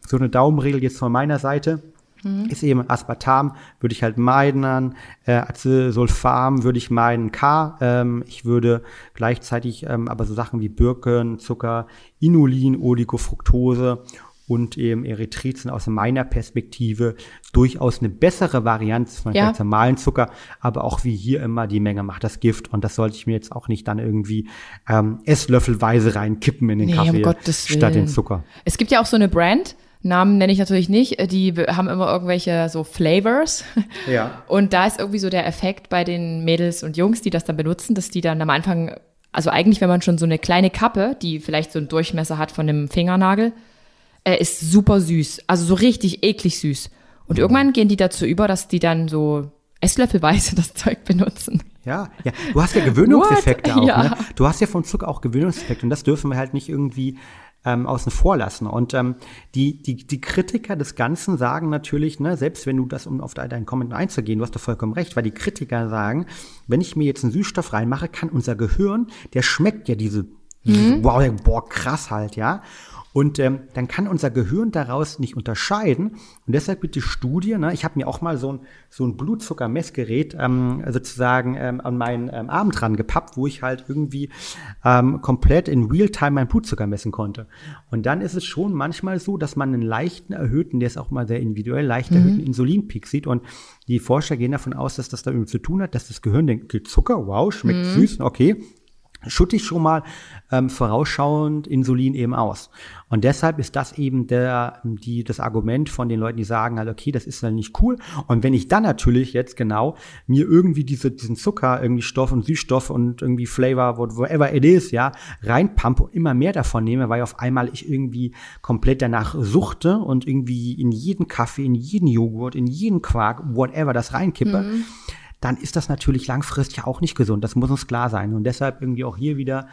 So eine Daumenregel jetzt von meiner Seite. Mhm. ist eben Aspartam, würde ich halt meiden, äh, Acetylsulfam würde ich meiden, K, ähm, ich würde gleichzeitig ähm, aber so Sachen wie Birken, Zucker, Inulin, Oligofructose und eben Erythrit sind aus meiner Perspektive durchaus eine bessere Variante von ja. normalen Zucker, aber auch wie hier immer die Menge macht das Gift und das sollte ich mir jetzt auch nicht dann irgendwie ähm, esslöffelweise reinkippen in den nee, Kaffee um statt den Zucker.
Es gibt ja auch so eine Brand, Namen nenne ich natürlich nicht, die haben immer irgendwelche so Flavors. Ja. Und da ist irgendwie so der Effekt bei den Mädels und Jungs, die das dann benutzen, dass die dann am Anfang, also eigentlich, wenn man schon so eine kleine Kappe, die vielleicht so einen Durchmesser hat von einem Fingernagel, er ist super süß. Also so richtig eklig süß. Und irgendwann gehen die dazu über, dass die dann so esslöffelweise das Zeug benutzen.
Ja, ja. Du hast ja Gewöhnungseffekte auch. Ja. Ne? Du hast ja von Zucker auch Gewöhnungseffekte. Und das dürfen wir halt nicht irgendwie ähm, außen vor lassen. Und ähm, die, die, die Kritiker des Ganzen sagen natürlich, ne, selbst wenn du das, um auf deinen Kommentar einzugehen, du hast doch vollkommen recht, weil die Kritiker sagen, wenn ich mir jetzt einen Süßstoff reinmache, kann unser Gehirn, der schmeckt ja diese, mhm. wow, boah, krass halt, ja. Und ähm, dann kann unser Gehirn daraus nicht unterscheiden. Und deshalb bitte Studie. Ne? Ich habe mir auch mal so ein, so ein Blutzuckermessgerät ähm, sozusagen ähm, an meinen ähm, Arm dran gepappt, wo ich halt irgendwie ähm, komplett in Realtime meinen Blutzucker messen konnte. Und dann ist es schon manchmal so, dass man einen leichten erhöhten, der ist auch mal sehr individuell, leicht erhöhten mhm. Insulinpeak sieht. Und die Forscher gehen davon aus, dass das damit zu tun hat, dass das Gehirn denkt, Zucker, wow, schmeckt mhm. süß, okay, schütte ich schon mal ähm, vorausschauend Insulin eben aus. Und deshalb ist das eben der, die, das Argument von den Leuten, die sagen halt, okay, das ist dann nicht cool. Und wenn ich dann natürlich jetzt genau mir irgendwie diese, diesen Zucker, irgendwie Stoff und Süßstoff und irgendwie Flavor, whatever it is, ja, reinpumpe und immer mehr davon nehme, weil auf einmal ich irgendwie komplett danach suchte und irgendwie in jeden Kaffee, in jeden Joghurt, in jeden Quark, whatever das reinkippe, mhm dann ist das natürlich langfristig auch nicht gesund. Das muss uns klar sein. Und deshalb irgendwie auch hier wieder,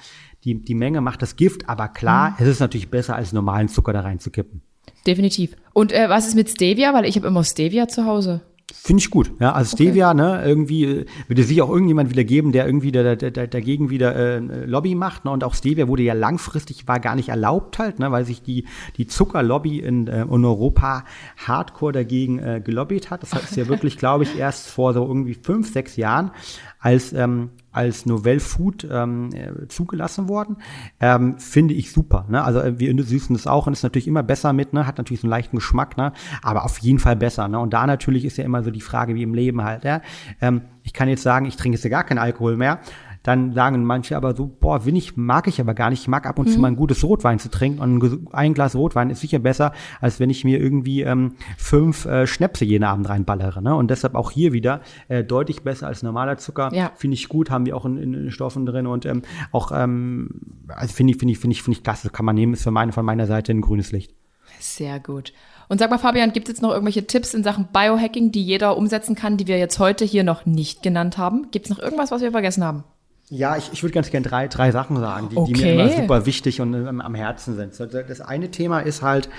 die, die Menge macht das Gift, aber klar, mhm. es ist natürlich besser, als normalen Zucker da reinzukippen.
Definitiv. Und äh, was ist mit Stevia? Weil ich habe immer Stevia zu Hause.
Finde ich gut. Ja, also Stevia, okay. ne, irgendwie äh, würde sich auch irgendjemand wieder geben, der irgendwie da, da, da, dagegen wieder äh, Lobby macht. Ne? Und auch Stevia wurde ja langfristig, war gar nicht erlaubt halt, ne, weil sich die, die Zuckerlobby in, äh, in Europa hardcore dagegen äh, gelobbyt hat. Das ist ja wirklich, glaube ich, erst vor so irgendwie fünf, sechs Jahren als ähm, als Novell Food ähm, äh, zugelassen worden. Ähm, finde ich super. Ne? Also äh, wir süßen das auch und ist natürlich immer besser mit, ne? hat natürlich so einen leichten Geschmack, ne? aber auf jeden Fall besser. Ne? Und da natürlich ist ja immer so die Frage wie im Leben halt. Ja? Ähm, ich kann jetzt sagen, ich trinke jetzt ja gar keinen Alkohol mehr dann sagen manche aber so, boah, ich, mag ich aber gar nicht. Ich mag ab und mhm. zu mal ein gutes Rotwein zu trinken und ein Glas Rotwein ist sicher besser, als wenn ich mir irgendwie ähm, fünf äh, Schnäpse jeden Abend reinballere. Ne? Und deshalb auch hier wieder äh, deutlich besser als normaler Zucker. Ja. Finde ich gut, haben wir auch in, in, in Stoffen drin und ähm, auch, ähm, also finde ich, finde ich, finde ich, finde ich klasse, kann man nehmen, ist für meine, von meiner Seite ein grünes Licht.
Sehr gut. Und sag mal, Fabian, gibt es jetzt noch irgendwelche Tipps in Sachen Biohacking, die jeder umsetzen kann, die wir jetzt heute hier noch nicht genannt haben? Gibt es noch irgendwas, was wir vergessen haben?
Ja, ich, ich würde ganz gerne drei, drei Sachen sagen, die, okay. die mir immer super wichtig und ähm, am Herzen sind. Das eine Thema ist halt,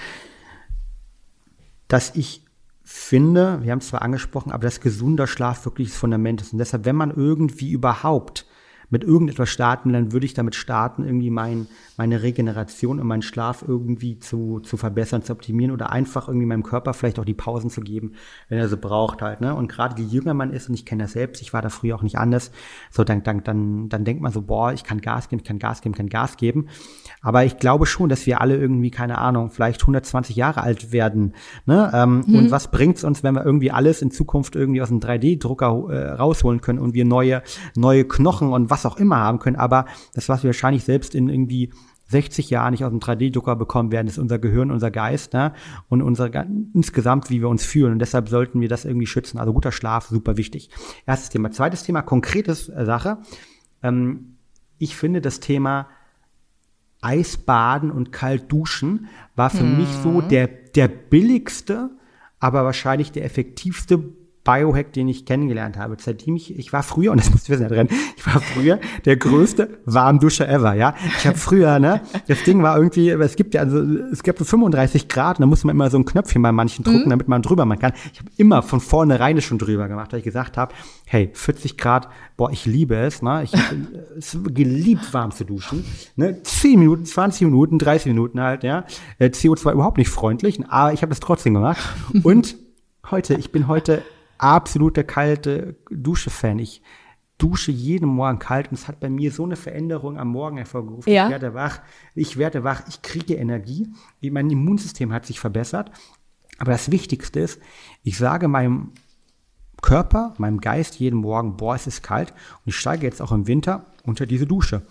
dass ich finde, wir haben es zwar angesprochen, aber dass gesunder Schlaf wirklich das Fundament ist. Und deshalb, wenn man irgendwie überhaupt mit irgendetwas starten, dann würde ich damit starten, irgendwie mein, meine Regeneration und meinen Schlaf irgendwie zu, zu verbessern, zu optimieren oder einfach irgendwie meinem Körper vielleicht auch die Pausen zu geben, wenn er sie braucht halt. Ne? Und gerade je jünger man ist, und ich kenne das selbst, ich war da früher auch nicht anders, so dann, dann, dann, dann denkt man so, boah, ich kann Gas geben, ich kann Gas geben, ich kann Gas geben. Aber ich glaube schon, dass wir alle irgendwie, keine Ahnung, vielleicht 120 Jahre alt werden. Ne? Ähm, mhm. Und was bringt's uns, wenn wir irgendwie alles in Zukunft irgendwie aus dem 3D-Drucker äh, rausholen können und wir neue, neue Knochen und was auch immer haben können. Aber das, was wir wahrscheinlich selbst in irgendwie 60 Jahren nicht aus dem 3D-Drucker bekommen werden, ist unser Gehirn, unser Geist ne? und unser insgesamt, wie wir uns fühlen. Und deshalb sollten wir das irgendwie schützen. Also guter Schlaf, super wichtig. Erstes Thema. Zweites Thema, konkretes äh, Sache. Ähm, ich finde das Thema Eisbaden und kalt duschen war für hm. mich so der, der billigste, aber wahrscheinlich der effektivste Biohack, den ich kennengelernt habe. Seitdem ich, ich war früher, und das musst du wissen, drin, ich war früher der größte Warmduscher ever, ja. Ich habe früher, ne, das Ding war irgendwie, es gibt ja, also es gibt 35 Grad, und da muss man immer so ein Knöpfchen bei manchen drücken, mhm. damit man drüber machen kann. Ich habe immer von vornherein schon drüber gemacht, weil ich gesagt habe, hey, 40 Grad, boah, ich liebe es, ne? Ich habe es geliebt, warm zu duschen. Ne? 10 Minuten, 20 Minuten, 30 Minuten halt, ja. Äh, CO2 überhaupt nicht freundlich, aber ich habe es trotzdem gemacht. Und heute, ich bin heute absoluter kalte Dusche-Fan. Ich dusche jeden Morgen kalt und es hat bei mir so eine Veränderung am Morgen hervorgerufen. Ja. Ich werde wach, ich werde wach, ich kriege Energie. Mein Immunsystem hat sich verbessert. Aber das Wichtigste ist, ich sage meinem Körper, meinem Geist jeden Morgen, boah, es ist kalt und ich steige jetzt auch im Winter unter diese Dusche.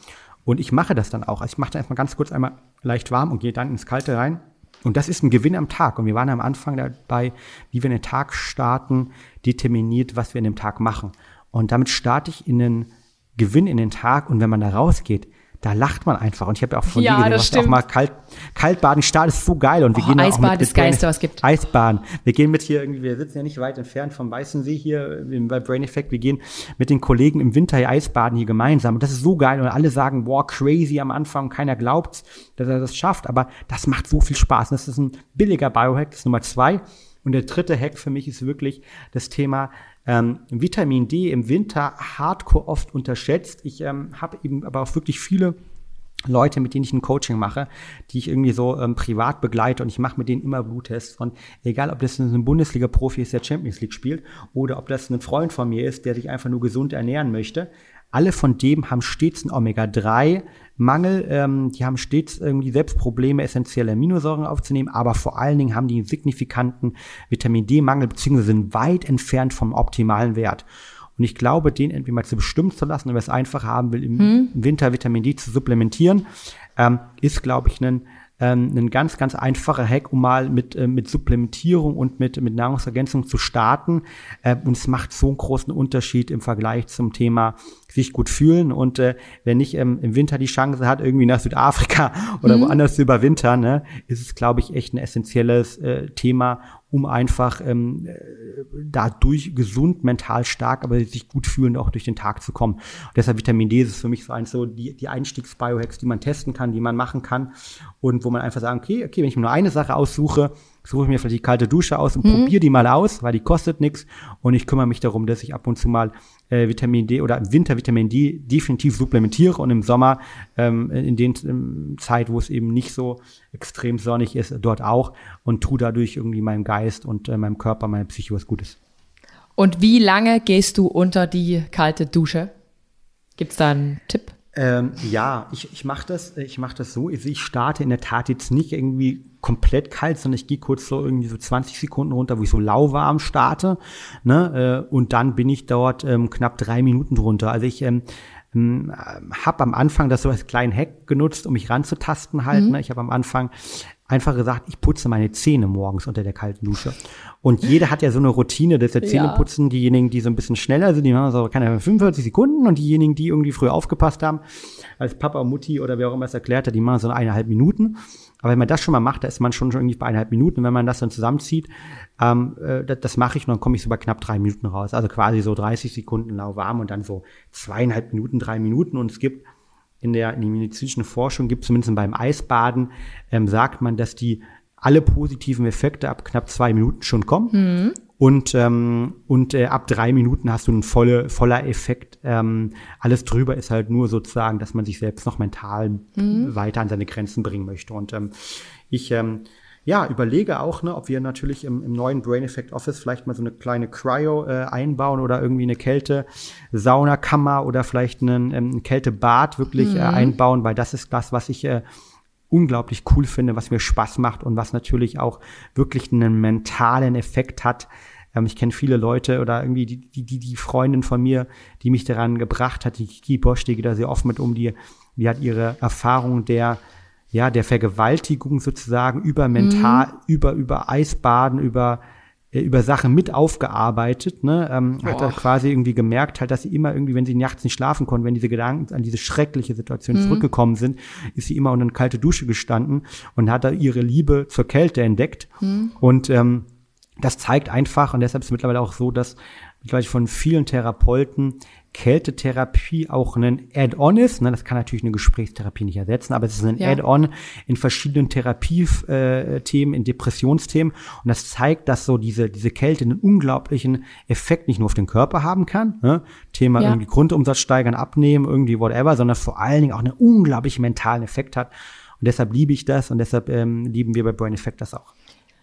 Und ich mache das dann auch. Also ich mache dann erstmal ganz kurz einmal leicht warm und gehe dann ins Kalte rein. Und das ist ein Gewinn am Tag. Und wir waren am Anfang dabei, wie wir den Tag starten, determiniert, was wir in dem Tag machen. Und damit starte ich in den Gewinn in den Tag. Und wenn man da rausgeht, da lacht man einfach. Und ich habe ja auch von
ja, dir gesehen,
auch mal kalt, Kaltbaden Start ist so geil. Und wir
oh,
gehen
Eisbad
auch mit,
ist Geiste, was gibt.
Eisbahn. Wir gehen mit hier irgendwie, wir sitzen ja nicht weit entfernt vom Weißensee hier bei Brain Effect. Wir gehen mit den Kollegen im Winter hier Eisbaden hier gemeinsam. Und das ist so geil. Und alle sagen, wow, crazy am Anfang. Keiner glaubt, dass er das schafft. Aber das macht so viel Spaß. Und das ist ein billiger Biohack. Das ist Nummer zwei. Und der dritte Hack für mich ist wirklich das Thema ähm, Vitamin D im Winter hardcore oft unterschätzt. Ich ähm, habe eben aber auch wirklich viele Leute, mit denen ich ein Coaching mache, die ich irgendwie so ähm, privat begleite und ich mache mit denen immer Bluttests und egal, ob das ein Bundesliga-Profi ist, der Champions League spielt oder ob das ein Freund von mir ist, der sich einfach nur gesund ernähren möchte, alle von dem haben stets einen Omega-3-Mangel. Ähm, die haben stets irgendwie selbst Probleme, essentielle Aminosäuren aufzunehmen, aber vor allen Dingen haben die einen signifikanten Vitamin D-Mangel, beziehungsweise sind weit entfernt vom optimalen Wert. Und ich glaube, den irgendwie mal zu bestimmen zu lassen, wenn man es einfach haben will, im hm. Winter Vitamin D zu supplementieren, ähm, ist, glaube ich, ein ähm, ein ganz, ganz einfacher Hack, um mal mit, äh, mit Supplementierung und mit, mit Nahrungsergänzung zu starten. Äh, und es macht so einen großen Unterschied im Vergleich zum Thema sich gut fühlen. Und äh, wenn ich ähm, im Winter die Chance hat, irgendwie nach Südafrika oder mhm. woanders zu überwintern, ne, ist es, glaube ich, echt ein essentielles äh, Thema, um einfach ähm, äh, dadurch gesund, mental stark, aber sich gut fühlend auch durch den Tag zu kommen. Und deshalb Vitamin D ist für mich so eins so die, die Einstiegsbiohacks, die man testen kann, die man machen kann und wo man einfach sagen, okay, okay, wenn ich mir nur eine Sache aussuche, suche ich mir vielleicht die kalte Dusche aus und mhm. probiere die mal aus, weil die kostet nichts und ich kümmere mich darum, dass ich ab und zu mal äh, Vitamin D oder im Winter Vitamin D definitiv supplementiere und im Sommer ähm, in den ähm, Zeit, wo es eben nicht so extrem sonnig ist, dort auch und tue dadurch irgendwie meinem Geist und äh, meinem Körper, meiner Psyche was Gutes.
Und wie lange gehst du unter die kalte Dusche? Gibt es da einen Tipp?
Ähm, ja, ich, ich mache das, ich mach das so. Ich starte in der Tat jetzt nicht irgendwie komplett kalt, sondern ich gehe kurz so irgendwie so 20 Sekunden runter, wo ich so lauwarm starte. Ne? Äh, und dann bin ich dort ähm, knapp drei Minuten drunter. Also ich ähm, ähm habe am Anfang das so als kleinen Hack genutzt, um mich ranzutasten halt. Mhm. Ne? Ich habe am Anfang einfach gesagt, ich putze meine Zähne morgens unter der kalten Dusche. Und jeder hat ja so eine Routine, dass der Zähneputzen, ja. diejenigen, die so ein bisschen schneller sind, die machen so, keine 45 Sekunden und diejenigen, die irgendwie früher aufgepasst haben, als Papa, Mutti oder wer auch immer es erklärt hat, die machen so eineinhalb Minuten. Aber wenn man das schon mal macht, da ist man schon irgendwie bei eineinhalb Minuten. Wenn man das dann zusammenzieht, ähm, äh, das, das mache ich und dann komme ich so bei knapp drei Minuten raus. Also quasi so 30 Sekunden lauwarm und dann so zweieinhalb Minuten, drei Minuten. Und es gibt in der, in der medizinischen Forschung gibt, zumindest beim Eisbaden, ähm, sagt man, dass die alle positiven Effekte ab knapp zwei Minuten schon kommen. Mhm. Und, ähm, und äh, ab drei Minuten hast du einen volle, voller Effekt. Ähm, alles drüber ist halt nur sozusagen, dass man sich selbst noch mental mhm. weiter an seine Grenzen bringen möchte. Und ähm, ich ähm, ja, überlege auch, ne, ob wir natürlich im, im neuen Brain Effect Office vielleicht mal so eine kleine Cryo äh, einbauen oder irgendwie eine Kälte-Saunakammer oder vielleicht einen ähm, Kältebad wirklich äh, mhm. äh, einbauen, weil das ist das, was ich äh, unglaublich cool finde, was mir Spaß macht und was natürlich auch wirklich einen mentalen Effekt hat. Ähm, ich kenne viele Leute oder irgendwie die, die, die, die Freundin von mir, die mich daran gebracht hat, die Kiki Bosch, die geht da sehr oft mit um, die, die hat ihre Erfahrung der ja, der Vergewaltigung sozusagen über mental, mhm. über, über Eisbaden, über, äh, über Sachen mit aufgearbeitet, ne, ähm, hat er quasi irgendwie gemerkt halt, dass sie immer irgendwie, wenn sie nachts nicht schlafen konnten, wenn diese Gedanken an diese schreckliche Situation mhm. zurückgekommen sind, ist sie immer unter eine kalte Dusche gestanden und hat da ihre Liebe zur Kälte entdeckt. Mhm. Und ähm, das zeigt einfach, und deshalb ist es mittlerweile auch so, dass mittlerweile von vielen Therapeuten Kältetherapie auch ein Add-on ist. Ne, das kann natürlich eine Gesprächstherapie nicht ersetzen, aber es ist ein ja. Add-on in verschiedenen Therapiethemen, in Depressionsthemen. Und das zeigt, dass so diese, diese Kälte einen unglaublichen Effekt nicht nur auf den Körper haben kann. Ne? Thema ja. irgendwie Grundumsatz steigern, abnehmen, irgendwie whatever, sondern vor allen Dingen auch einen unglaublichen mentalen Effekt hat. Und deshalb liebe ich das und deshalb ähm, lieben wir bei Brain Effect das auch.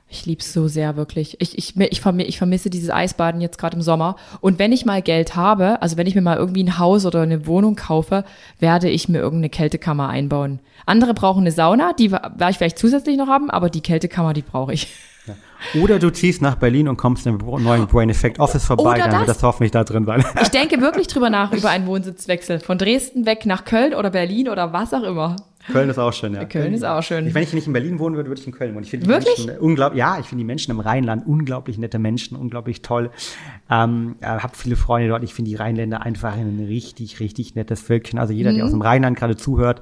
Ich lieb's so sehr, wirklich. Ich, ich, ich, ich vermisse dieses Eisbaden jetzt gerade im Sommer. Und wenn ich mal Geld habe, also wenn ich mir mal irgendwie ein Haus oder eine Wohnung kaufe, werde ich mir irgendeine Kältekammer einbauen. Andere brauchen eine Sauna, die werde ich vielleicht zusätzlich noch haben, aber die Kältekammer, die brauche ich.
Oder du ziehst nach Berlin und kommst in einem neuen Brain Effect Office vorbei, Oder dann das. wird das hoffentlich da drin sein.
Ich denke wirklich drüber nach, über einen Wohnsitzwechsel. Von Dresden weg nach Köln oder Berlin oder was auch immer.
Köln ist auch schön, ja.
Köln ist auch schön.
Wenn ich nicht in Berlin wohnen würde, würde ich in Köln wohnen. Ich finde
Wirklich?
Menschen unglaublich, ja, ich finde die Menschen im Rheinland unglaublich nette Menschen, unglaublich toll. Ähm, äh, habe viele Freunde dort. Ich finde die Rheinländer einfach ein richtig, richtig nettes Völkchen. Also jeder, mhm. der aus dem Rheinland gerade zuhört,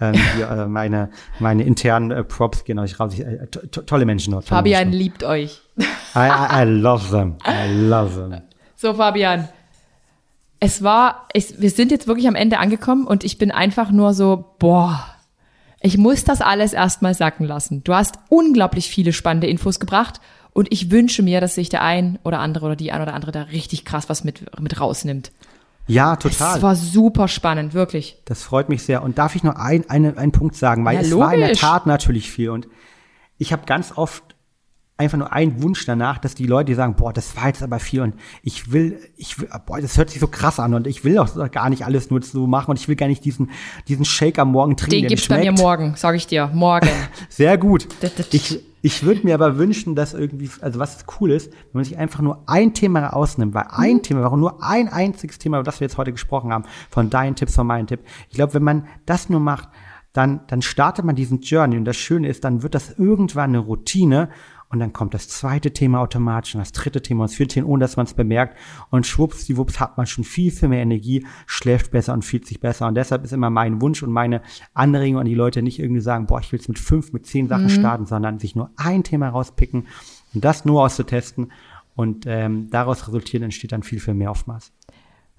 ähm, hier, äh, meine, meine internen äh, Props gehen euch raus. Äh, to tolle Menschen dort.
Fabian Menschen. liebt euch.
I, I, I love them. I love them.
So, Fabian, es war, ich, wir sind jetzt wirklich am Ende angekommen und ich bin einfach nur so, boah, ich muss das alles erstmal sacken lassen. Du hast unglaublich viele spannende Infos gebracht und ich wünsche mir, dass sich der ein oder andere oder die ein oder andere da richtig krass was mit, mit rausnimmt.
Ja, total.
Es war super spannend, wirklich.
Das freut mich sehr. Und darf ich noch ein, eine, einen Punkt sagen, weil ja, es logisch. war in der Tat natürlich viel. Und ich habe ganz oft einfach nur einen Wunsch danach, dass die Leute sagen, boah, das war jetzt aber viel und ich will, ich will, boah, das hört sich so krass an und ich will auch gar nicht alles nur so machen und ich will gar nicht diesen, diesen Shake am Morgen trinken.
Den gibt's bei mir morgen, sage ich dir, morgen.
Sehr gut. Ich, ich würde mir aber wünschen, dass irgendwie, also was cool ist, wenn man sich einfach nur ein Thema rausnimmt, weil ein mhm. Thema, warum nur ein einziges Thema, über das wir jetzt heute gesprochen haben, von deinen Tipps, von meinen Tipp. Ich glaube, wenn man das nur macht, dann, dann startet man diesen Journey und das Schöne ist, dann wird das irgendwann eine Routine und dann kommt das zweite Thema automatisch und das dritte Thema und das vierte Thema, ohne dass man es bemerkt. Und schwuppsdiwupps hat man schon viel, viel mehr Energie, schläft besser und fühlt sich besser. Und deshalb ist immer mein Wunsch und meine Anregung an die Leute nicht irgendwie sagen, boah, ich will es mit fünf, mit zehn Sachen mhm. starten, sondern sich nur ein Thema rauspicken und das nur auszutesten. Und ähm, daraus resultiert entsteht dann viel, viel mehr Aufmaß.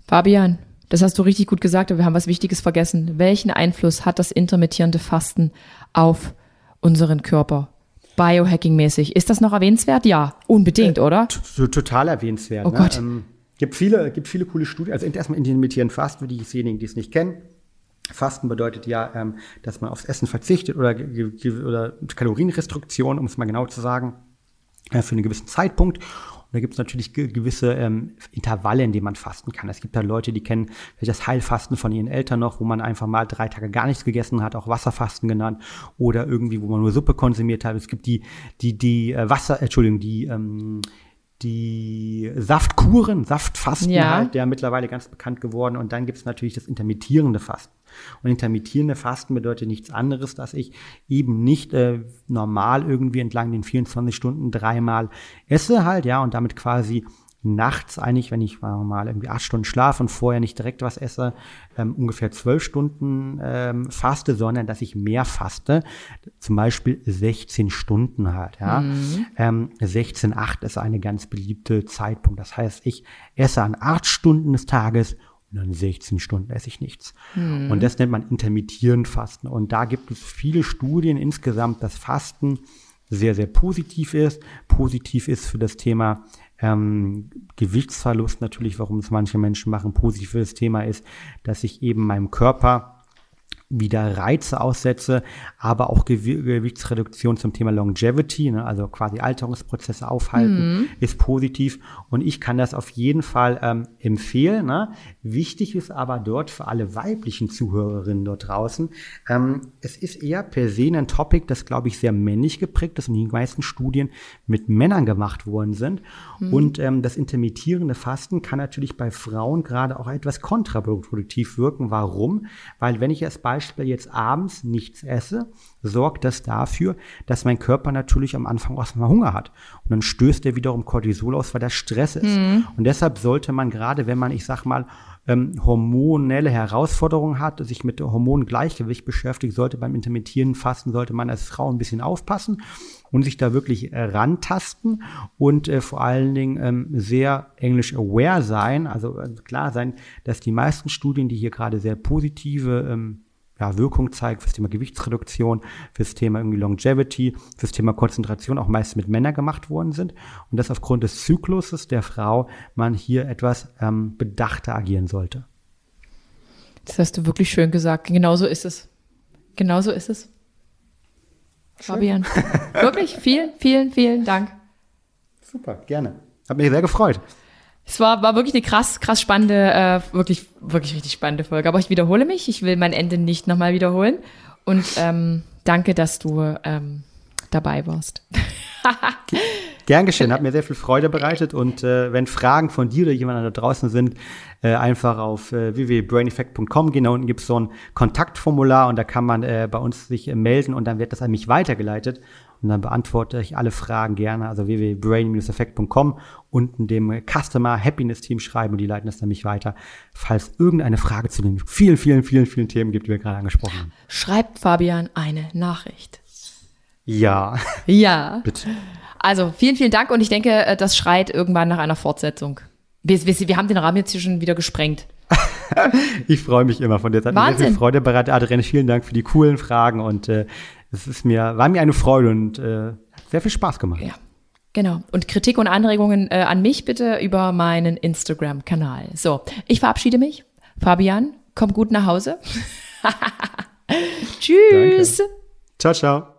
Fabian, das hast du richtig gut gesagt, aber wir haben was Wichtiges vergessen. Welchen Einfluss hat das intermittierende Fasten auf unseren Körper? Biohacking-mäßig. Ist das noch erwähnenswert? Ja, unbedingt, äh, oder?
Total erwähnenswert.
Oh ne? Gott.
Ähm, gibt viele, gibt viele coole Studien. Also erstmal intermittierend Fasten für diejenigen, die es nicht kennen. Fasten bedeutet ja, ähm, dass man aufs Essen verzichtet oder, oder Kalorienrestriktion, um es mal genau zu sagen, äh, für einen gewissen Zeitpunkt. Und da gibt es natürlich gewisse ähm, Intervalle, in denen man fasten kann. Es gibt da Leute, die kennen vielleicht das Heilfasten von ihren Eltern noch, wo man einfach mal drei Tage gar nichts gegessen hat, auch Wasserfasten genannt, oder irgendwie, wo man nur Suppe konsumiert hat. Es gibt die, die, die äh, Wasser, Entschuldigung, die ähm, die Saftkuren, Saftfasten ja. halt, der mittlerweile ganz bekannt geworden. Und dann gibt es natürlich das intermittierende Fasten. Und intermittierende Fasten bedeutet nichts anderes, dass ich eben nicht äh, normal irgendwie entlang den 24 Stunden dreimal esse halt, ja, und damit quasi nachts eigentlich, wenn ich mal irgendwie acht Stunden schlafe und vorher nicht direkt was esse, ähm, ungefähr zwölf Stunden ähm, faste, sondern dass ich mehr faste, zum Beispiel 16 Stunden halt. Ja, mhm. ähm, 16,8 ist eine ganz beliebte Zeitpunkt. Das heißt, ich esse an acht Stunden des Tages und dann 16 Stunden esse ich nichts. Mhm. Und das nennt man intermittierend Fasten. Und da gibt es viele Studien insgesamt, dass Fasten sehr, sehr positiv ist. Positiv ist für das Thema ähm, Gewichtsverlust natürlich, warum es manche Menschen machen. Positives Thema ist, dass ich eben meinem Körper wieder Reize aussetze, aber auch Gewichtsreduktion zum Thema Longevity, ne, also quasi Alterungsprozesse aufhalten, mhm. ist positiv. Und ich kann das auf jeden Fall ähm, empfehlen. Ne? Wichtig ist aber dort für alle weiblichen Zuhörerinnen dort draußen, ähm, es ist eher per se ein Topic, das, glaube ich, sehr männlich geprägt ist und die meisten Studien mit Männern gemacht worden sind. Mhm. Und ähm, das intermittierende Fasten kann natürlich bei Frauen gerade auch etwas kontraproduktiv wirken. Warum? Weil wenn ich es bei Beispiel jetzt abends nichts esse, sorgt das dafür, dass mein Körper natürlich am Anfang erstmal Hunger hat. Und dann stößt er wiederum Cortisol aus, weil das Stress ist. Mhm. Und deshalb sollte man gerade, wenn man, ich sag mal, ähm, hormonelle Herausforderungen hat, sich mit Hormongleichgewicht beschäftigt, sollte beim intermittierenden Fasten, sollte man als Frau ein bisschen aufpassen und sich da wirklich äh, rantasten und äh, vor allen Dingen ähm, sehr englisch aware sein, also äh, klar sein, dass die meisten Studien, die hier gerade sehr positive ähm, ja, Wirkung zeigt fürs Thema Gewichtsreduktion, fürs Thema irgendwie Longevity, fürs Thema Konzentration auch meist mit Männern gemacht worden sind und dass aufgrund des Zykluses der Frau man hier etwas ähm, bedachter agieren sollte.
Das hast du wirklich schön gesagt. Genauso ist es. Genauso ist es. Fabian. Wirklich, vielen, vielen, vielen Dank.
Super, gerne. Hat mich sehr gefreut.
Es war, war wirklich eine krass, krass spannende, äh, wirklich, wirklich richtig spannende Folge. Aber ich wiederhole mich. Ich will mein Ende nicht nochmal wiederholen. Und ähm, danke, dass du ähm, dabei warst.
Gern geschehen, hat mir sehr viel Freude bereitet. Und äh, wenn Fragen von dir oder jemand da draußen sind, äh, einfach auf äh, www.braineffect.com gehen. Da unten gibt es so ein Kontaktformular und da kann man äh, bei uns sich äh, melden und dann wird das an mich weitergeleitet. Und dann beantworte ich alle Fragen gerne. Also www.brain-effekt.com unten dem Customer Happiness Team schreiben und die leiten das nämlich weiter, falls irgendeine Frage zu den vielen, vielen, vielen, vielen Themen gibt, die wir gerade angesprochen haben.
Schreibt Fabian eine Nachricht.
Ja.
Ja.
Bitte.
Also vielen, vielen Dank und ich denke, äh, das schreit irgendwann nach einer Fortsetzung. Wir, wir, wir haben den Rahmen jetzt hier schon wieder gesprengt.
ich freue mich immer von der Zeit.
Wahnsinn.
Sehr viel Freude bereitet. Adrienne, vielen Dank für die coolen Fragen und äh, es ist mir, war mir eine Freude und äh, hat sehr viel Spaß gemacht.
Ja. Genau. Und Kritik und Anregungen äh, an mich bitte über meinen Instagram-Kanal. So, ich verabschiede mich. Fabian, komm gut nach Hause. Tschüss.
Danke. Ciao, ciao.